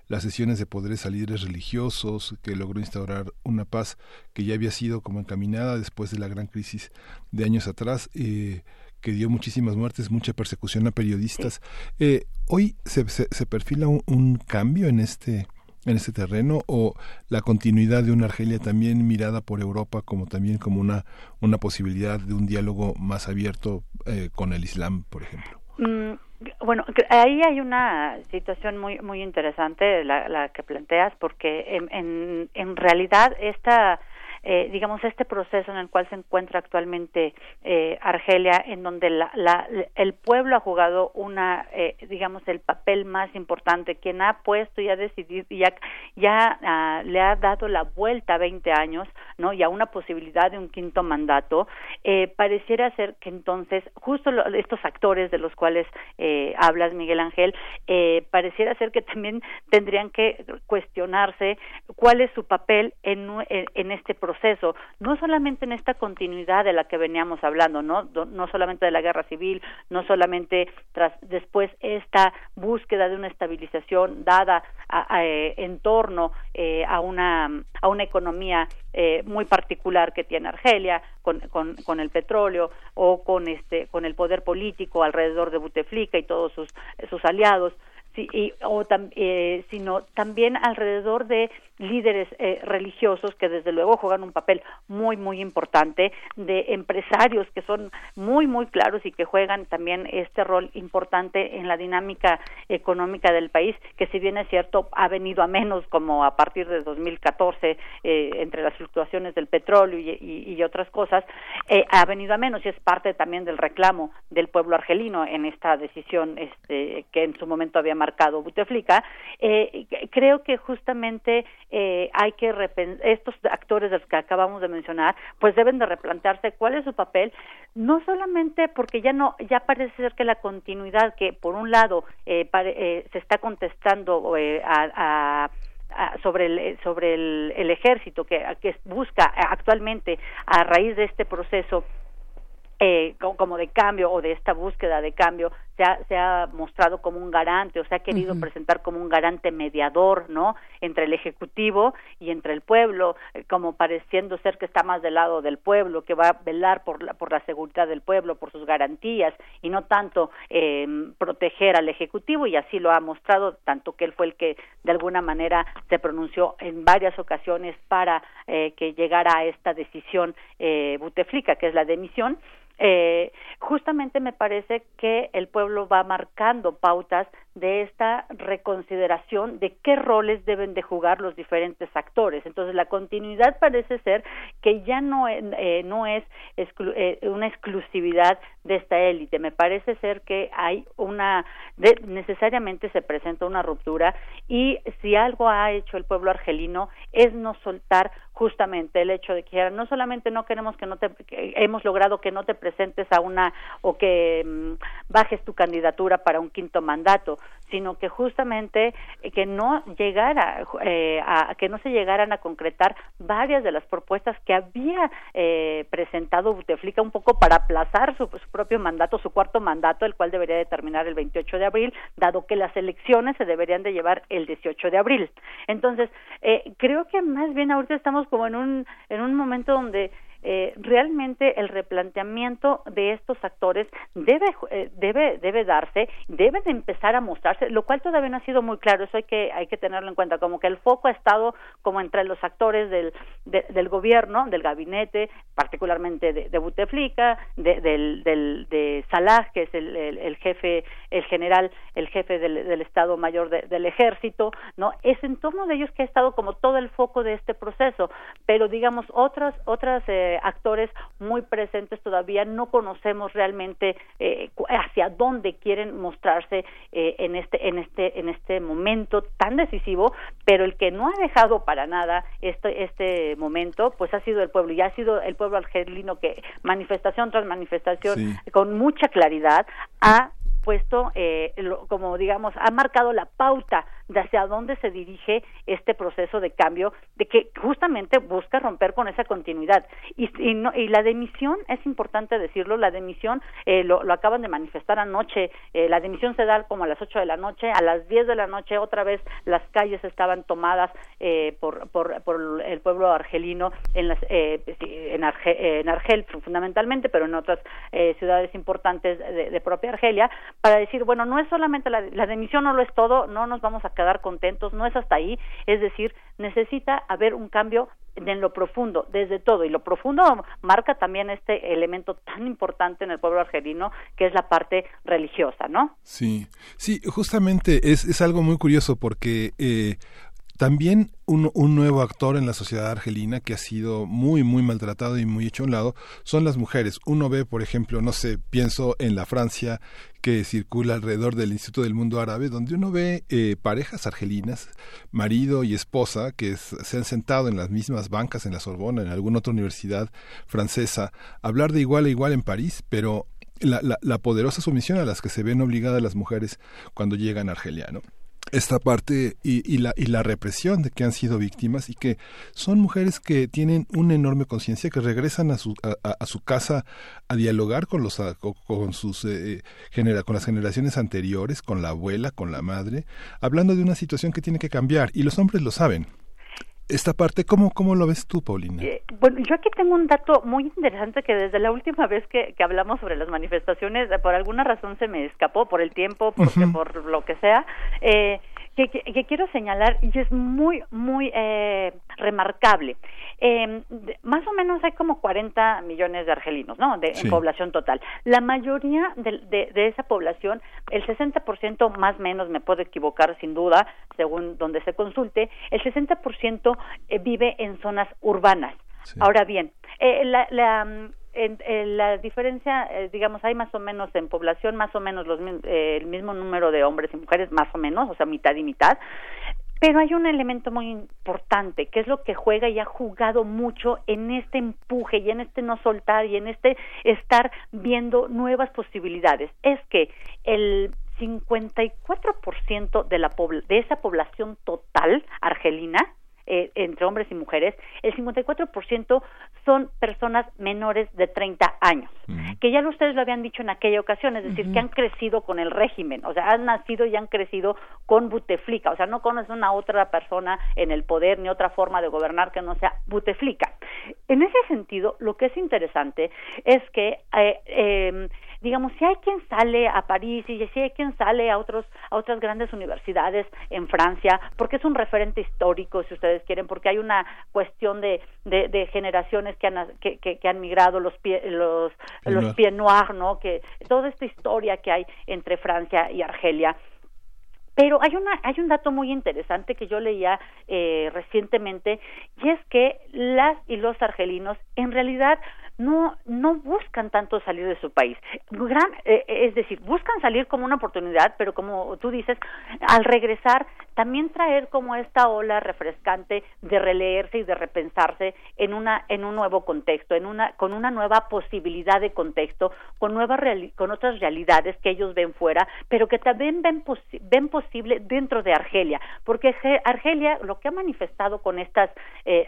las sesiones de poderes a líderes religiosos, que logró instaurar una paz que ya había sido como encaminada después de la gran crisis de años atrás, eh, que dio muchísimas muertes, mucha persecución a periodistas. Eh, hoy se, se, se perfila un, un, cambio en este en este terreno o la continuidad de una Argelia también mirada por Europa como también como una una posibilidad de un diálogo más abierto eh, con el Islam, por ejemplo. Mm bueno, ahí hay una situación muy muy interesante la, la que planteas porque en, en, en realidad esta eh, digamos, este proceso en el cual se encuentra actualmente eh, Argelia, en donde la, la, el pueblo ha jugado una, eh, digamos, el papel más importante, quien ha puesto y ha decidido y ya, ya ah, le ha dado la vuelta a 20 años, ¿no? Y a una posibilidad de un quinto mandato, eh, pareciera ser que entonces, justo estos actores de los cuales eh, hablas, Miguel Ángel, eh, pareciera ser que también tendrían que cuestionarse cuál es su papel en, en, este proceso, no solamente en esta continuidad de la que veníamos hablando, ¿no? No solamente de la guerra civil, no solamente tras después esta búsqueda de una estabilización dada en torno a una a una economía muy particular que tiene Argelia con, con, con, el petróleo o con este con el poder político alrededor de Buteflika y todos sus sus aliados y, o eh, sino también alrededor de líderes eh, religiosos que desde luego juegan un papel muy muy importante de empresarios que son muy muy claros y que juegan también este rol importante en la dinámica económica del país que si bien es cierto ha venido a menos como a partir de 2014 eh, entre las fluctuaciones del petróleo y, otras cosas eh, ha venido a menos y es parte también del reclamo del pueblo argelino en esta decisión este, que en su momento había marcado Buteflika eh, creo que justamente eh, hay que estos actores de los que acabamos de mencionar pues deben de replantearse cuál es su papel no solamente porque ya no ya parece ser que la continuidad que por un lado eh, eh se está contestando eh, a, a sobre el sobre el, el ejército que busca actualmente a raíz de este proceso eh, como de cambio o de esta búsqueda de cambio se ha, se ha mostrado como un garante o se ha querido presentar como un garante mediador no entre el ejecutivo y entre el pueblo eh, como pareciendo ser que está más del lado del pueblo que va a velar por la por la seguridad del pueblo por sus garantías y no tanto eh, proteger al ejecutivo y así lo ha mostrado tanto que él fue el que de alguna manera se pronunció en varias ocasiones para eh, que llegara a esta decisión eh, Buteflika que es la demisión eh, justamente me parece que el pueblo va marcando pautas de esta reconsideración de qué roles deben de jugar los diferentes actores. Entonces, la continuidad parece ser que ya no, eh, no es eh, una exclusividad de esta élite. Me parece ser que hay una, necesariamente se presenta una ruptura y si algo ha hecho el pueblo argelino es no soltar justamente el hecho de que no solamente no queremos que no te, hemos logrado que no te presentes a una o que mm, bajes tu candidatura para un quinto mandato, sino que justamente eh, que no llegara eh, a que no se llegaran a concretar varias de las propuestas que había eh, presentado Buteflika un poco para aplazar su, propio mandato, su cuarto mandato, el cual debería de terminar el 28 de abril, dado que las elecciones se deberían de llevar el 18 de abril. Entonces, eh, creo que más bien ahorita estamos como en un en un momento donde eh, realmente el replanteamiento de estos actores debe eh, debe debe darse debe de empezar a mostrarse lo cual todavía no ha sido muy claro eso hay que hay que tenerlo en cuenta como que el foco ha estado como entre los actores del del gobierno del gabinete particularmente de, de Buteflika de, del, del de Salah que es el, el, jefe el general el jefe del, estado mayor del ejército no es en torno de ellos que ha estado como todo el foco de este proceso pero digamos otras otras eh, actores muy presentes. Todavía no conocemos realmente eh, hacia dónde quieren mostrarse eh, en este en este en este momento tan decisivo pero el que no ha dejado para nada este este momento pues ha sido el pueblo y ha sido el pueblo argelino que manifestación tras manifestación con mucha claridad ha puesto, eh, como digamos, ha marcado la pauta de hacia dónde se dirige este proceso de cambio, de que justamente busca romper con esa continuidad. Y, y, no, y la demisión, es importante decirlo, la demisión, eh, lo, lo, acaban de manifestar anoche, eh, la demisión se da como a las 8 de la noche, a las 10 de la noche otra vez las calles estaban tomadas eh, por, por, por, el pueblo argelino en, las, eh, en, Argel, en Argel fundamentalmente, pero en otras eh, ciudades importantes de, de propia Argelia, para decir, bueno, no es solamente la, la demisión, no lo es todo, no nos vamos a quedar contentos, no es hasta ahí, es decir, necesita haber un cambio en lo profundo, desde todo, y lo profundo marca también este elemento tan importante en el pueblo argelino, que es la parte religiosa, ¿no? Sí, sí, justamente es, es algo muy curioso porque eh, También un, nuevo actor en la sociedad argelina que ha sido muy, muy maltratado y muy hecho a un lado son las mujeres. Uno ve, por ejemplo, no sé, pienso en la Francia que circula alrededor del Instituto del Mundo Árabe, donde uno ve eh, parejas argelinas, marido y esposa, que se han sentado en las mismas bancas en la Sorbona, en alguna otra universidad francesa, hablar de igual a igual en París, pero la, la, la poderosa sumisión a las que se ven obligadas las mujeres cuando llegan a Argelia, ¿no? Esta parte y, la, y la represión de que han sido víctimas y que son mujeres que tienen una enorme conciencia, que regresan a su, a, su casa a dialogar con, los, con, sus, eh, genera, con las generaciones anteriores, con la abuela, con la madre, hablando de una situación que tiene que cambiar. Y los hombres lo saben esta parte, ¿cómo, cómo lo ves tú, Paulina? Eh, bueno, yo aquí tengo un dato muy interesante que desde la última vez que, que hablamos sobre las manifestaciones, por alguna razón se me escapó, por el tiempo, porque, por lo que sea, eh, que, quiero señalar y es muy, muy eh, remarcable. Eh, más o menos hay como 40 millones de argelinos, ¿no? De, En población total. La mayoría de, de, esa población, el 60% más o menos, me puedo equivocar sin duda, según donde se consulte, el 60% eh, vive en zonas urbanas. Ahora bien, eh, la, la, en, la diferencia, eh, digamos, hay más o menos en población, más o menos los, eh, el mismo número de hombres y mujeres, más o menos, o sea, mitad y mitad. Pero hay un elemento muy importante, que es lo que juega y ha jugado mucho en este empuje y en este no soltar y en este estar viendo nuevas posibilidades. Es que el 54% de, la de esa población total argelina eh, entre hombres y mujeres, el 54% son personas menores de 30 años, que ya ustedes lo habían dicho en aquella ocasión, es decir, que han crecido con el régimen, o sea, han nacido y han crecido con Buteflika, o sea, no conocen una otra persona en el poder ni otra forma de gobernar que no sea Buteflika. En ese sentido, lo que es interesante es que eh, eh, digamos, si hay quien sale a París y si hay quien sale a otros a otras grandes universidades en Francia, porque es un referente histórico, si ustedes quieren, porque hay una cuestión de, de, generaciones que han que, que, han migrado los pie, los los pieds noirs, ¿no? Que toda esta historia que hay entre Francia y Argelia pero hay una hay un dato muy interesante que yo leía eh, recientemente y es que las y los argelinos en realidad no no buscan tanto salir de su país. Gran eh, es decir buscan salir como una oportunidad pero como tú dices al regresar también traer como esta ola refrescante de releerse y de repensarse en una en un nuevo contexto en una con una nueva posibilidad de contexto con nuevas con otras realidades que ellos ven fuera pero que también ven ven posible dentro de Argelia. Porque Argelia lo que ha manifestado con estas eh,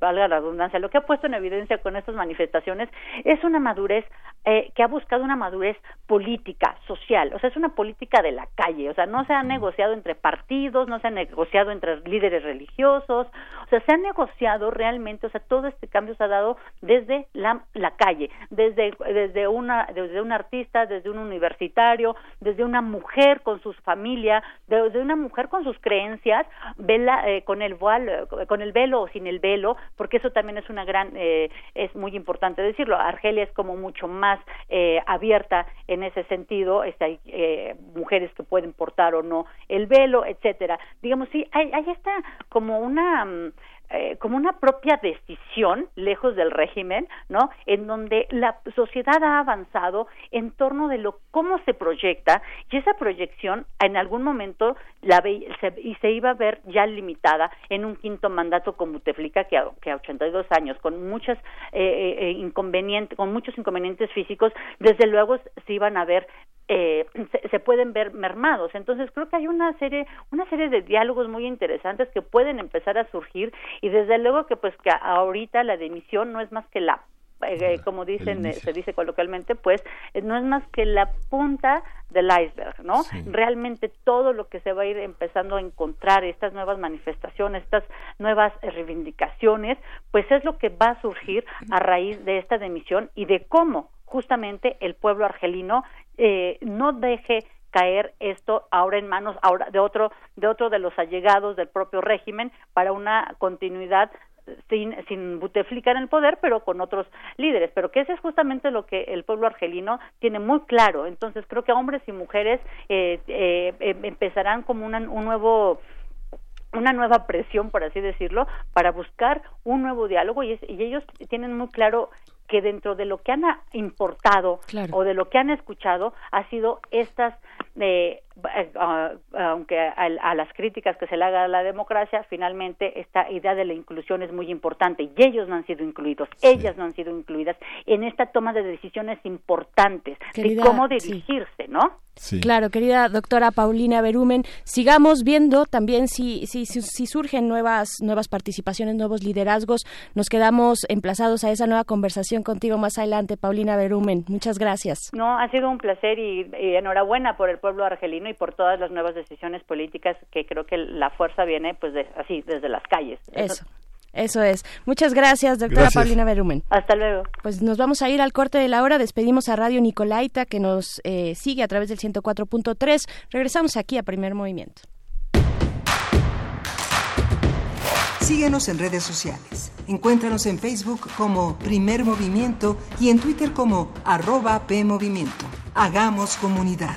valga la redundancia lo que ha puesto en evidencia con estas manifestaciones es una madurez eh, que ha buscado una madurez política, social, o sea, es una política de la calle, o sea, no se ha negociado entre partidos, no se ha negociado entre líderes religiosos, o sea, se ha negociado realmente, o sea, todo este cambio se ha dado desde la, calle, desde, desde, una, desde un artista, desde un universitario, desde una mujer con su familia, desde una mujer con sus creencias, vela, eh, con el voile, con el velo o sin el velo, porque eso también es una gran, eh, es muy importante decirlo. Argelia es como mucho más eh, abierta en ese sentido. Este, hay eh, mujeres que pueden portar o no el velo, etcétera. Digamos, sí, hay, hay está como una mm, eh, como una propia decisión lejos del régimen, ¿no? En donde la sociedad ha avanzado en torno de lo cómo se proyecta y esa proyección en algún momento la se, y se iba a ver ya limitada en un quinto mandato con Buteflika que a, que a 82 años con muchas eh, eh, inconvenientes con muchos inconvenientes físicos desde luego se iban a ver eh, se, pueden ver mermados. Entonces creo que hay una serie, una serie de diálogos muy interesantes que pueden empezar a surgir y desde luego que pues que ahorita la dimisión no es más que la eh, como dicen, eh, se dice coloquialmente, pues no es más que la punta del iceberg, ¿no? Realmente todo lo que se va a ir empezando a encontrar, estas nuevas manifestaciones, estas nuevas reivindicaciones, pues es lo que va a surgir a raíz de esta dimisión y de cómo justamente el pueblo argelino eh, no deje caer esto ahora en manos ahora de otro de otro de los allegados del propio régimen para una continuidad sin, sin Buteflika en el poder, pero con otros líderes. Pero que ese es justamente lo que el pueblo argelino tiene muy claro. Entonces creo que hombres y mujeres eh, eh, em, empezarán como un nuevo una nueva presión, por así decirlo, para buscar un nuevo diálogo y, y ellos tienen muy claro que dentro de lo que han importado o de lo que han escuchado ha sido estas eh, aunque a, las críticas que se le haga a la democracia, finalmente esta idea de la inclusión es muy importante y ellos no han sido incluidos, ellas no han sido incluidas en esta toma de decisiones importantes de cómo dirigirse, ¿no? Claro, querida doctora Paulina Berumen, sigamos viendo también si, si, si, surgen nuevas, nuevas participaciones, nuevos liderazgos. Nos quedamos emplazados a esa nueva conversación contigo más adelante, Paulina Berumen. Muchas gracias. No, ha sido un placer y, enhorabuena por el pueblo argelino y por todas las nuevas decisiones políticas que creo que la fuerza viene pues así, desde las calles. Eso. Eso es. Muchas gracias, doctora Paulina Berumen. Hasta luego. Pues nos vamos a ir al corte de la hora. Despedimos a Radio Nicolaita, que nos eh, sigue a través del 104.3. Regresamos aquí a Primer Movimiento. Síguenos en redes sociales. Encuéntranos en Facebook como Primer Movimiento y en Twitter como arroba PMovimiento. Hagamos comunidad.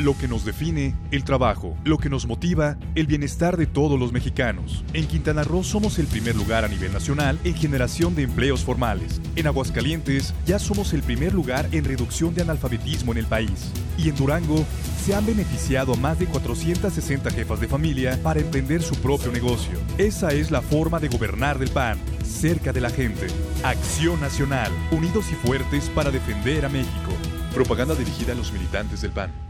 Lo que nos define, el trabajo. Lo que nos motiva, el bienestar de todos los mexicanos. En Quintana Roo somos el primer lugar a nivel nacional en generación de empleos formales. En Aguascalientes ya somos el primer lugar en reducción de analfabetismo en el país. Y en Durango se han beneficiado a más de 460 jefas de familia para emprender su propio negocio. Esa es la forma de gobernar del PAN, cerca de la gente. Acción Nacional, unidos y fuertes para defender a México. Propaganda dirigida a los militantes del PAN.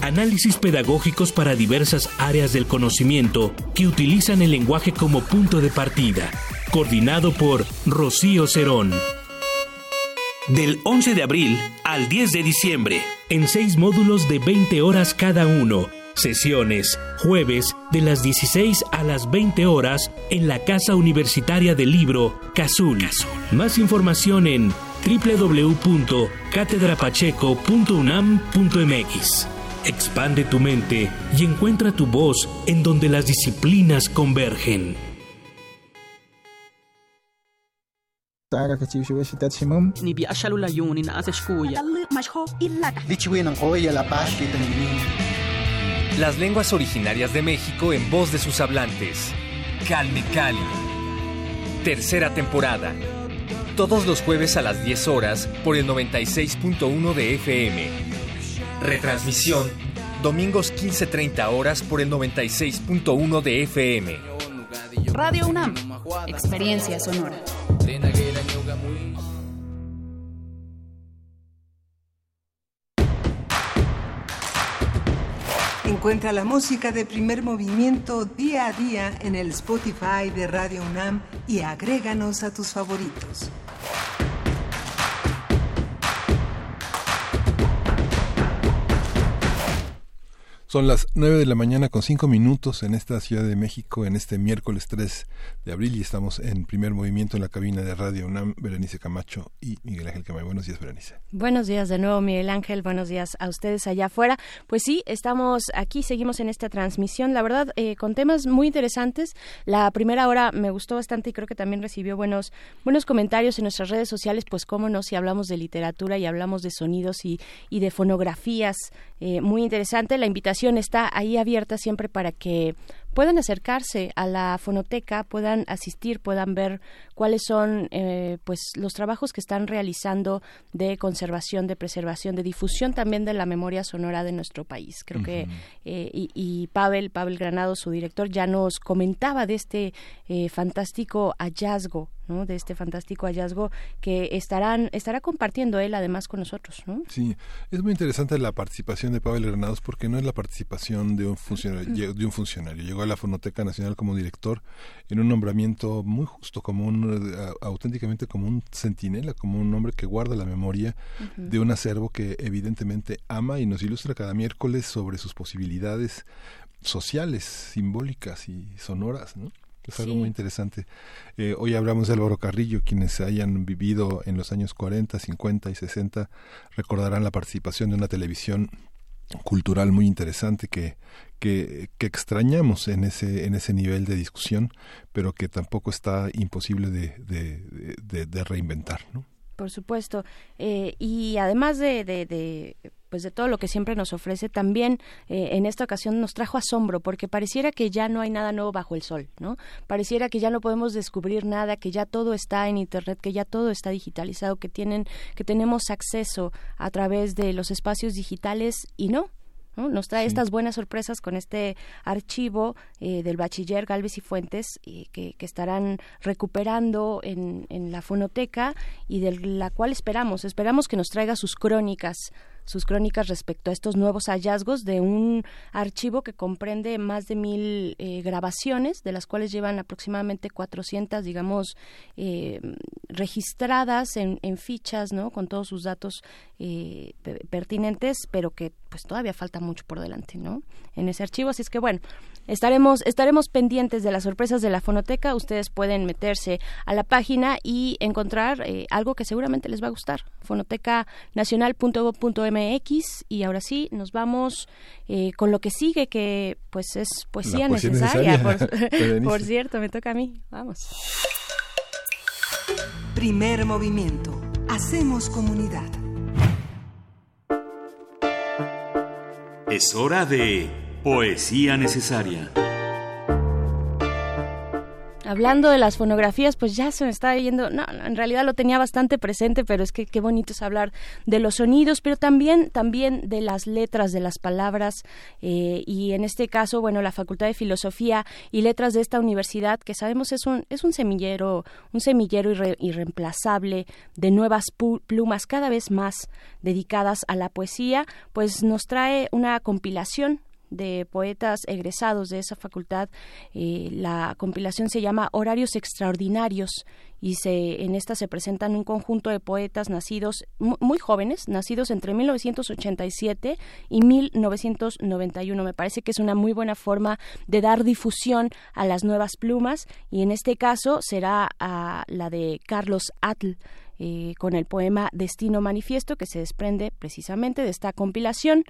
análisis pedagógicos para diversas áreas del conocimiento que utilizan el lenguaje como punto de partida, coordinado por Rocío Cerón. Del 11 de abril al 10 de diciembre, en seis módulos de 20 horas cada uno, sesiones, jueves de las 16 a las 20 horas en la Casa Universitaria del Libro, Cazul. Más información en www.catedrapacheco.unam.mx. Expande tu mente y encuentra tu voz en donde las disciplinas convergen. Las lenguas originarias de México en voz de sus hablantes. Calme Cali. Tercera temporada. Todos los jueves a las 10 horas por el 96.1 de FM Retransmisión, domingos 15.30 horas por el 96.1 de FM. Radio UNAM, experiencia sonora. Encuentra la música de primer movimiento día a día en el Spotify de Radio UNAM y agréganos a tus favoritos. Son las nueve de la mañana con cinco minutos en esta Ciudad de México en este miércoles 3 de abril y estamos en primer movimiento en la cabina de Radio UNAM, Berenice Camacho y Miguel Ángel Camacho. Buenos días, Berenice. Buenos días de nuevo, Miguel Ángel. Buenos días a ustedes allá afuera. Pues sí, estamos aquí, seguimos en esta transmisión, la verdad, eh, con temas muy interesantes. La primera hora me gustó bastante y creo que también recibió buenos, buenos comentarios en nuestras redes sociales, pues cómo no, si hablamos de literatura y hablamos de sonidos y, y de fonografías, eh, muy interesante. La invitación está ahí abierta siempre para que puedan acercarse a la fonoteca, puedan asistir, puedan ver cuáles son eh, pues los trabajos que están realizando de conservación, de preservación, de difusión también de la memoria sonora de nuestro país. Creo que eh, y, Pavel, Pavel Granado, su director, ya nos comentaba de este eh, fantástico hallazgo de este fantástico hallazgo que estarán estará compartiendo él además con nosotros. ¿no? Sí, es muy interesante la participación de Pavel Granados porque no es la participación de un funcionario, de un funcionario. Llegó a la Fonoteca Nacional como director en un nombramiento muy justo, como un auténticamente como un centinela, como un hombre que guarda la memoria de un acervo que evidentemente ama y nos ilustra cada miércoles sobre sus posibilidades sociales, simbólicas y sonoras, ¿no? Es algo muy interesante. Eh, hoy hablamos de Álvaro Carrillo, quienes hayan vivido en los años 40, 50 y 60 recordarán la participación de una televisión cultural muy interesante que, que, extrañamos en ese, en ese nivel de discusión, pero que tampoco está imposible de, de, reinventar. ¿no? Por supuesto. Eh, y además de, de, pues de todo lo que siempre nos ofrece, también eh, en esta ocasión nos trajo asombro, porque pareciera que ya no hay nada nuevo bajo el sol, ¿no? Pareciera que ya no podemos descubrir nada, que ya todo está en internet, que ya todo está digitalizado, que tienen, que tenemos acceso a través de los espacios digitales y no, nos trae estas buenas sorpresas con este archivo eh, del bachiller Galvez y Fuentes eh, que, que, estarán recuperando en, en la fonoteca y de la cual esperamos, esperamos que nos traiga sus crónicas sus crónicas respecto a estos nuevos hallazgos de un archivo que comprende más de mil eh, grabaciones, de las cuales llevan aproximadamente 400, digamos, eh, registradas en, fichas, ¿no? Con todos sus datos eh, pertinentes, pero que pues todavía falta mucho por delante, ¿no? En ese archivo, así es que bueno, estaremos estaremos pendientes de las sorpresas de la fonoteca. Ustedes pueden meterse a la página y encontrar algo que seguramente les va a gustar. fonotecanacional.gov.mx y ahora sí nos vamos eh, con lo que sigue que pues es poesía, necesaria, Por, cierto me toca a mí. Vamos. Primer movimiento. Hacemos comunidad. Es hora de poesía necesaria. Hablando de las fonografías, pues ya se me está yendo, no, en realidad lo tenía bastante presente, pero es que qué bonito es hablar de los sonidos, pero también, también de las letras, de las palabras, eh, y en este caso, bueno, la Facultad de Filosofía y Letras de esta universidad, que sabemos es un, es un semillero, un semillero irreemplazable de nuevas plumas cada vez más dedicadas a la poesía, pues nos trae una compilación de poetas egresados de esa facultad. Eh, la compilación se llama Horarios Extraordinarios y se, en esta se presentan un conjunto de poetas nacidos muy jóvenes, nacidos entre 1987 y 1991. Me parece que es una muy buena forma de dar difusión a las nuevas plumas y en este caso será a la de Carlos Atl. Eh, con el poema Destino Manifiesto que se desprende precisamente de esta compilación.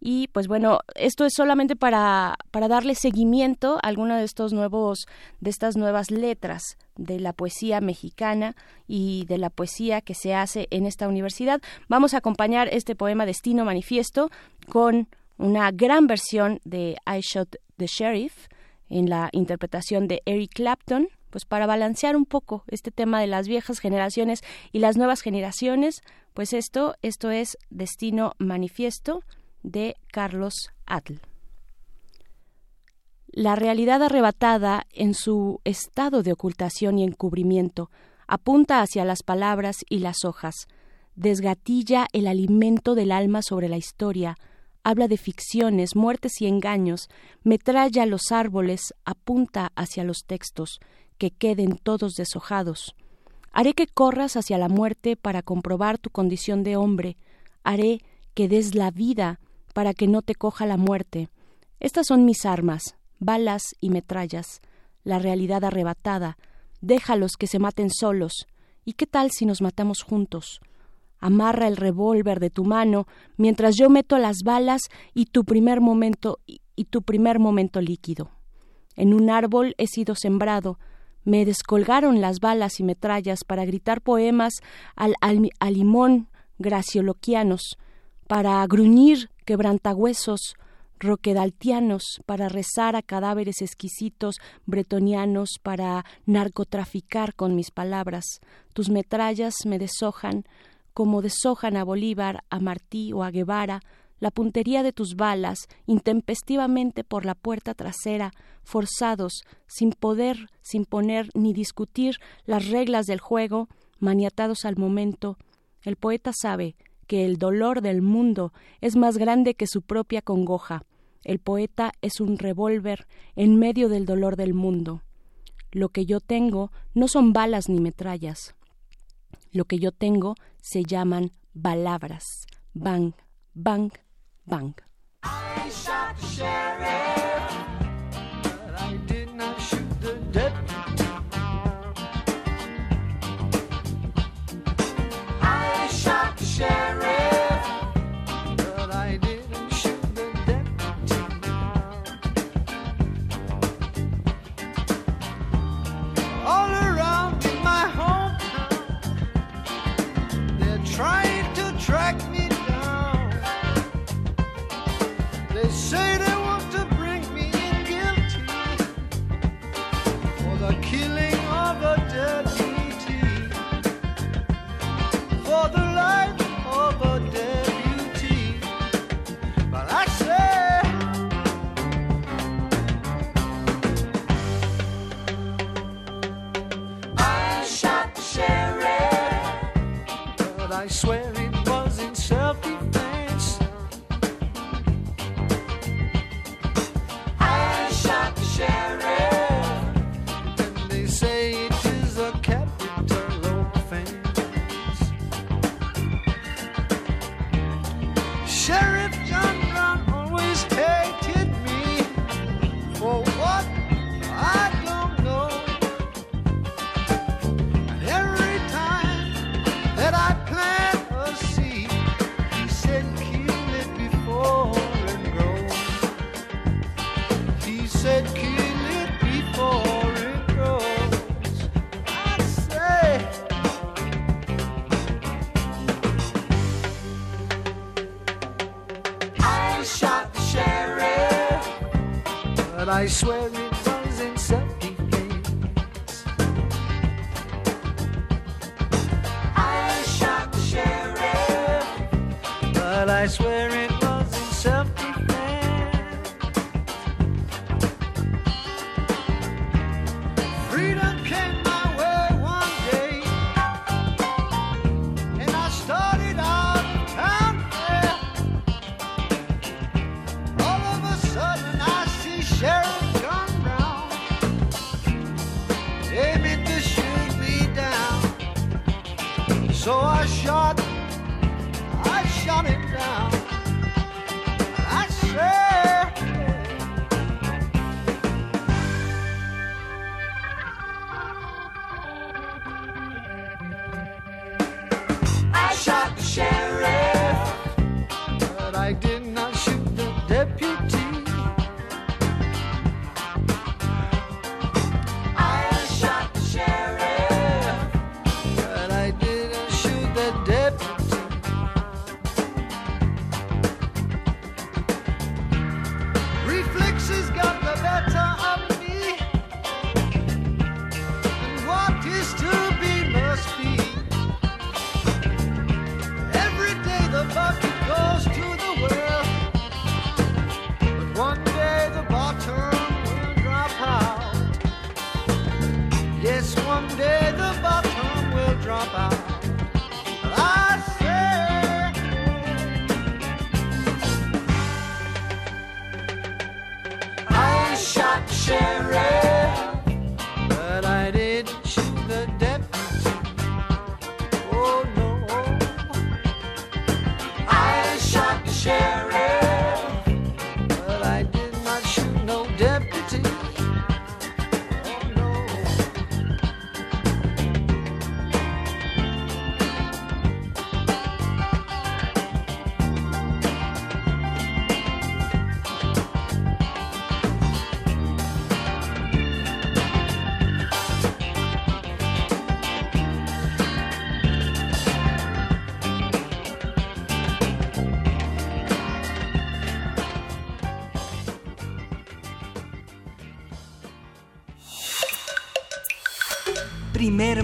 Y pues bueno, esto es solamente para, para darle seguimiento a alguna de estos nuevos, de estas nuevas letras de la poesía mexicana y de la poesía que se hace en esta universidad. Vamos a acompañar este poema Destino Manifiesto con una gran versión de I Shot the Sheriff en la interpretación de Eric Clapton, pues para balancear un poco este tema de las viejas generaciones y las nuevas generaciones, pues esto, esto es Destino Manifiesto de Carlos Atl. La realidad arrebatada en su estado de ocultación y encubrimiento apunta hacia las palabras y las hojas, desgatilla el alimento del alma sobre la historia, habla de ficciones, muertes y engaños, metralla los árboles, apunta hacia los textos, que queden todos deshojados. Haré que corras hacia la muerte para comprobar tu condición de hombre, haré que des la vida para que no te coja la muerte. Estas son mis armas, balas y metrallas, la realidad arrebatada. Déjalos que se maten solos. ¿Y qué tal si nos matamos juntos? Amarra el revólver de tu mano mientras yo meto las balas y tu primer momento y tu primer momento líquido. En un árbol he sido sembrado, me descolgaron las balas y metrallas para gritar poemas al, al, limón gracioloquianos, para gruñir quebrantahuesos roquedaltianos, para rezar a cadáveres exquisitos bretonianos, para narcotraficar con mis palabras. Tus metrallas me deshojan, como deshojan a Bolívar, a Martí o a Guevara, la puntería de tus balas, intempestivamente por la puerta trasera, forzados, sin poder, sin poner ni discutir las reglas del juego, maniatados al momento. El poeta sabe que el dolor del mundo es más grande que su propia congoja. El poeta es un revólver en medio del dolor del mundo. Lo que yo tengo no son balas ni metrallas. Lo que yo tengo se llaman palabras. Bang, bang, bang.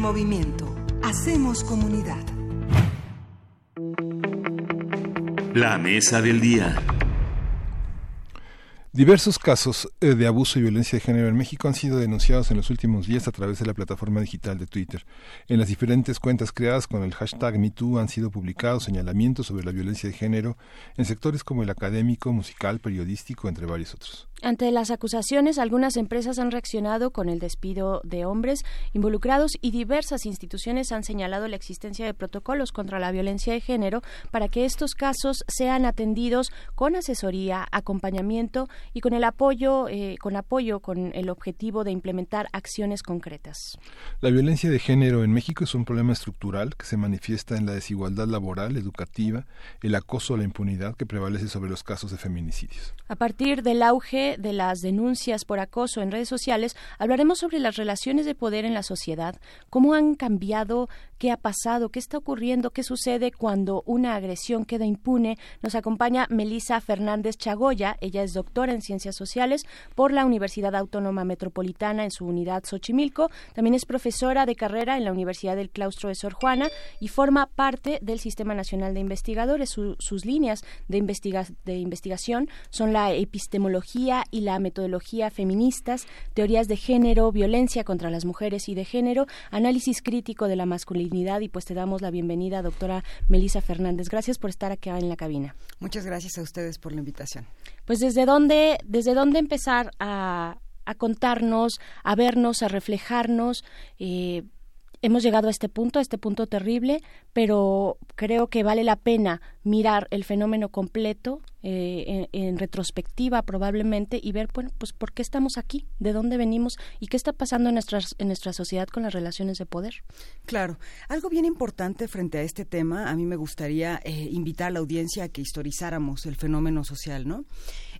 Movimiento. Hacemos comunidad. La mesa del día. Diversos casos eh, de abuso y violencia de género en México han sido denunciados en los últimos días a través de la plataforma digital de Twitter. En las diferentes cuentas creadas con el hashtag MeToo han sido publicados señalamientos sobre la violencia de género en sectores como el académico, musical, periodístico, entre varios otros. Ante las acusaciones, algunas empresas han reaccionado con el despido de hombres involucrados y diversas instituciones han señalado la existencia de protocolos contra la violencia de género para que estos casos sean atendidos con asesoría, acompañamiento y con el apoyo, eh, con apoyo con el objetivo de implementar acciones concretas. La violencia de género en México es un problema estructural que se manifiesta en la desigualdad laboral, educativa, el acoso a la impunidad que prevalece sobre los casos de feminicidios. A partir del auge de las denuncias por acoso en redes sociales, hablaremos sobre las relaciones de poder en la sociedad, cómo han cambiado, qué ha pasado, qué está ocurriendo, qué sucede cuando una agresión queda impune. Nos acompaña Melisa Fernández Chagoya, ella es doctora en Ciencias Sociales por la Universidad Autónoma Metropolitana en su unidad Xochimilco, también es profesora de carrera en la Universidad del Claustro de Sor Juana y forma parte del Sistema Nacional de Investigadores. sus líneas de, de investigación son la epistemología y la metodología feministas, teorías de género, violencia contra las mujeres y de género, análisis crítico de la masculinidad y pues te damos la bienvenida, doctora Melisa Fernández. Gracias por estar acá en la cabina. Muchas gracias a ustedes por la invitación. Pues desde dónde, desde dónde empezar a, a contarnos, a vernos, a reflejarnos. Eh, hemos llegado a este punto, a este punto terrible, pero creo que vale la pena mirar el fenómeno completo eh, en, retrospectiva probablemente y ver bueno pues por qué estamos aquí de dónde venimos y qué está pasando en nuestras en nuestra sociedad con las relaciones de poder claro. Algo bien importante frente a este tema a mí me gustaría eh, invitar a la audiencia a que historizáramos el fenómeno social no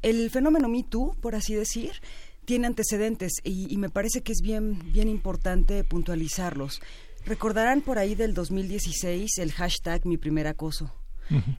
el fenómeno Me Too por así decir tiene antecedentes y, y, me parece que es bien, bien importante puntualizarlos. Recordarán por ahí del 2016 el hashtag mi primer acoso.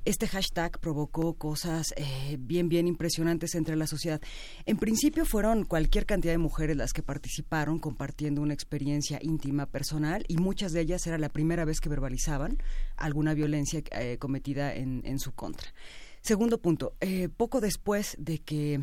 Este hashtag provocó cosas eh, bien, bien impresionantes entre la sociedad. En principio fueron cualquier cantidad de mujeres las que participaron compartiendo una experiencia íntima, personal, y muchas de ellas era la primera vez que verbalizaban alguna violencia eh, cometida en, en, su contra. Segundo punto, eh, poco después de que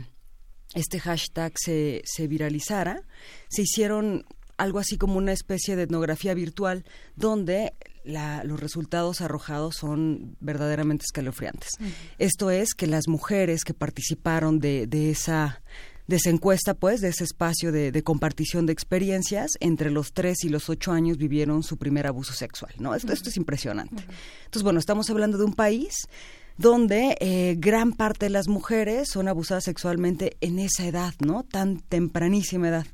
este hashtag se, se viralizara, se hicieron algo así como una especie de etnografía virtual donde los resultados arrojados son verdaderamente escalofriantes. Esto es que las mujeres que participaron de, de esa de esa encuesta, pues, de ese espacio de, compartición de experiencias, entre los 3 y los 8 años vivieron su primer abuso sexual, ¿no? Esto, esto es impresionante. Entonces, bueno, estamos hablando de un país donde eh, gran parte de las mujeres son abusadas sexualmente en esa edad, ¿no? Tan tempranísima edad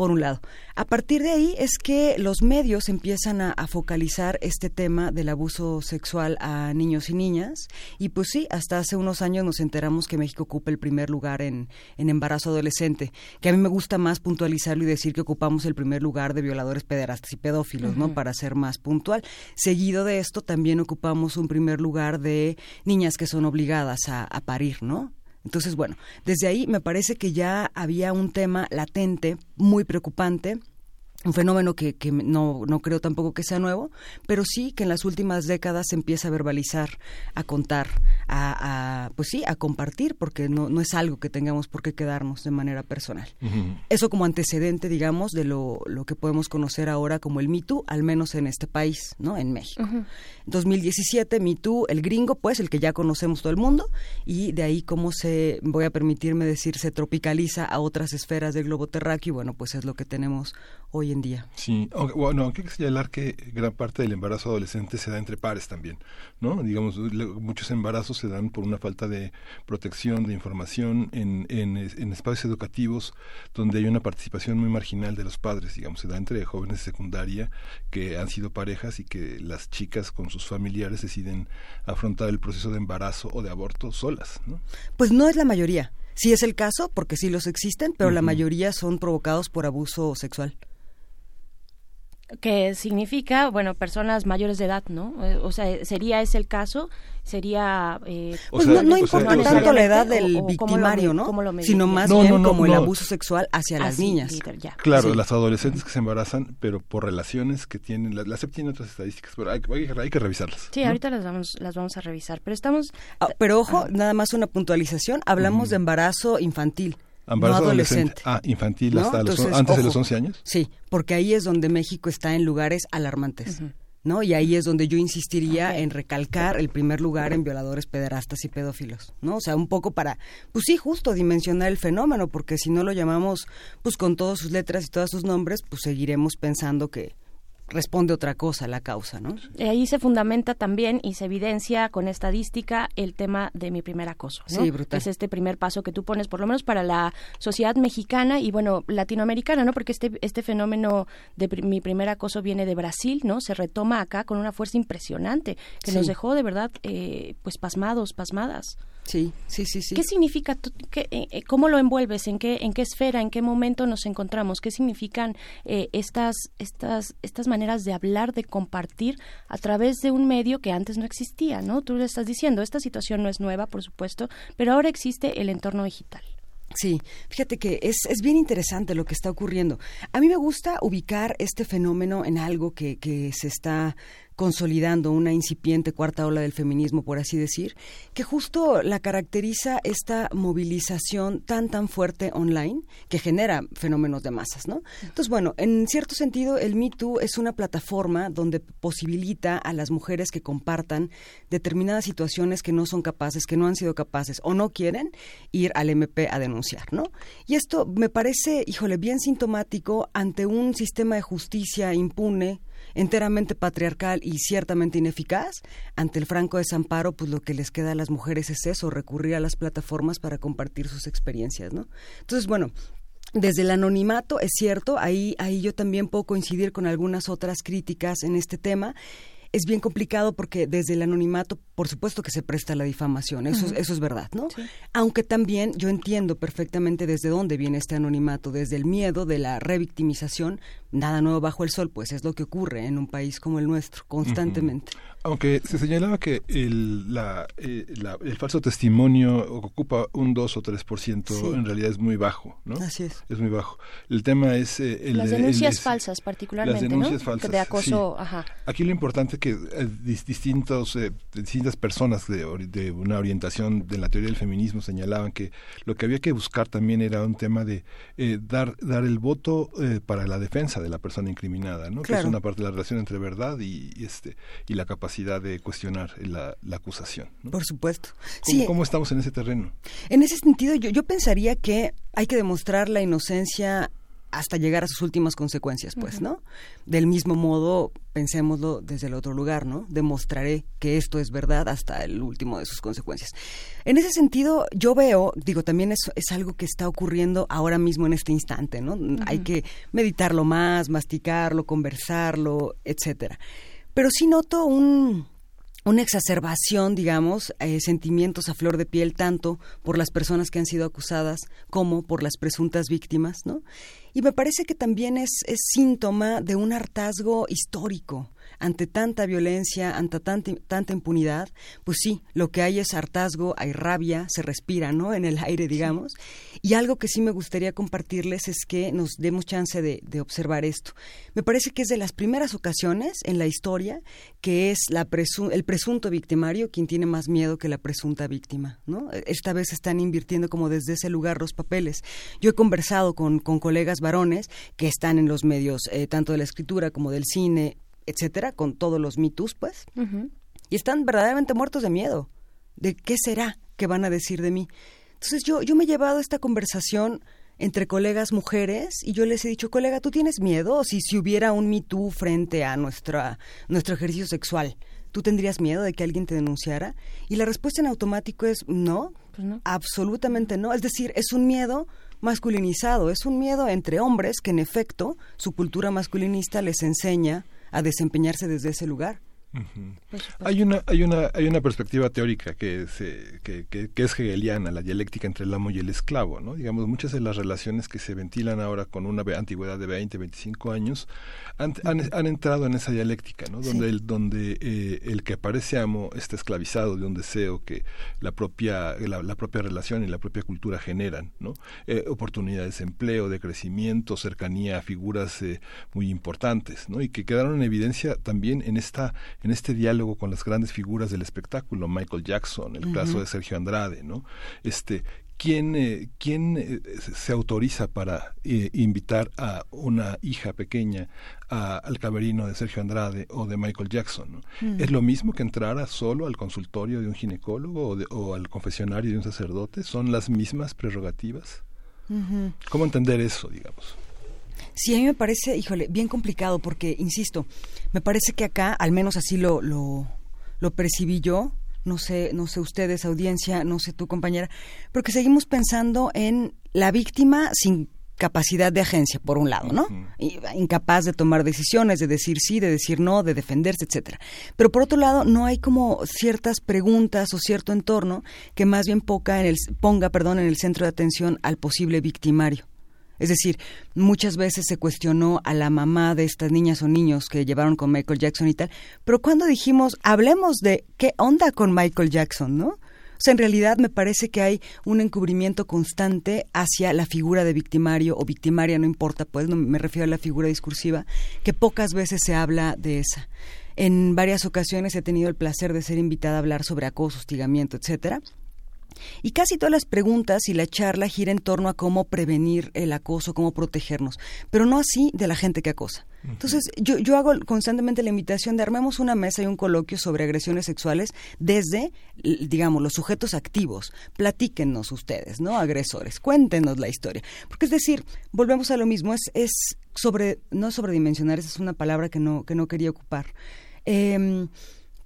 por un lado. A partir de ahí es que los medios empiezan a, focalizar este tema del abuso sexual a niños y niñas y pues sí, hasta hace unos años nos enteramos que México ocupa el primer lugar en, embarazo adolescente, que a mí me gusta más puntualizarlo y decir que ocupamos el primer lugar de violadores, pederastas y pedófilos, ¿no? Para ser más puntual. Seguido de esto también ocupamos un primer lugar de niñas que son obligadas a, a parir, ¿no? Entonces, bueno, desde ahí me parece que ya había un tema latente, muy preocupante, un fenómeno que, que no, no, creo tampoco que sea nuevo, pero sí que en las últimas décadas se empieza a verbalizar, a contar, a, pues sí, a compartir, porque no, no es algo que tengamos por qué quedarnos de manera personal. Eso como antecedente, digamos, de lo, lo, que podemos conocer ahora como el Me al menos en este país, ¿no? En México. 2017, Me el gringo, pues, el que ya conocemos todo el mundo, y de ahí cómo se, voy a permitirme decir, se tropicaliza a otras esferas del globo terráqueo, y bueno, pues es lo que tenemos hoy en día. Sí, bueno, hay que señalar que gran parte del embarazo adolescente se da entre pares también, ¿no? Digamos, muchos embarazos se dan por una falta de protección, de información en, en, en espacios educativos donde hay una participación muy marginal de los padres, digamos, se da entre jóvenes de secundaria que han sido parejas y que las chicas con sus familiares deciden afrontar el proceso de embarazo o de aborto solas, ¿no? Pues no es la mayoría. Sí es el caso, porque sí los existen, pero la mayoría son provocados por abuso sexual. Que significa, bueno, personas mayores de edad, ¿no? Eh, O sea, sería ese el caso, sería... eh, Pues no, no importa o sea, tanto la edad del o cómo lo victimario, ¿no? cómo lo me- Sino más No, bien no, no, como el abuso sexual hacia las niñas. ya. Claro, Sí. las adolescentes que se embarazan, pero por relaciones que tienen, la, la SEP tiene otras estadísticas, pero hay, hay- hay que revisarlas. Sí, ¿no? ahorita las vamos, las vamos a revisar, pero estamos... Ah, pero ojo, nada más una puntualización, hablamos de embarazo infantil. Embarazo no adolescente. Ah, infantil ¿no? hasta los, antes de los 11 años. Sí, porque ahí es donde México está en lugares alarmantes. ¿No? Y ahí es donde yo insistiría en recalcar el primer lugar en violadores, pederastas y pedófilos, ¿no? O sea, un poco para, pues sí, justo dimensionar el fenómeno, porque si no lo llamamos, pues con todas sus letras y todos sus nombres, pues seguiremos pensando que responde otra cosa a la causa, ¿no? Eh, Ahí se fundamenta también y se evidencia con estadística el tema de mi primer acoso. ¿no? Sí, brutal. Es este primer paso que tú pones, por lo menos para la sociedad mexicana y, bueno, latinoamericana, ¿no? Porque este, este fenómeno de pri- mi primer acoso viene de Brasil, ¿no? Se retoma acá con una fuerza impresionante que Sí. nos dejó de verdad, eh, pues, pasmados, pasmadas. Sí, sí, sí, sí. ¿Qué significa? qué, eh, eh, ¿Cómo lo envuelves? ¿En qué, ¿En qué esfera? ¿En qué momento nos encontramos? ¿Qué significan eh, estas, estas, estas maneras de hablar, de compartir a través de un medio que antes no existía? ¿no? Tú le estás diciendo, esta situación no es nueva, por supuesto, pero ahora existe el entorno digital. Sí, fíjate que es, es bien interesante lo que está ocurriendo. A mí me gusta ubicar este fenómeno en algo que, que se está consolidando, una incipiente cuarta ola del feminismo, por así decir, que justo la caracteriza esta movilización tan, tan fuerte online que genera fenómenos de masas, ¿no? Entonces, bueno, en cierto sentido, el Me Too es una plataforma donde posibilita a las mujeres que compartan determinadas situaciones que no son capaces, que no han sido capaces o no quieren ir al MP a denunciar, ¿no? Y esto me parece, híjole, bien sintomático ante un sistema de justicia impune enteramente patriarcal y ciertamente ineficaz, ante el franco desamparo, pues lo que les queda a las mujeres es eso, recurrir a las plataformas para compartir sus experiencias, ¿no? Entonces, bueno, desde el anonimato, es cierto, ahí, ahí yo también puedo coincidir con algunas otras críticas en este tema. Es bien complicado porque desde el anonimato, por supuesto que se presta a la difamación, eso, eso es verdad, ¿no? Aunque también yo entiendo perfectamente desde dónde viene este anonimato, desde el miedo de la revictimización, nada nuevo bajo el sol, pues es lo que ocurre en un país como el nuestro, constantemente. Aunque se señalaba que el, la, eh, la- el falso testimonio ocupa un 2 o 3%, Sí. en realidad es muy bajo, ¿no? Así es. Es muy bajo. El tema es... eh, el, Las el- denuncias es- falsas, particularmente, Las denuncias ¿no? falsas, De acoso, sí. ajá. Aquí lo importante es que eh, dis- distintos, eh, distintas personas de, de una orientación de la teoría del feminismo señalaban que lo que había que buscar también era un tema de eh, dar, dar el voto eh, para la defensa de la persona incriminada, ¿no? que es Claro. una parte de la relación entre verdad y, y este y la capacidad de cuestionar la, la acusación. ¿no? Por supuesto. ¿Cómo, Sí, cómo estamos en ese terreno? En ese sentido, yo, yo pensaría que hay que demostrar la inocencia hasta llegar a sus últimas consecuencias, pues, ¿no? Del mismo modo, pensémoslo desde el otro lugar, ¿no? Demostraré que esto es verdad hasta el último de sus consecuencias. En ese sentido, yo veo, digo, también es, es algo que está ocurriendo ahora mismo en este instante, ¿no? Hay que meditarlo más, masticarlo, conversarlo, etcétera. Pero sí noto un, una exacerbación, digamos, eh, sentimientos a flor de piel tanto por las personas que han sido acusadas como por las presuntas víctimas, ¿no? Y me parece que también es, es síntoma de un hartazgo histórico ante tanta violencia, ante tanta, tanta impunidad. Pues sí, lo que hay es hartazgo, hay rabia, se respira, ¿no? En el aire, digamos. Y algo que sí me gustaría compartirles es que nos demos chance de, de observar esto. Me parece que es de las primeras ocasiones en la historia que es la presu- el presunto victimario quien tiene más miedo que la presunta víctima, ¿no? Esta vez están invirtiendo como desde ese lugar los papeles. Yo he conversado con, con colegas varones que están en los medios eh, tanto de la escritura como del cine, etcétera, con todos los mitos, pues, y están verdaderamente muertos de miedo. ¿De qué será que van a decir de mí? Entonces yo, yo me he llevado esta conversación entre colegas mujeres y yo les he dicho, colega, ¿tú tienes miedo? Si, si hubiera un Me Too frente a nuestra, nuestro ejercicio sexual, ¿tú tendrías miedo de que alguien te denunciara? Y la respuesta en automático es no, absolutamente no. Es decir, es un miedo masculinizado, es un miedo entre hombres que en efecto su cultura masculinista les enseña a desempeñarse desde ese lugar. Hay una, hay una, hay una perspectiva teórica que, se, que, que, que, es hegeliana, la dialéctica entre el amo y el esclavo, ¿no? Digamos, muchas de las relaciones que se ventilan ahora con una antigüedad de 20, 25 años han, han, han entrado en esa dialéctica, ¿no? Donde, sí. el, donde eh, el que parece amo está esclavizado de un deseo que la propia, la, la propia relación y la propia cultura generan, ¿no? Eh, oportunidades de empleo, de crecimiento, cercanía a figuras eh, muy importantes, ¿no? Y que quedaron en evidencia también en esta en este diálogo con las grandes figuras del espectáculo, Michael Jackson, el uh -huh. caso de Sergio Andrade, ¿no? Este, ¿quién, eh, quién eh, se autoriza para eh, invitar a una hija pequeña a, al camerino de Sergio Andrade o de Michael Jackson? ¿Es lo mismo que entrara solo al consultorio de un ginecólogo o, de, o al confesionario de un sacerdote? ¿Son las mismas prerrogativas? ¿Cómo entender eso, digamos? Sí, a mí me parece, híjole, bien complicado porque, insisto, me parece que acá, al menos así lo, lo, lo percibí yo, no sé, no sé ustedes, audiencia, no sé tu compañera, porque seguimos pensando en la víctima sin capacidad de agencia, por un lado, ¿no? Incapaz de tomar decisiones, de decir sí, de decir no, de defenderse, etcétera. Pero por otro lado, no hay como ciertas preguntas o cierto entorno que más bien ponga en el, ponga, perdón, en el centro de atención al posible victimario. Es decir, muchas veces se cuestionó a la mamá de estas niñas o niños que llevaron con Michael Jackson y tal, pero cuando dijimos, hablemos de qué onda con Michael Jackson, ¿no? O sea, en realidad me parece que hay un encubrimiento constante hacia la figura de victimario o victimaria, no importa, pues no me refiero a la figura discursiva, que pocas veces se habla de esa. En varias ocasiones he tenido el placer de ser invitada a hablar sobre acoso, hostigamiento, etcétera y casi todas las preguntas y la charla gira en torno a cómo prevenir el acoso, cómo protegernos, pero no así de la gente que acosa. Entonces, yo, yo hago constantemente la invitación de armemos una mesa y un coloquio sobre agresiones sexuales desde, digamos, los sujetos activos. Platíquenos ustedes, ¿no? Agresores, cuéntenos la historia. Porque es decir, volvemos a lo mismo, es, es sobre, no sobredimensionar, esa es una palabra que no, que no quería ocupar. Eh,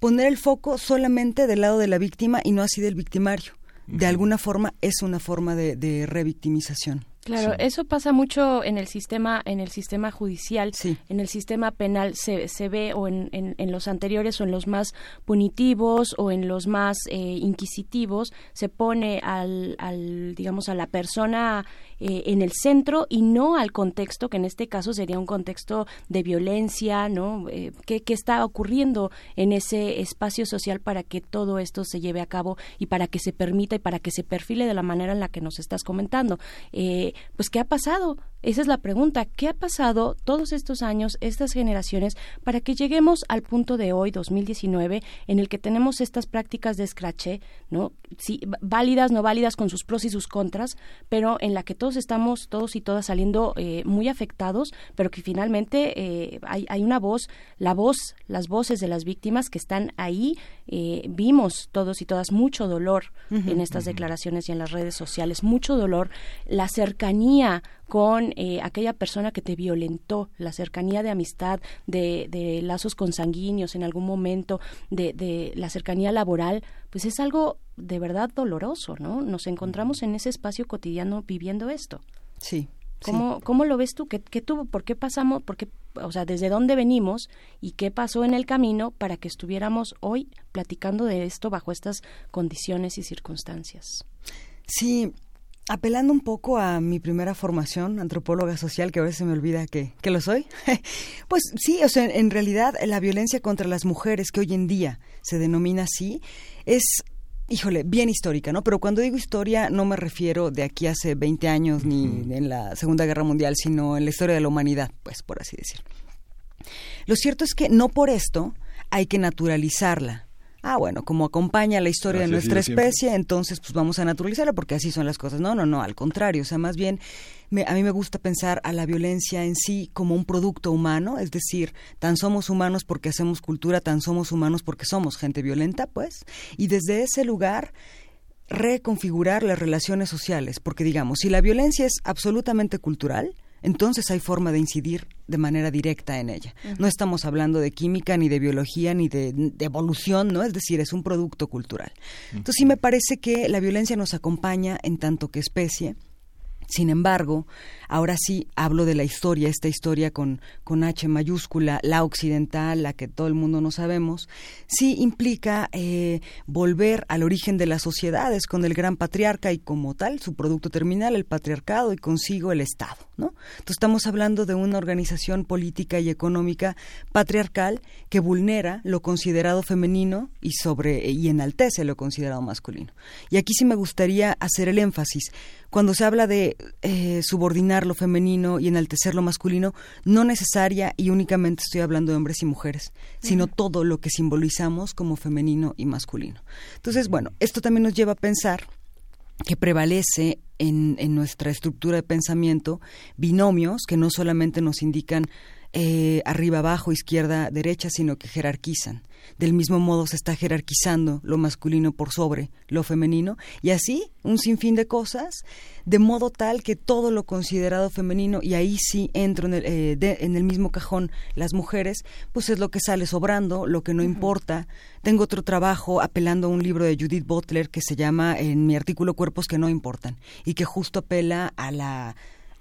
poner el foco solamente del lado de la víctima y no así del victimario de alguna forma es una forma de, de revictimización. Claro, sí. eso pasa mucho en el sistema, en el sistema judicial, sí. en el sistema penal se, se ve o en, en, en, los anteriores o en los más punitivos o en los más eh, inquisitivos se pone al, al, digamos a la persona eh, en el centro y no al contexto que en este caso sería un contexto de violencia, ¿no? Eh, ¿qué, ¿Qué está ocurriendo en ese espacio social para que todo esto se lleve a cabo y para que se permita y para que se perfile de la manera en la que nos estás comentando? Eh, pues ¿qué ha pasado? Esa es la pregunta. ¿Qué ha pasado todos estos años, estas generaciones, para que lleguemos al punto de hoy, 2019, en el que tenemos estas prácticas de escrache, ¿no? Sí, válidas, no válidas, con sus pros y sus contras, pero en la que todos estamos, todos y todas saliendo eh, muy afectados, pero que finalmente eh, hay, hay, una voz, la voz, las voces de las víctimas que están ahí. Eh, vimos todos y todas mucho dolor uh -huh, en estas uh -huh. declaraciones y en las redes sociales, mucho dolor, la cercanía con eh, aquella persona que te violentó, la cercanía de amistad, de, de lazos consanguíneos en algún momento, de, de, la cercanía laboral, pues es algo de verdad doloroso, ¿no? Nos encontramos en ese espacio cotidiano viviendo esto. Sí. ¿Cómo, sí. ¿cómo lo ves tú? ¿Qué, ¿Qué, tuvo? ¿Por qué pasamos? ¿Por qué, o sea, desde dónde venimos y qué pasó en el camino para que estuviéramos hoy platicando de esto bajo estas condiciones y circunstancias? Sí, apelando un poco a mi primera formación, antropóloga social, que a veces me olvida que, que lo soy, pues sí, o sea, en realidad la violencia contra las mujeres, que hoy en día se denomina así, es híjole, bien histórica, ¿no? Pero cuando digo historia no me refiero de aquí hace 20 años ni en la Segunda Guerra Mundial, sino en la historia de la humanidad, pues por así decir. Lo cierto es que no por esto hay que naturalizarla ah, bueno, como acompaña la historia así de nuestra especie, siempre. entonces pues vamos a naturalizarla porque así son las cosas. No, no, no, al contrario, o sea, más bien me, a mí me gusta pensar a la violencia en sí como un producto humano, es decir, tan somos humanos porque hacemos cultura, tan somos humanos porque somos gente violenta, pues, y desde ese lugar reconfigurar las relaciones sociales, porque digamos, si la violencia es absolutamente cultural, entonces hay forma de incidir de manera directa en ella. Uh -huh. No estamos hablando de química, ni de biología, ni de, de, evolución, ¿no? Es decir, es un producto cultural. Uh -huh. Entonces sí me parece que la violencia nos acompaña en tanto que especie Sin embargo, ahora sí hablo de la historia, esta historia con, con H mayúscula, la occidental, la que todo el mundo no sabemos, sí implica eh, volver al origen de las sociedades con el gran patriarca y como tal su producto terminal, el patriarcado y consigo el Estado. ¿no? Entonces estamos hablando de una organización política y económica patriarcal que vulnera lo considerado femenino y, sobre, y enaltece lo considerado masculino. Y aquí sí me gustaría hacer el énfasis cuando se habla de eh, subordinar lo femenino y enaltecer lo masculino, no necesaria y únicamente estoy hablando de hombres y mujeres, sino todo lo que simbolizamos como femenino y masculino. Entonces, bueno, esto también nos lleva a pensar que prevalece en, en nuestra estructura de pensamiento binomios que no solamente nos indican eh, arriba, abajo, izquierda, derecha, sino que jerarquizan. Del mismo modo se está jerarquizando lo masculino por sobre lo femenino y así un sinfín de cosas, de modo tal que todo lo considerado femenino, y ahí sí entro en el, eh, de- en el mismo cajón las mujeres, pues es lo que sale sobrando, lo que no importa. Tengo otro trabajo apelando a un libro de Judith Butler que se llama en mi artículo Cuerpos que no importan y que justo apela a la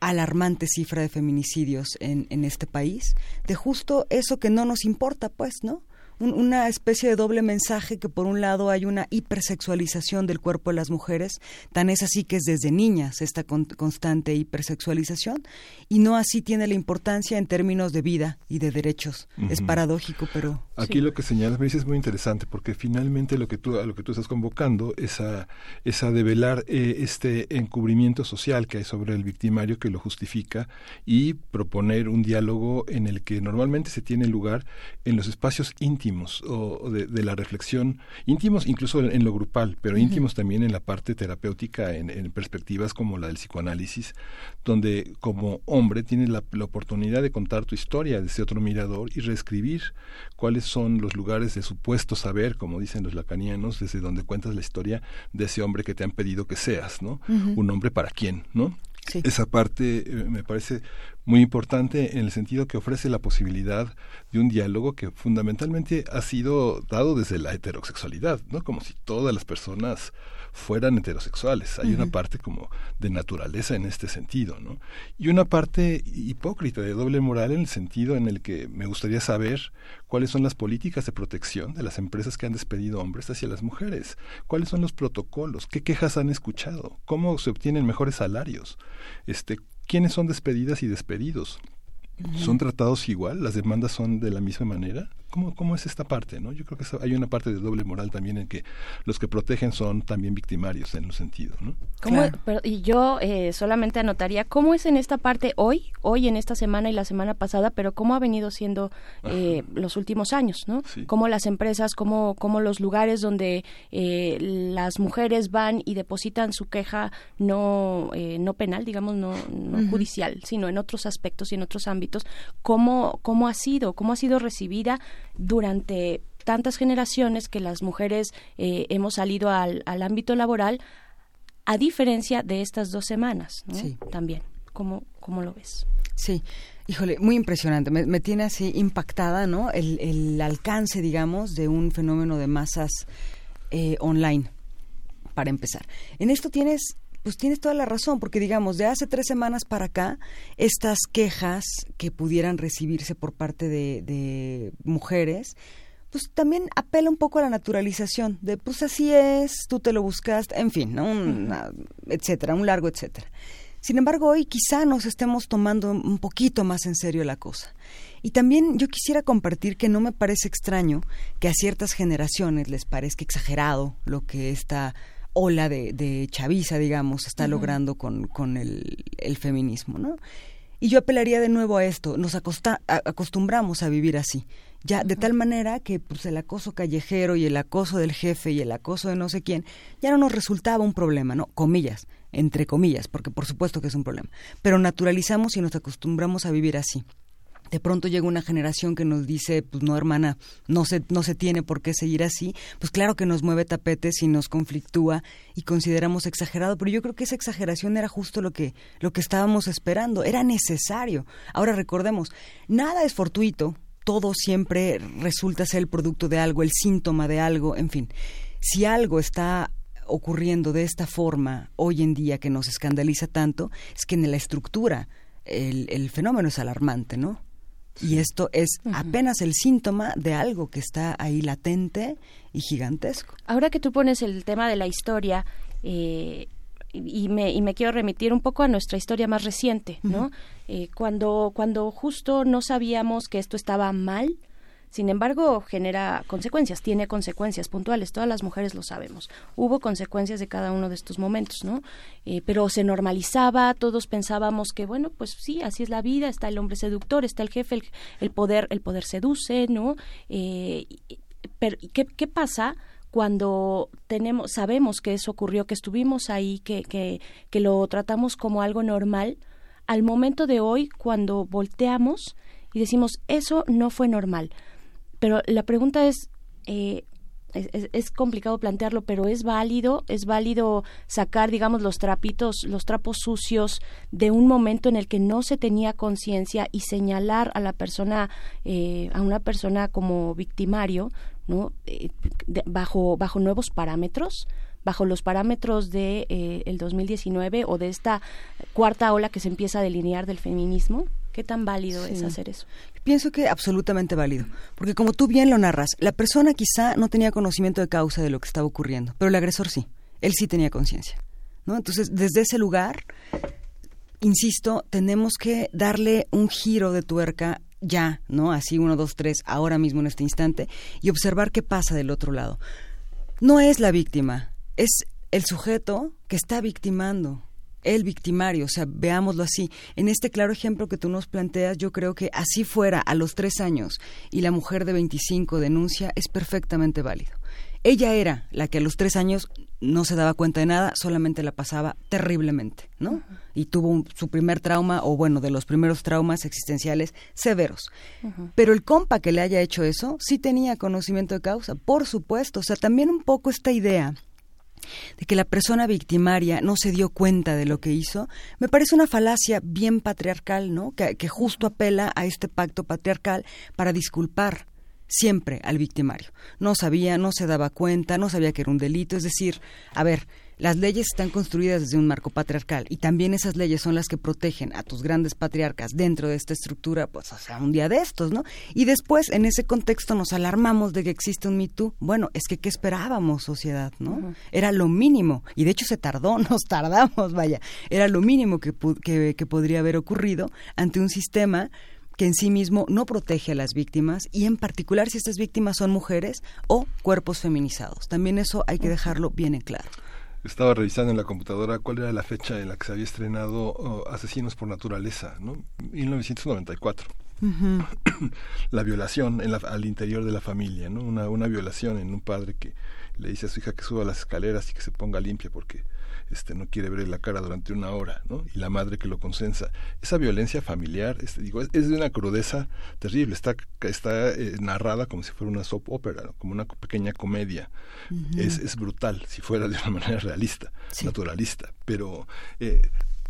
alarmante cifra de feminicidios en, en este país, de justo eso que no nos importa, pues, ¿no? Un- una especie de doble mensaje que por un lado hay una hipersexualización del cuerpo de las mujeres, tan es así que es desde niñas esta con- constante hipersexualización, y no así tiene la importancia en términos de vida y de derechos. Es paradójico, pero... Aquí sí. lo que señalas me dice es muy interesante porque finalmente lo que tú a lo que tú estás convocando es a, es a develar eh, este encubrimiento social que hay sobre el victimario que lo justifica y proponer un diálogo en el que normalmente se tiene lugar en los espacios íntimos o, o de, de la reflexión íntimos incluso en, en lo grupal pero íntimos también en la parte terapéutica en, en perspectivas como la del psicoanálisis donde como hombre tienes la, la oportunidad de contar tu historia desde otro mirador y reescribir cuáles son los lugares de supuesto saber, como dicen los lacanianos, desde donde cuentas la historia de ese hombre que te han pedido que seas, ¿no? Un hombre para quién, ¿no? Sí. Esa parte eh, me parece muy importante en el sentido que ofrece la posibilidad de un diálogo que fundamentalmente ha sido dado desde la heterosexualidad, ¿no? Como si todas las personas fueran heterosexuales. Hay una parte como de naturaleza en este sentido, ¿no? Y una parte hipócrita de doble moral en el sentido en el que me gustaría saber cuáles son las políticas de protección de las empresas que han despedido hombres hacia las mujeres, cuáles son los protocolos, qué quejas han escuchado, cómo se obtienen mejores salarios, este, quiénes son despedidas y despedidos. ¿Son tratados igual? ¿Las demandas son de la misma manera? ¿Cómo, cómo es esta parte? ¿no? Yo creo que hay una parte de doble moral también en que los que protegen son también victimarios en un sentido. ¿no? ¿Cómo- pero- y yo eh, solamente anotaría cómo es en esta parte hoy, hoy en esta semana y la semana pasada, pero cómo ha venido siendo eh, los últimos años, ¿no? Cómo las empresas, cómo, cómo los lugares donde eh, las mujeres van y depositan su queja no eh, no penal, digamos, no, no judicial, sino en otros aspectos y en otros ámbitos, cómo cómo ha sido, cómo ha sido recibida durante tantas generaciones que las mujeres eh, hemos salido al, al ámbito laboral a diferencia de estas dos semanas, ¿no? Sí. También, ¿cómo, cómo lo ves? Sí, híjole, muy impresionante. Me, me tiene así impactada, ¿no? El, el alcance, digamos, de un fenómeno de masas eh, online, para empezar. En esto tienes, pues tienes toda la razón, porque digamos, de hace tres semanas para acá, estas quejas que pudieran recibirse por parte de, de mujeres, pues también apela un poco a la naturalización, de pues así es, tú te lo buscaste, en fin, ¿no? Una- etcétera, un largo etcétera. Sin embargo, hoy quizá nos estemos tomando un poquito más en serio la cosa. Y también yo quisiera compartir que no me parece extraño que a ciertas generaciones les parezca exagerado lo que esta ola de, de chaviza, digamos, está logrando con, con el, el feminismo, ¿no? Y yo apelaría de nuevo a esto, nos acosta- a- acostumbramos a vivir así, ya de tal manera que pues, el acoso callejero y el acoso del jefe y el acoso de no sé quién ya no nos resultaba un problema, ¿no? Comillas, entre comillas, porque por supuesto que es un problema, pero naturalizamos y nos acostumbramos a vivir así. De pronto llega una generación que nos dice, pues no hermana, no se, no se tiene por qué seguir así, pues claro que nos mueve tapetes y nos conflictúa y consideramos exagerado, pero yo creo que esa exageración era justo lo que, lo que estábamos esperando, era necesario. Ahora recordemos, nada es fortuito, todo siempre resulta ser el producto de algo, el síntoma de algo, en fin. Si algo está ocurriendo de esta forma hoy en día que nos escandaliza tanto es que en la estructura el, el fenómeno es alarmante, ¿no? Y esto es apenas el síntoma de algo que está ahí latente y gigantesco. Ahora que tú pones el tema de la historia, eh, y me, y me quiero remitir un poco a nuestra historia más reciente, ¿no? Eh, cuando, cuando justo no sabíamos que esto estaba mal, sin embargo, genera consecuencias, tiene consecuencias puntuales, todas las mujeres lo sabemos. Hubo consecuencias de cada uno de estos momentos, ¿no? Eh, pero se normalizaba, todos pensábamos que, bueno, pues sí, así es la vida, está el hombre seductor, está el jefe, el, el poder, el poder seduce, ¿no? Eh, pero, ¿qué, ¿qué pasa? cuando tenemos sabemos que eso ocurrió que estuvimos ahí que, que, que lo tratamos como algo normal al momento de hoy cuando volteamos y decimos eso no fue normal pero la pregunta es eh, es, complicado plantearlo, pero es válido, es válido sacar, digamos, los trapitos, los trapos sucios de un momento en el que no se tenía conciencia y señalar a la persona, eh, a una persona como victimario, ¿no? Eh, bajo, bajo nuevos parámetros bajo los parámetros de eh, el 2019 o de esta cuarta ola que se empieza a delinear del feminismo qué tan válido sí. es hacer eso pienso que absolutamente válido porque como tú bien lo narras la persona quizá no tenía conocimiento de causa de lo que estaba ocurriendo pero el agresor sí él sí tenía conciencia no entonces desde ese lugar insisto tenemos que darle un giro de tuerca ya, ¿no? Así uno, dos, tres, ahora mismo en este instante, y observar qué pasa del otro lado. No es la víctima, es el sujeto que está victimando, el victimario, o sea, veámoslo así. En este claro ejemplo que tú nos planteas, yo creo que así fuera a los tres años y la mujer de 25 denuncia, es perfectamente válido. Ella era la que a los tres años no se daba cuenta de nada, solamente la pasaba terriblemente, ¿no? Uh -huh. Y tuvo un, su primer trauma, o bueno, de los primeros traumas existenciales severos. Uh -huh. Pero el compa que le haya hecho eso, sí tenía conocimiento de causa, por supuesto. O sea, también un poco esta idea de que la persona victimaria no se dio cuenta de lo que hizo, me parece una falacia bien patriarcal, ¿no? Que, que justo apela a este pacto patriarcal para disculpar siempre al victimario. No sabía, no se daba cuenta, no sabía que era un delito. Es decir, a ver, las leyes están construidas desde un marco patriarcal y también esas leyes son las que protegen a tus grandes patriarcas dentro de esta estructura, pues, o sea, un día de estos, ¿no? Y después, en ese contexto, nos alarmamos de que existe un Me Too. Bueno, es que, ¿qué esperábamos, sociedad, no? Uh -huh. Era lo mínimo, y de hecho se tardó, nos tardamos, vaya, era lo mínimo que, que, que podría haber ocurrido ante un sistema que en sí mismo no protege a las víctimas y en particular si estas víctimas son mujeres o cuerpos feminizados. También eso hay que dejarlo bien en claro. Estaba revisando en la computadora cuál era la fecha en la que se había estrenado uh, Asesinos por Naturaleza, ¿no? 1994. Uh -huh. la violación en la, al interior de la familia, ¿no? Una, una violación en un padre que le dice a su hija que suba las escaleras y que se ponga limpia porque este no quiere ver la cara durante una hora, ¿no? Y la madre que lo consensa. Esa violencia familiar, este, digo, es, es, de una crudeza terrible. Está, está eh, narrada como si fuera una soap opera, ¿no? como una pequeña comedia. Uh -huh. es, es, brutal, si fuera de una manera realista, sí. naturalista. Pero eh,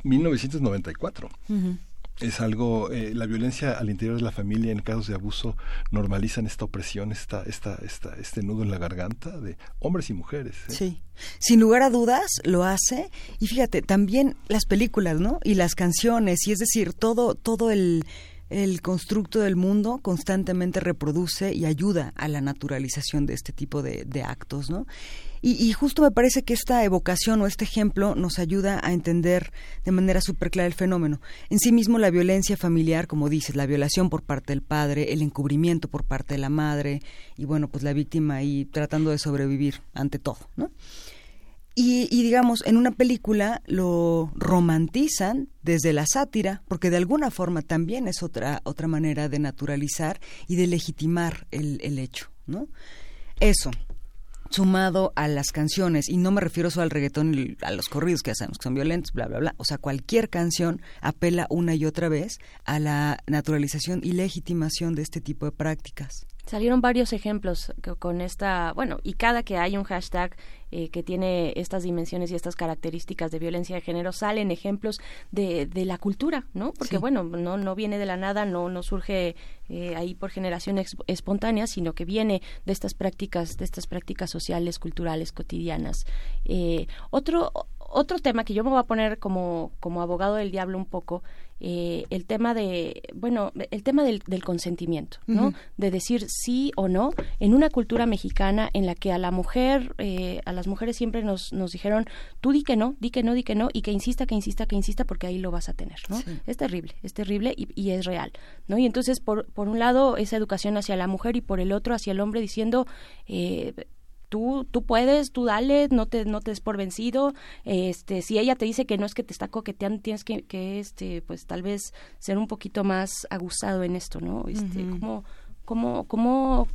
1994. Uh -huh es algo, eh, la violencia al interior de la familia en casos de abuso normalizan esta opresión, esta, esta, esta, este nudo en la garganta de hombres y mujeres. ¿eh? Sí, sin lugar a dudas lo hace. Y fíjate, también las películas, ¿no? Y las canciones, y es decir, todo, todo el, el constructo del mundo constantemente reproduce y ayuda a la naturalización de este tipo de, de actos, ¿no? Y, y, justo me parece que esta evocación o este ejemplo nos ayuda a entender de manera súper clara el fenómeno. En sí mismo la violencia familiar, como dices, la violación por parte del padre, el encubrimiento por parte de la madre y bueno, pues la víctima ahí tratando de sobrevivir ante todo, ¿no? Y, y, digamos, en una película lo romantizan desde la sátira, porque de alguna forma también es otra, otra manera de naturalizar y de legitimar el, el hecho, ¿no? Eso, sumado a las canciones, y no me refiero solo al reggaetón y a los corridos que hacemos, que son violentos, bla, bla, bla. O sea, cualquier canción apela una y otra vez a la naturalización y legitimación de este tipo de prácticas. Salieron varios ejemplos con esta, bueno, y cada que hay un hashtag eh, que tiene estas dimensiones y estas características de violencia de género, salen ejemplos de, de la cultura, ¿no? Porque, Sí. bueno, no, no viene de la nada, no, no surge eh, ahí por generación espontánea, sino que viene de estas prácticas, de estas prácticas sociales, culturales, cotidianas. Eh, otro, otro tema que yo me voy a poner como, como abogado del diablo un poco, eh, el tema de, bueno, el tema del, del consentimiento, ¿no? De decir sí o no en una cultura mexicana en la que a la mujer, eh, a las mujeres siempre nos, nos dijeron, tú di que no, di que no, di que no, y que insista, que insista, que insista, porque ahí lo vas a tener, ¿no? Sí. Es terrible, es terrible y, y es real, ¿no? Y entonces, por, por un lado, esa educación hacia la mujer y por el otro hacia el hombre diciendo, eh, tú, tú puedes, tú dale, no te, no te des por vencido, este, si ella te dice que no es que te está coqueteando, tienes que, que este, pues tal vez ser un poquito más aguzado en esto, ¿no? Este, Ujú. cómo, cómo, cómo,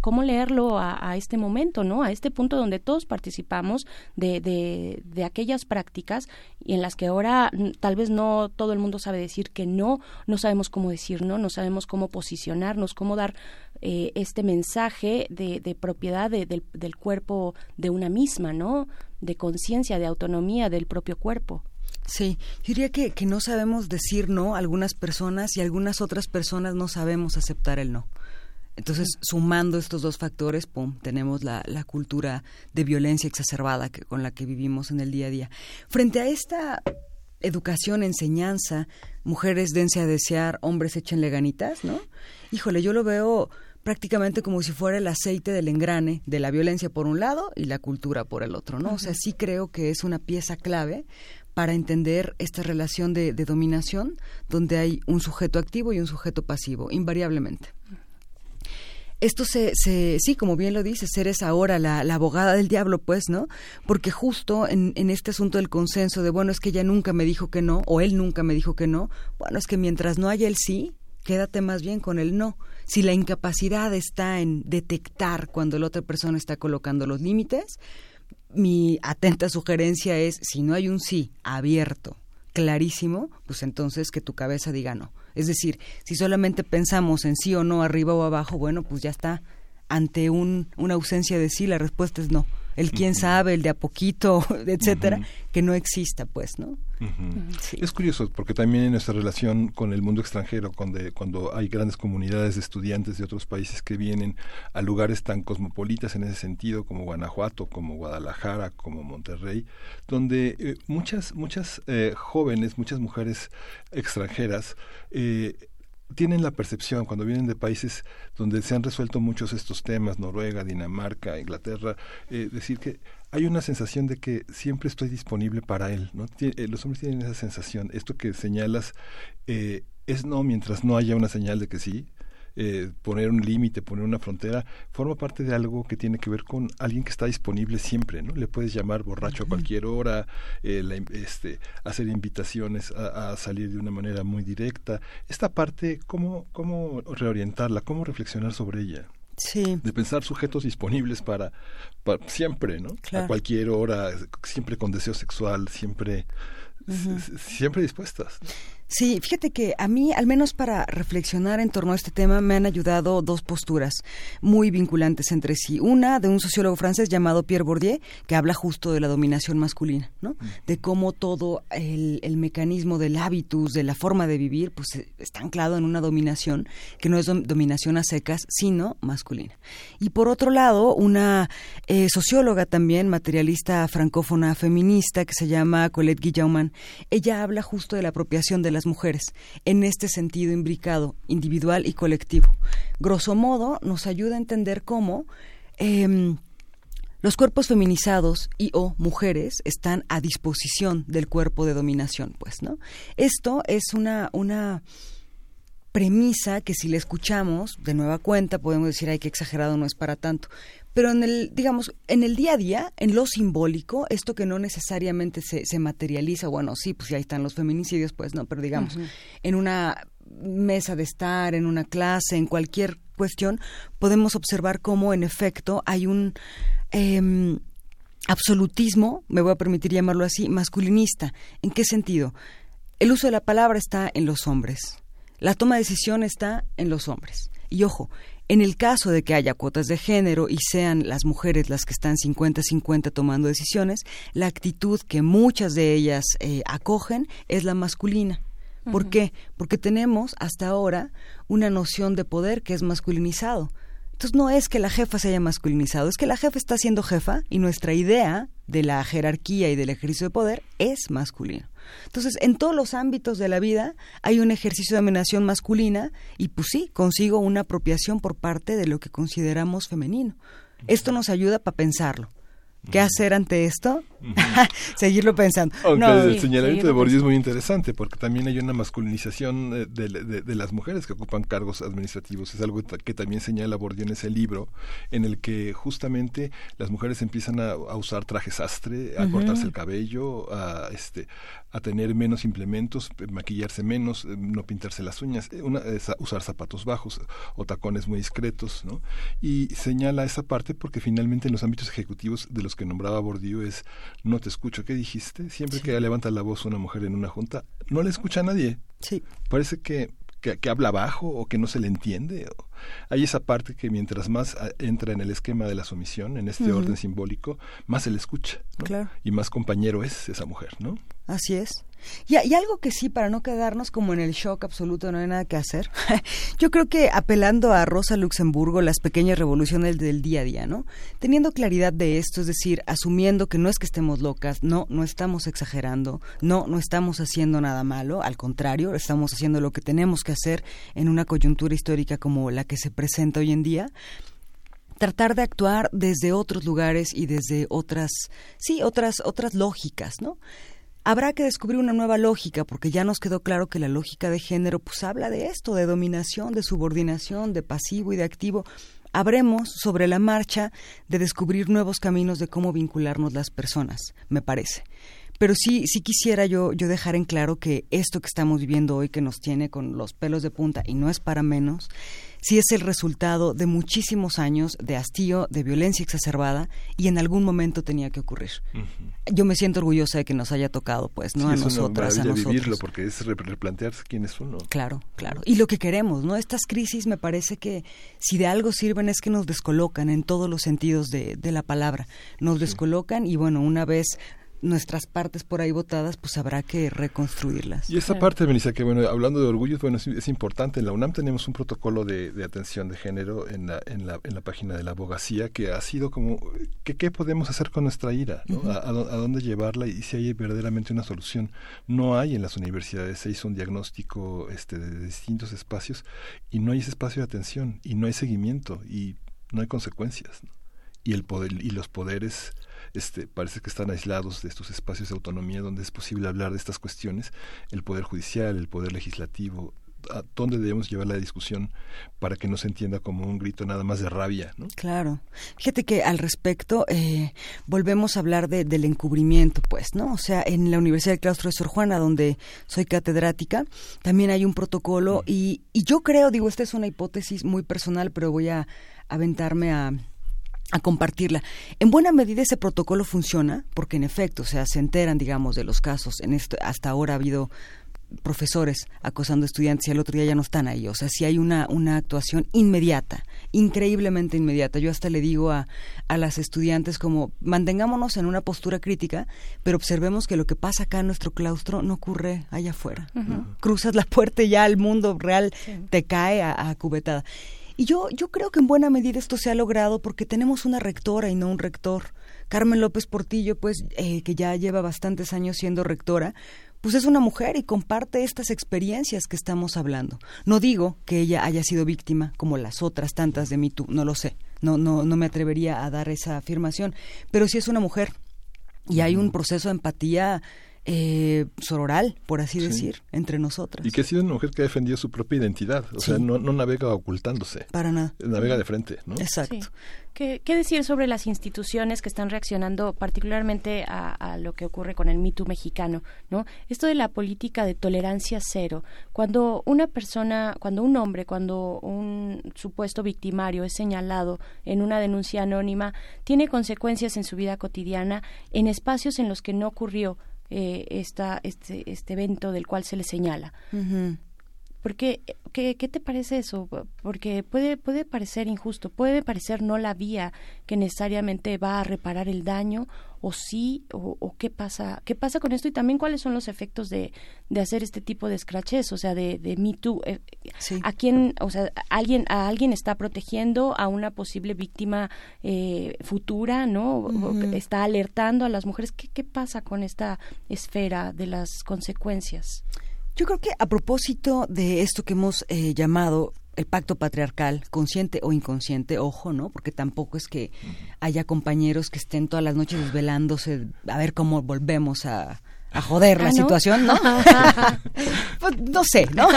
cómo leerlo a, este momento, ¿no? A este punto donde todos participamos de, de, aquellas prácticas y en las que ahora mm, tal vez no todo el mundo sabe decir que no, no sabemos cómo decir no, no sabemos cómo posicionarnos, cómo dar eh, este mensaje de, de propiedad de- del, del cuerpo de una misma, ¿no? De conciencia, de autonomía del propio cuerpo. Sí, yo diría que, que no sabemos decir no a algunas personas y algunas otras personas no sabemos aceptar el no. Entonces, sumando estos dos factores, pum, tenemos la, la cultura de violencia exacerbada que, con la que vivimos en el día a día. Frente a esta educación, enseñanza, mujeres dense a desear, hombres échenle ganitas, ¿no? Híjole, yo lo veo prácticamente como si fuera el aceite del engrane de la violencia por un lado y la cultura por el otro, ¿no? O sea, sí creo que es una pieza clave para entender esta relación de, de dominación donde hay un sujeto activo y un sujeto pasivo, invariablemente. Esto se, se, sí, como bien lo dices, eres ahora la, la abogada del diablo, pues, ¿no? Porque justo en, en este asunto del consenso de, bueno, es que ella nunca me dijo que no, o él nunca me dijo que no, bueno, es que mientras no haya el sí, quédate más bien con el no. Si la incapacidad está en detectar cuando la otra persona está colocando los límites, mi atenta sugerencia es, si no hay un sí abierto, clarísimo, pues entonces que tu cabeza diga no. Es decir, si solamente pensamos en sí o no, arriba o abajo, bueno, pues ya está. Ante un, una ausencia de sí, la respuesta es no. El quién sabe, el de a poquito, etcétera, que no exista, pues, ¿no? Es curioso porque también en nuestra relación con el mundo extranjero, cuando, cuando hay grandes comunidades de estudiantes de otros países que vienen a lugares tan cosmopolitas en ese sentido, como Guanajuato, como Guadalajara, como Monterrey, donde eh, muchas, muchas eh, jóvenes, muchas mujeres extranjeras, eh, tienen la percepción cuando vienen de países donde se han resuelto muchos estos temas, Noruega, Dinamarca, Inglaterra, eh, decir que hay una sensación de que siempre estoy disponible para él, ¿no? Eh, los hombres tienen esa sensación, esto que señalas eh, es no mientras no haya una señal de que sí, eh, poner un límite, poner una frontera, forma parte de algo que tiene que ver con alguien que está disponible siempre, ¿no? Le puedes llamar borracho a cualquier hora, eh, la este, hacer invitaciones a, a salir de una manera muy directa. Esta parte, ¿cómo, cómo reorientarla? ¿Cómo reflexionar sobre ella? Sí. De pensar sujetos disponibles para, para siempre, ¿no? Claro. A cualquier hora, siempre con deseo sexual, siempre, siempre dispuestas. Sí, fíjate que a mí, al menos para reflexionar en torno a este tema, me han ayudado dos posturas muy vinculantes entre sí. Una de un sociólogo francés llamado Pierre Bourdieu, que habla justo de la dominación masculina, ¿no? De cómo todo el, el mecanismo del hábitus, de la forma de vivir, pues está anclado en una dominación que no es dom- dominación a secas, sino masculina. Y por otro lado, una eh, socióloga también, materialista francófona feminista, que se llama Colette Guillaumin, ella habla justo de la apropiación de mujeres, en este sentido imbricado, individual y colectivo. Grosso modo, nos ayuda a entender cómo em, los cuerpos feminizados y o mujeres están a disposición del cuerpo de dominación, pues, ¿no? Esto es una, una premisa que si la escuchamos de nueva cuenta podemos decir, ay, qué exagerado, no es para tanto. Pero en el, digamos, en el día a día, en lo simbólico, esto que no necesariamente se, se materializa, bueno, sí, pues ya están los feminicidios, pues no, pero digamos, en una mesa de estar, en una clase, en cualquier cuestión, podemos observar cómo en efecto hay un em, absolutismo, me voy a permitir llamarlo así, masculinista. ¿En qué sentido? El uso de la palabra está en los hombres. La toma de decisión está en los hombres. Y ojo, En el caso de que haya cuotas de género y sean las mujeres las que están 50-50 tomando decisiones, la actitud que muchas de ellas eh, acogen es la masculina. ¿Por qué? Porque tenemos hasta ahora una noción de poder que es masculinizado. Entonces no es que la jefa se haya masculinizado, es que la jefa está siendo jefa y nuestra idea de la jerarquía y del ejercicio de poder es masculino. Entonces, en todos los ámbitos de la vida hay un ejercicio de dominación masculina y pues sí, consigo una apropiación por parte de lo que consideramos femenino. Esto nos ayuda para pensarlo. ¿Qué hacer ante esto? Seguirlo pensando. Aunque No, el sí, señalamiento de Bourdieu es muy interesante porque también hay una masculinización eh, de, de- de las mujeres que ocupan cargos administrativos. Es algo que también señala Bourdieu en ese libro, en el que justamente las mujeres empiezan a, a usar trajes sastre, a cortarse el cabello, a, este, a tener menos implementos, eh, maquillarse menos, eh, no pintarse las uñas, eh, una, usar zapatos bajos o tacones muy discretos. ¿no? Y señala esa parte porque finalmente en los ámbitos ejecutivos de los que nombraba Bourdieu es no te escucho, ¿qué dijiste? Siempre que levanta la voz una mujer en una junta, no le escucha a nadie. Sí. Parece que, que, que habla bajo o que no se le entiende. o- Hay esa parte que mientras más ah, entra en el esquema de la sumisión, en este orden simbólico, más se le escucha. ¿no? Claro. Y más compañero es esa mujer, ¿no? Así es. Y, y algo que sí, para no quedarnos como en el shock absoluto, no hay nada que hacer. Yo creo que apelando a Rosa Luxemburgo, las pequeñas revoluciones del día a día, ¿no? Teniendo claridad de esto, es decir, asumiendo que no es que estemos locas, no, no estamos exagerando, no, no estamos haciendo nada malo, al contrario, estamos haciendo lo que tenemos que hacer en una coyuntura histórica como la que se presenta hoy en día tratar de actuar desde otros lugares y desde otras, sí, otras, otras lógicas, ¿no? Habrá que descubrir una nueva lógica, porque ya nos quedó claro que la lógica de género pues habla de esto, de dominación, de subordinación, de pasivo y de activo. Habremos sobre la marcha de descubrir nuevos caminos de cómo vincularnos las personas, me parece. Pero sí, sí quisiera yo, yo dejar en claro que esto que estamos viviendo hoy, que nos tiene con los pelos de punta, y no es para menos, sí es el resultado de muchísimos años de hastío, de violencia exacerbada, y en algún momento tenía que ocurrir. Yo me siento orgullosa de que nos haya tocado, pues, ¿no? Sí, a es una nosotras, a nosotros. vivirlo porque es re- replantearse quién es uno. Claro, claro. Y lo que queremos, ¿no? Estas crisis me parece que si de algo sirven es que nos descolocan en todos los sentidos de, de la palabra. Nos descolocan y bueno, una vez nuestras partes por ahí votadas, pues habrá que reconstruirlas. Y esa parte, Melissa, que bueno, hablando de orgullo, bueno, es, es importante. En la UNAM tenemos un protocolo de, de atención de género en la, en, la, en la página de la abogacía que ha sido como, que, ¿qué podemos hacer con nuestra ira? ¿no? A, a dó- a dónde llevarla y si hay verdaderamente una solución? No hay en las universidades, se hizo un diagnóstico este, de distintos espacios y no hay ese espacio de atención y no hay seguimiento y no hay consecuencias. ¿no? Y, el poder, y los poderes este, parece que están aislados de estos espacios de autonomía donde es posible hablar de estas cuestiones, el poder judicial, el poder legislativo, a dónde debemos llevar la discusión para que no se entienda como un grito nada más de rabia, ¿no? Claro. Fíjate que al respecto eh, volvemos a hablar de- del encubrimiento, pues, ¿no? O sea, en la Universidad del Claustro de Sor Juana, donde soy catedrática, también hay un protocolo y, y yo creo, digo, esta es una hipótesis muy personal, pero voy a aventarme a a compartirla. En buena medida ese protocolo funciona, porque en efecto, o sea, se enteran, digamos, de los casos. En esto, hasta ahora ha habido profesores acosando estudiantes y al otro día ya no están ahí. O sea, sí hay una, una actuación inmediata, increíblemente inmediata. Yo hasta le digo a, a las estudiantes como mantengámonos en una postura crítica, pero observemos que lo que pasa acá en nuestro claustro no ocurre allá afuera. ¿no? Cruzas la puerta y ya el mundo real te cae a, a cubetada. Y yo, yo creo que en buena medida esto se ha logrado porque tenemos una rectora y no un rector. Carmen López Portillo, pues, eh, que ya lleva bastantes años siendo rectora, pues es una mujer y comparte estas experiencias que estamos hablando. No digo que ella haya sido víctima como las otras tantas de Me Too, no lo sé. No, no, no me atrevería a dar esa afirmación, pero sí es una mujer y hay un proceso de empatía eh, sororal, por así Sí. decir, entre nosotras. Y que ha sido una mujer que ha defendido su propia identidad, o sea, no, no navega ocultándose. Para nada. Navega de frente, ¿no? Exacto. Sí. ¿Qué, qué decir sobre las instituciones que están reaccionando particularmente a, a lo que ocurre con el mito mexicano? ¿no? Esto de la política de tolerancia cero. Cuando una persona, cuando un hombre, cuando un supuesto victimario es señalado en una denuncia anónima, tiene consecuencias en su vida cotidiana en espacios en los que no ocurrió eh, esta, este, este evento del cual se le señala. Porque, ¿qué, ¿qué te parece eso? Porque puede, puede parecer injusto, puede parecer no la vía que necesariamente va a reparar el daño, o sí, o, o qué pasa, qué pasa con esto, y también cuáles son los efectos de, de hacer este tipo de scratches, o sea, de, de Me Too. Eh, ¿A quién, o sea, alguien, a alguien está protegiendo a una posible víctima eh, futura, ¿no? Está alertando a las mujeres. ¿Qué, ¿Qué pasa con esta esfera de las consecuencias? Yo creo que a propósito de esto que hemos eh, llamado el pacto patriarcal, consciente o inconsciente, ojo, ¿no? Porque tampoco es que haya compañeros que estén todas las noches desvelándose a ver cómo volvemos a, a joder la Ah, ¿no? situación, ¿no? Pues, no sé, ¿no?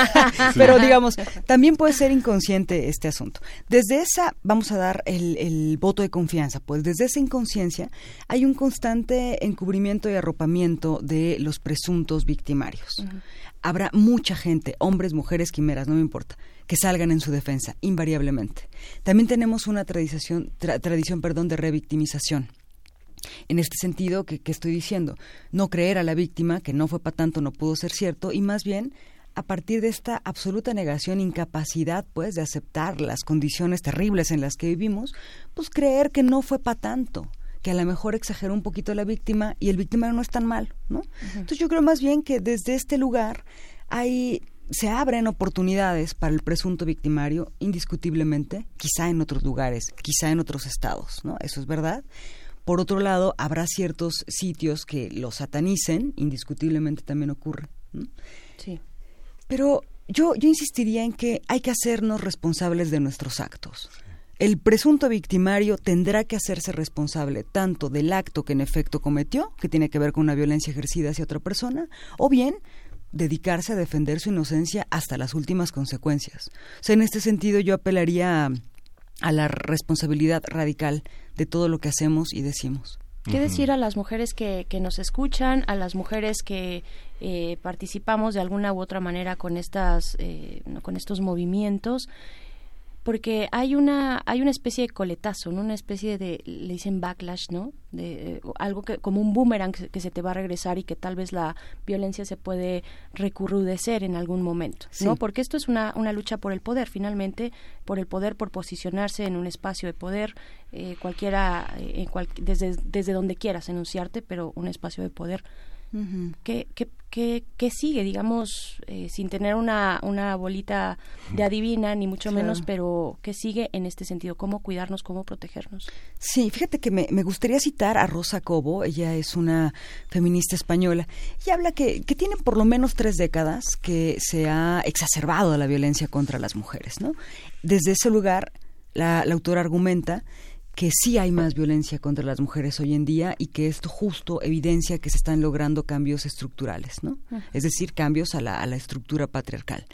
Pero digamos, también puede ser inconsciente este asunto. Desde esa, vamos a dar el, el voto de confianza, pues desde esa inconsciencia hay un constante encubrimiento y arropamiento de los presuntos victimarios. Habrá mucha gente, hombres, mujeres, quimeras, no me importa, que salgan en su defensa, invariablemente. También tenemos una tradición, tra- tradición perdón, de revictimización. En este sentido, que, que estoy diciendo? No creer a la víctima, que no fue para tanto, no pudo ser cierto, y más bien a partir de esta absoluta negación, incapacidad, pues, de aceptar las condiciones terribles en las que vivimos, pues creer que no fue para tanto, que a lo mejor exageró un poquito la víctima y el víctima no es tan mal, ¿no? Entonces yo creo más bien que desde este lugar hay se abren oportunidades para el presunto victimario, indiscutiblemente, quizá en otros lugares, quizá en otros estados, ¿no? Eso es verdad. Por otro lado, habrá ciertos sitios que lo satanicen, indiscutiblemente también ocurre. ¿no? Sí. Pero yo, yo insistiría en que hay que hacernos responsables de nuestros actos. El presunto victimario tendrá que hacerse responsable tanto del acto que en efecto cometió, que tiene que ver con una violencia ejercida hacia otra persona, o bien dedicarse a defender su inocencia hasta las últimas consecuencias. O sea, en este sentido yo apelaría a, a la responsabilidad radical de todo lo que hacemos y decimos. ¿Qué decir a las mujeres que, que nos escuchan, a las mujeres que eh, participamos de alguna u otra manera con estas, eh, con estos movimientos? Porque hay una, hay una especie de coletazo, ¿no? Una especie de, le dicen backlash, ¿no? De, eh, algo que, como un boomerang que, que se te va a regresar y que tal vez la violencia se puede recrudecer en algún momento, ¿no? Sí. Porque esto es una, una lucha por el poder, finalmente, por el poder, por posicionarse en un espacio de poder, eh, cualquiera, eh, cual- desde, desde donde quieras enunciarte, pero un espacio de poder. ¿Qué, qué, qué, qué sigue, digamos, eh, sin tener una, una bolita de adivina, ni mucho Claro. menos, pero qué sigue en este sentido? ¿Cómo cuidarnos, cómo protegernos? Sí, fíjate que me, me gustaría citar a Rosa Cobo, ella es una feminista española, y habla que, que tiene por lo menos tres décadas que se ha exacerbado la violencia contra las mujeres, ¿no? Desde ese lugar, la, la autora argumenta que sí hay más violencia contra las mujeres hoy en día y que esto justo evidencia que se están logrando cambios estructurales, ¿no? Es decir, cambios a la, a la estructura patriarcal.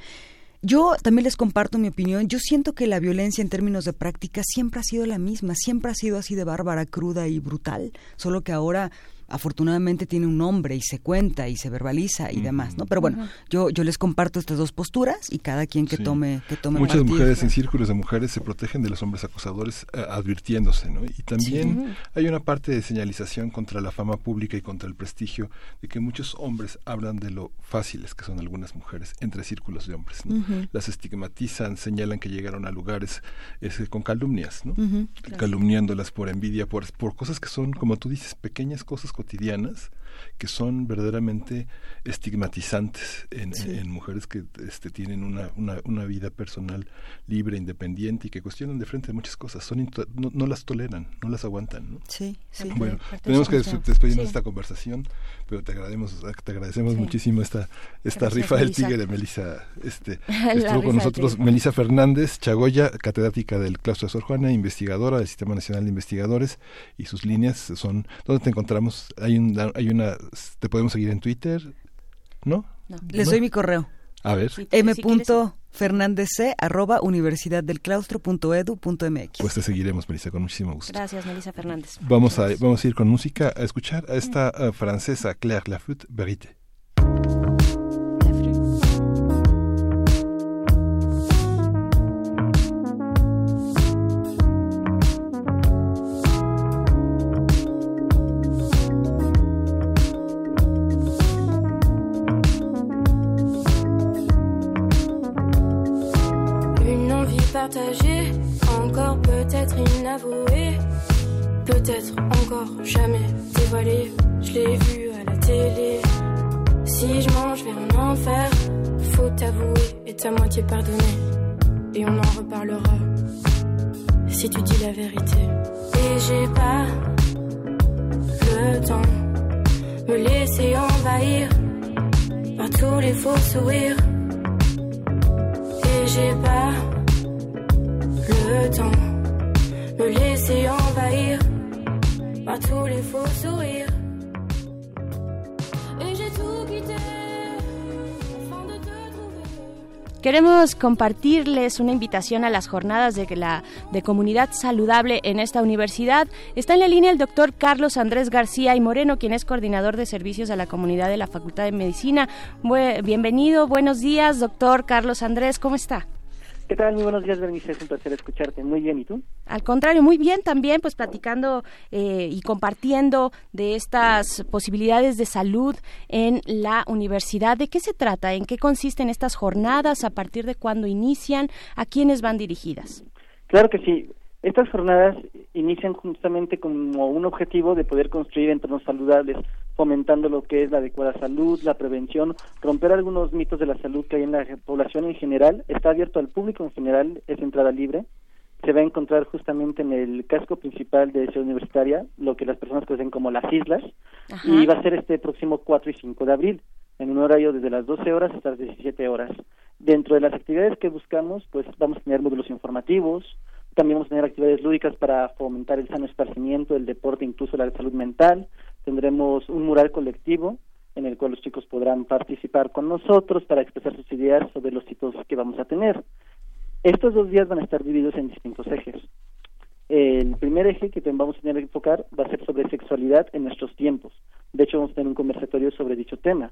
Yo también les comparto mi opinión. Yo siento que la violencia en términos de práctica siempre ha sido la misma, siempre ha sido así de bárbara, cruda y brutal, solo que ahora afortunadamente tiene un nombre y se cuenta y se verbaliza y demás, ¿no? Pero bueno, yo yo les comparto estas dos posturas y cada quien que Sí. tome que tome Muchas partido. mujeres en círculos de mujeres se protegen de los hombres acosadores eh, advirtiéndose, ¿no? Y también Sí. hay una parte de señalización contra la fama pública y contra el prestigio de que muchos hombres hablan de lo fáciles que son algunas mujeres entre círculos de hombres. Las estigmatizan, señalan que llegaron a lugares este, con calumnias, ¿no? Calumniándolas por envidia, por, por cosas que son, como tú dices, pequeñas cosas cotidianas que son verdaderamente estigmatizantes en, Sí. en mujeres que este, tienen una, una, una vida personal libre, independiente y que cuestionan de frente muchas cosas. Son no, no las toleran, no las aguantan. ¿no? Sí, sí. Bueno, tenemos que despedirnos de Sí. esta conversación, pero te agradecemos, te agradecemos Sí. muchísimo esta, esta Gracias, rifa del tigre de Melissa. Este, estuvo con nosotros. Melissa Fernández Chagoya, catedrática del claustro de Sor Juana, investigadora del Sistema Nacional de Investigadores, y sus líneas son, ¿dónde te encontramos? Hay, un, hay una, te podemos seguir en Twitter, ¿no? Les doy mi correo. A ver. m.fernandezc arroba universidaddelclaustro.edu.mx Pues te seguiremos, Melissa, con muchísimo gusto. Gracias, Melissa Fernández. Vamos a, vamos a ir con música a escuchar a esta eh, francesa Claire Lafute Verité. Peut-être encore jamais dévoilées. Je l'ai vu à la télé. Si je mange vers un enfer, faut t'avouer et ta moitié pardonner. Et on en reparlera si tu dis la vérité. Et j'ai pas le temps me laisser envahir par tous les faux sourires. Et j'ai pas le temps me envahir j'ai tout. Queremos compartirles una invitación a las jornadas de la de comunidad saludable en esta universidad. Está en la línea el doctor Carlos Andrés García y Moreno, quien es coordinador de servicios a la comunidad de la Facultad de Medicina. Bienvenido, buenos días, doctor Carlos Andrés, ¿cómo está? ¿Qué tal? Muy buenos días, Bernice. Es un placer escucharte. Muy bien. ¿Y tú? Al contrario, muy bien también, pues platicando eh, y compartiendo de estas posibilidades de salud en la universidad. ¿De qué se trata? ¿En qué consisten estas jornadas? ¿A partir de cuándo inician? ¿A quiénes van dirigidas? Claro que sí. Estas jornadas inician justamente como un objetivo de poder construir entornos saludables, fomentando lo que es la adecuada salud, la prevención, romper algunos mitos de la salud que hay en la población en general. Está abierto al público en general, es entrada libre. Se va a encontrar justamente en el casco principal de Ciudad Universitaria, lo que las personas conocen como las islas, Ajá. y va a ser este próximo 4 y 5 de abril, en un horario desde las 12 horas hasta las 17 horas. Dentro de las actividades que buscamos, pues vamos a tener módulos informativos, también vamos a tener actividades lúdicas para fomentar el sano esparcimiento, el deporte, incluso la salud mental. Tendremos un mural colectivo en el cual los chicos podrán participar con nosotros para expresar sus ideas sobre los hitos que vamos a tener. Estos dos días van a estar divididos en distintos ejes. El primer eje que vamos a tener que enfocar va a ser sobre sexualidad en nuestros tiempos. De hecho, vamos a tener un conversatorio sobre dicho tema.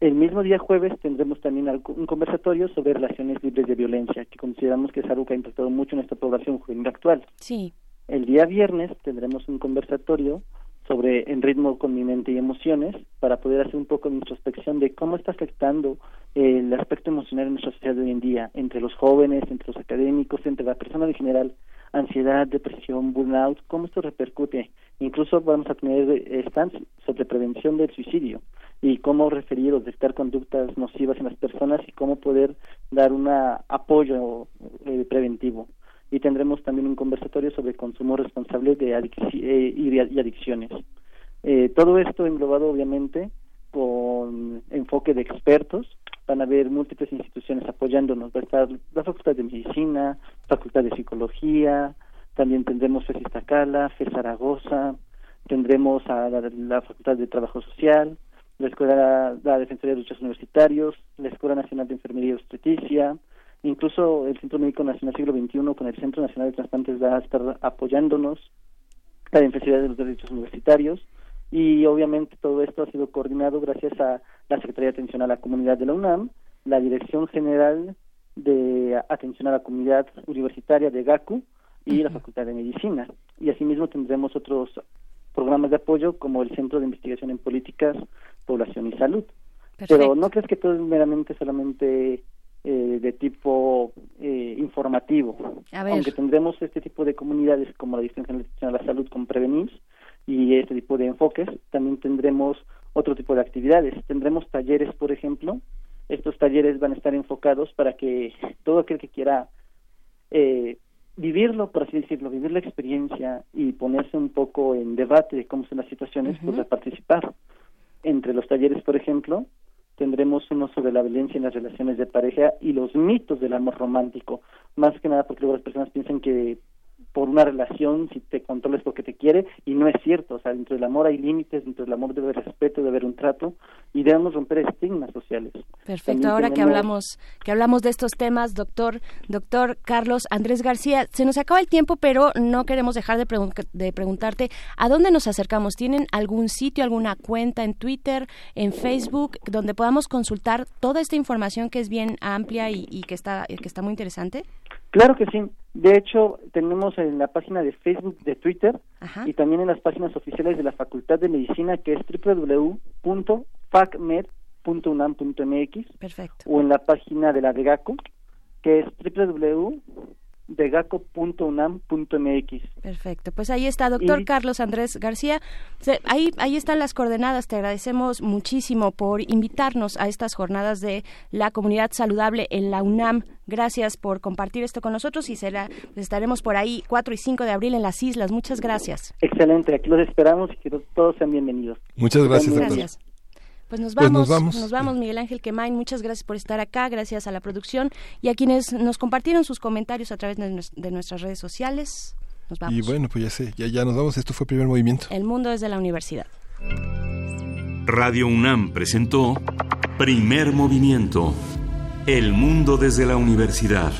El mismo día jueves tendremos también un conversatorio sobre relaciones libres de violencia, que consideramos que es algo que ha impactado mucho en nuestra población juvenil actual. Sí. El día viernes tendremos un conversatorio sobre en ritmo con mi mente y emociones para poder hacer un poco de introspección de cómo está afectando eh, el aspecto emocional en nuestra sociedad de hoy en día, entre los jóvenes, entre los académicos, entre la persona en general, ansiedad, depresión, burnout, cómo esto repercute. Incluso vamos a tener eh, stands sobre prevención del suicidio y cómo referir o detectar conductas nocivas en las personas y cómo poder dar un apoyo eh, preventivo y tendremos también un conversatorio sobre consumo responsable de adicci- eh, y, de- adicciones. Eh, todo esto englobado obviamente con enfoque de expertos. Van a haber múltiples instituciones apoyándonos. Va a estar la Facultad de Medicina, Facultad de Psicología, también tendremos FES Iztacala, FES Zaragoza, tendremos a la, Facultad de Trabajo Social, la Escuela la Defensoría de Derechos Universitarios, la Escuela Nacional de Enfermería y Obstetricia, incluso el Centro Médico Nacional Siglo XXI con el Centro Nacional de Trasplantes va a estar apoyándonos, la Defensoría de los Derechos Universitarios y obviamente todo esto ha sido coordinado gracias a la Secretaría de Atención a la Comunidad de la UNAM, la Dirección General de Atención a la Comunidad Universitaria de GACU y la Facultad de Medicina. Y asimismo tendremos otros programas de apoyo como el Centro de Investigación en Políticas, Población y Salud. Pero no crees que todo es meramente solamente eh, de tipo eh, informativo. Aunque tendremos este tipo de comunidades como la Dirección General de la Salud con Prevenir y este tipo de enfoques, también tendremos otro tipo de actividades. Tendremos talleres, por ejemplo. Estos talleres van a estar enfocados para que todo aquel que quiera eh, vivirlo, por así decirlo, vivir la experiencia y ponerse un poco en debate de cómo son las situaciones, pues a participar. Entre los talleres, por ejemplo, tendremos uno sobre la violencia en las relaciones de pareja y los mitos del amor romántico. Más que nada porque luego las personas piensan que por una relación, si te controlas porque te quiere, y no es cierto. O sea, dentro del amor hay límites, dentro del amor debe haber respeto, debe haber un trato, y debemos romper estigmas sociales. Perfecto. También Ahora que hablamos que hablamos de estos temas, doctor doctor Carlos Andrés García, se nos acaba el tiempo, pero no queremos dejar de, pregun- de preguntarte a dónde nos acercamos. ¿Tienen algún sitio, alguna cuenta en Twitter, en Facebook, donde podamos consultar toda esta información que es bien amplia y, y que está que está muy interesante? Claro que sí. De hecho, tenemos en la página de Facebook, de Twitter, y también en las páginas oficiales de la Facultad de Medicina, que es www.facmed.unam.mx, Perfecto. o en la página de la de GACO, que es fegaco.unam.mx. Perfecto, pues ahí está, doctor Carlos Andrés García. Ahí, ahí están las coordenadas. Te agradecemos muchísimo por invitarnos a estas jornadas de la comunidad saludable en la UNAM. Gracias por compartir esto con nosotros y será, pues estaremos por ahí 4 y 5 de abril en las islas. Muchas gracias. Excelente, aquí los esperamos y que todos sean bienvenidos. Muchas gracias, doctor. Gracias. Pues nos Pues vamos, nos vamos. nos vamos, Miguel Ángel Quemain. Muchas gracias por estar acá, gracias a la producción y a quienes nos compartieron sus comentarios a través de nuestras redes sociales. Nos vamos. Y bueno, pues ya sé, ya, ya nos vamos. Esto fue Primer Movimiento. El mundo desde la universidad. Radio UNAM presentó Primer Movimiento. El mundo desde la universidad.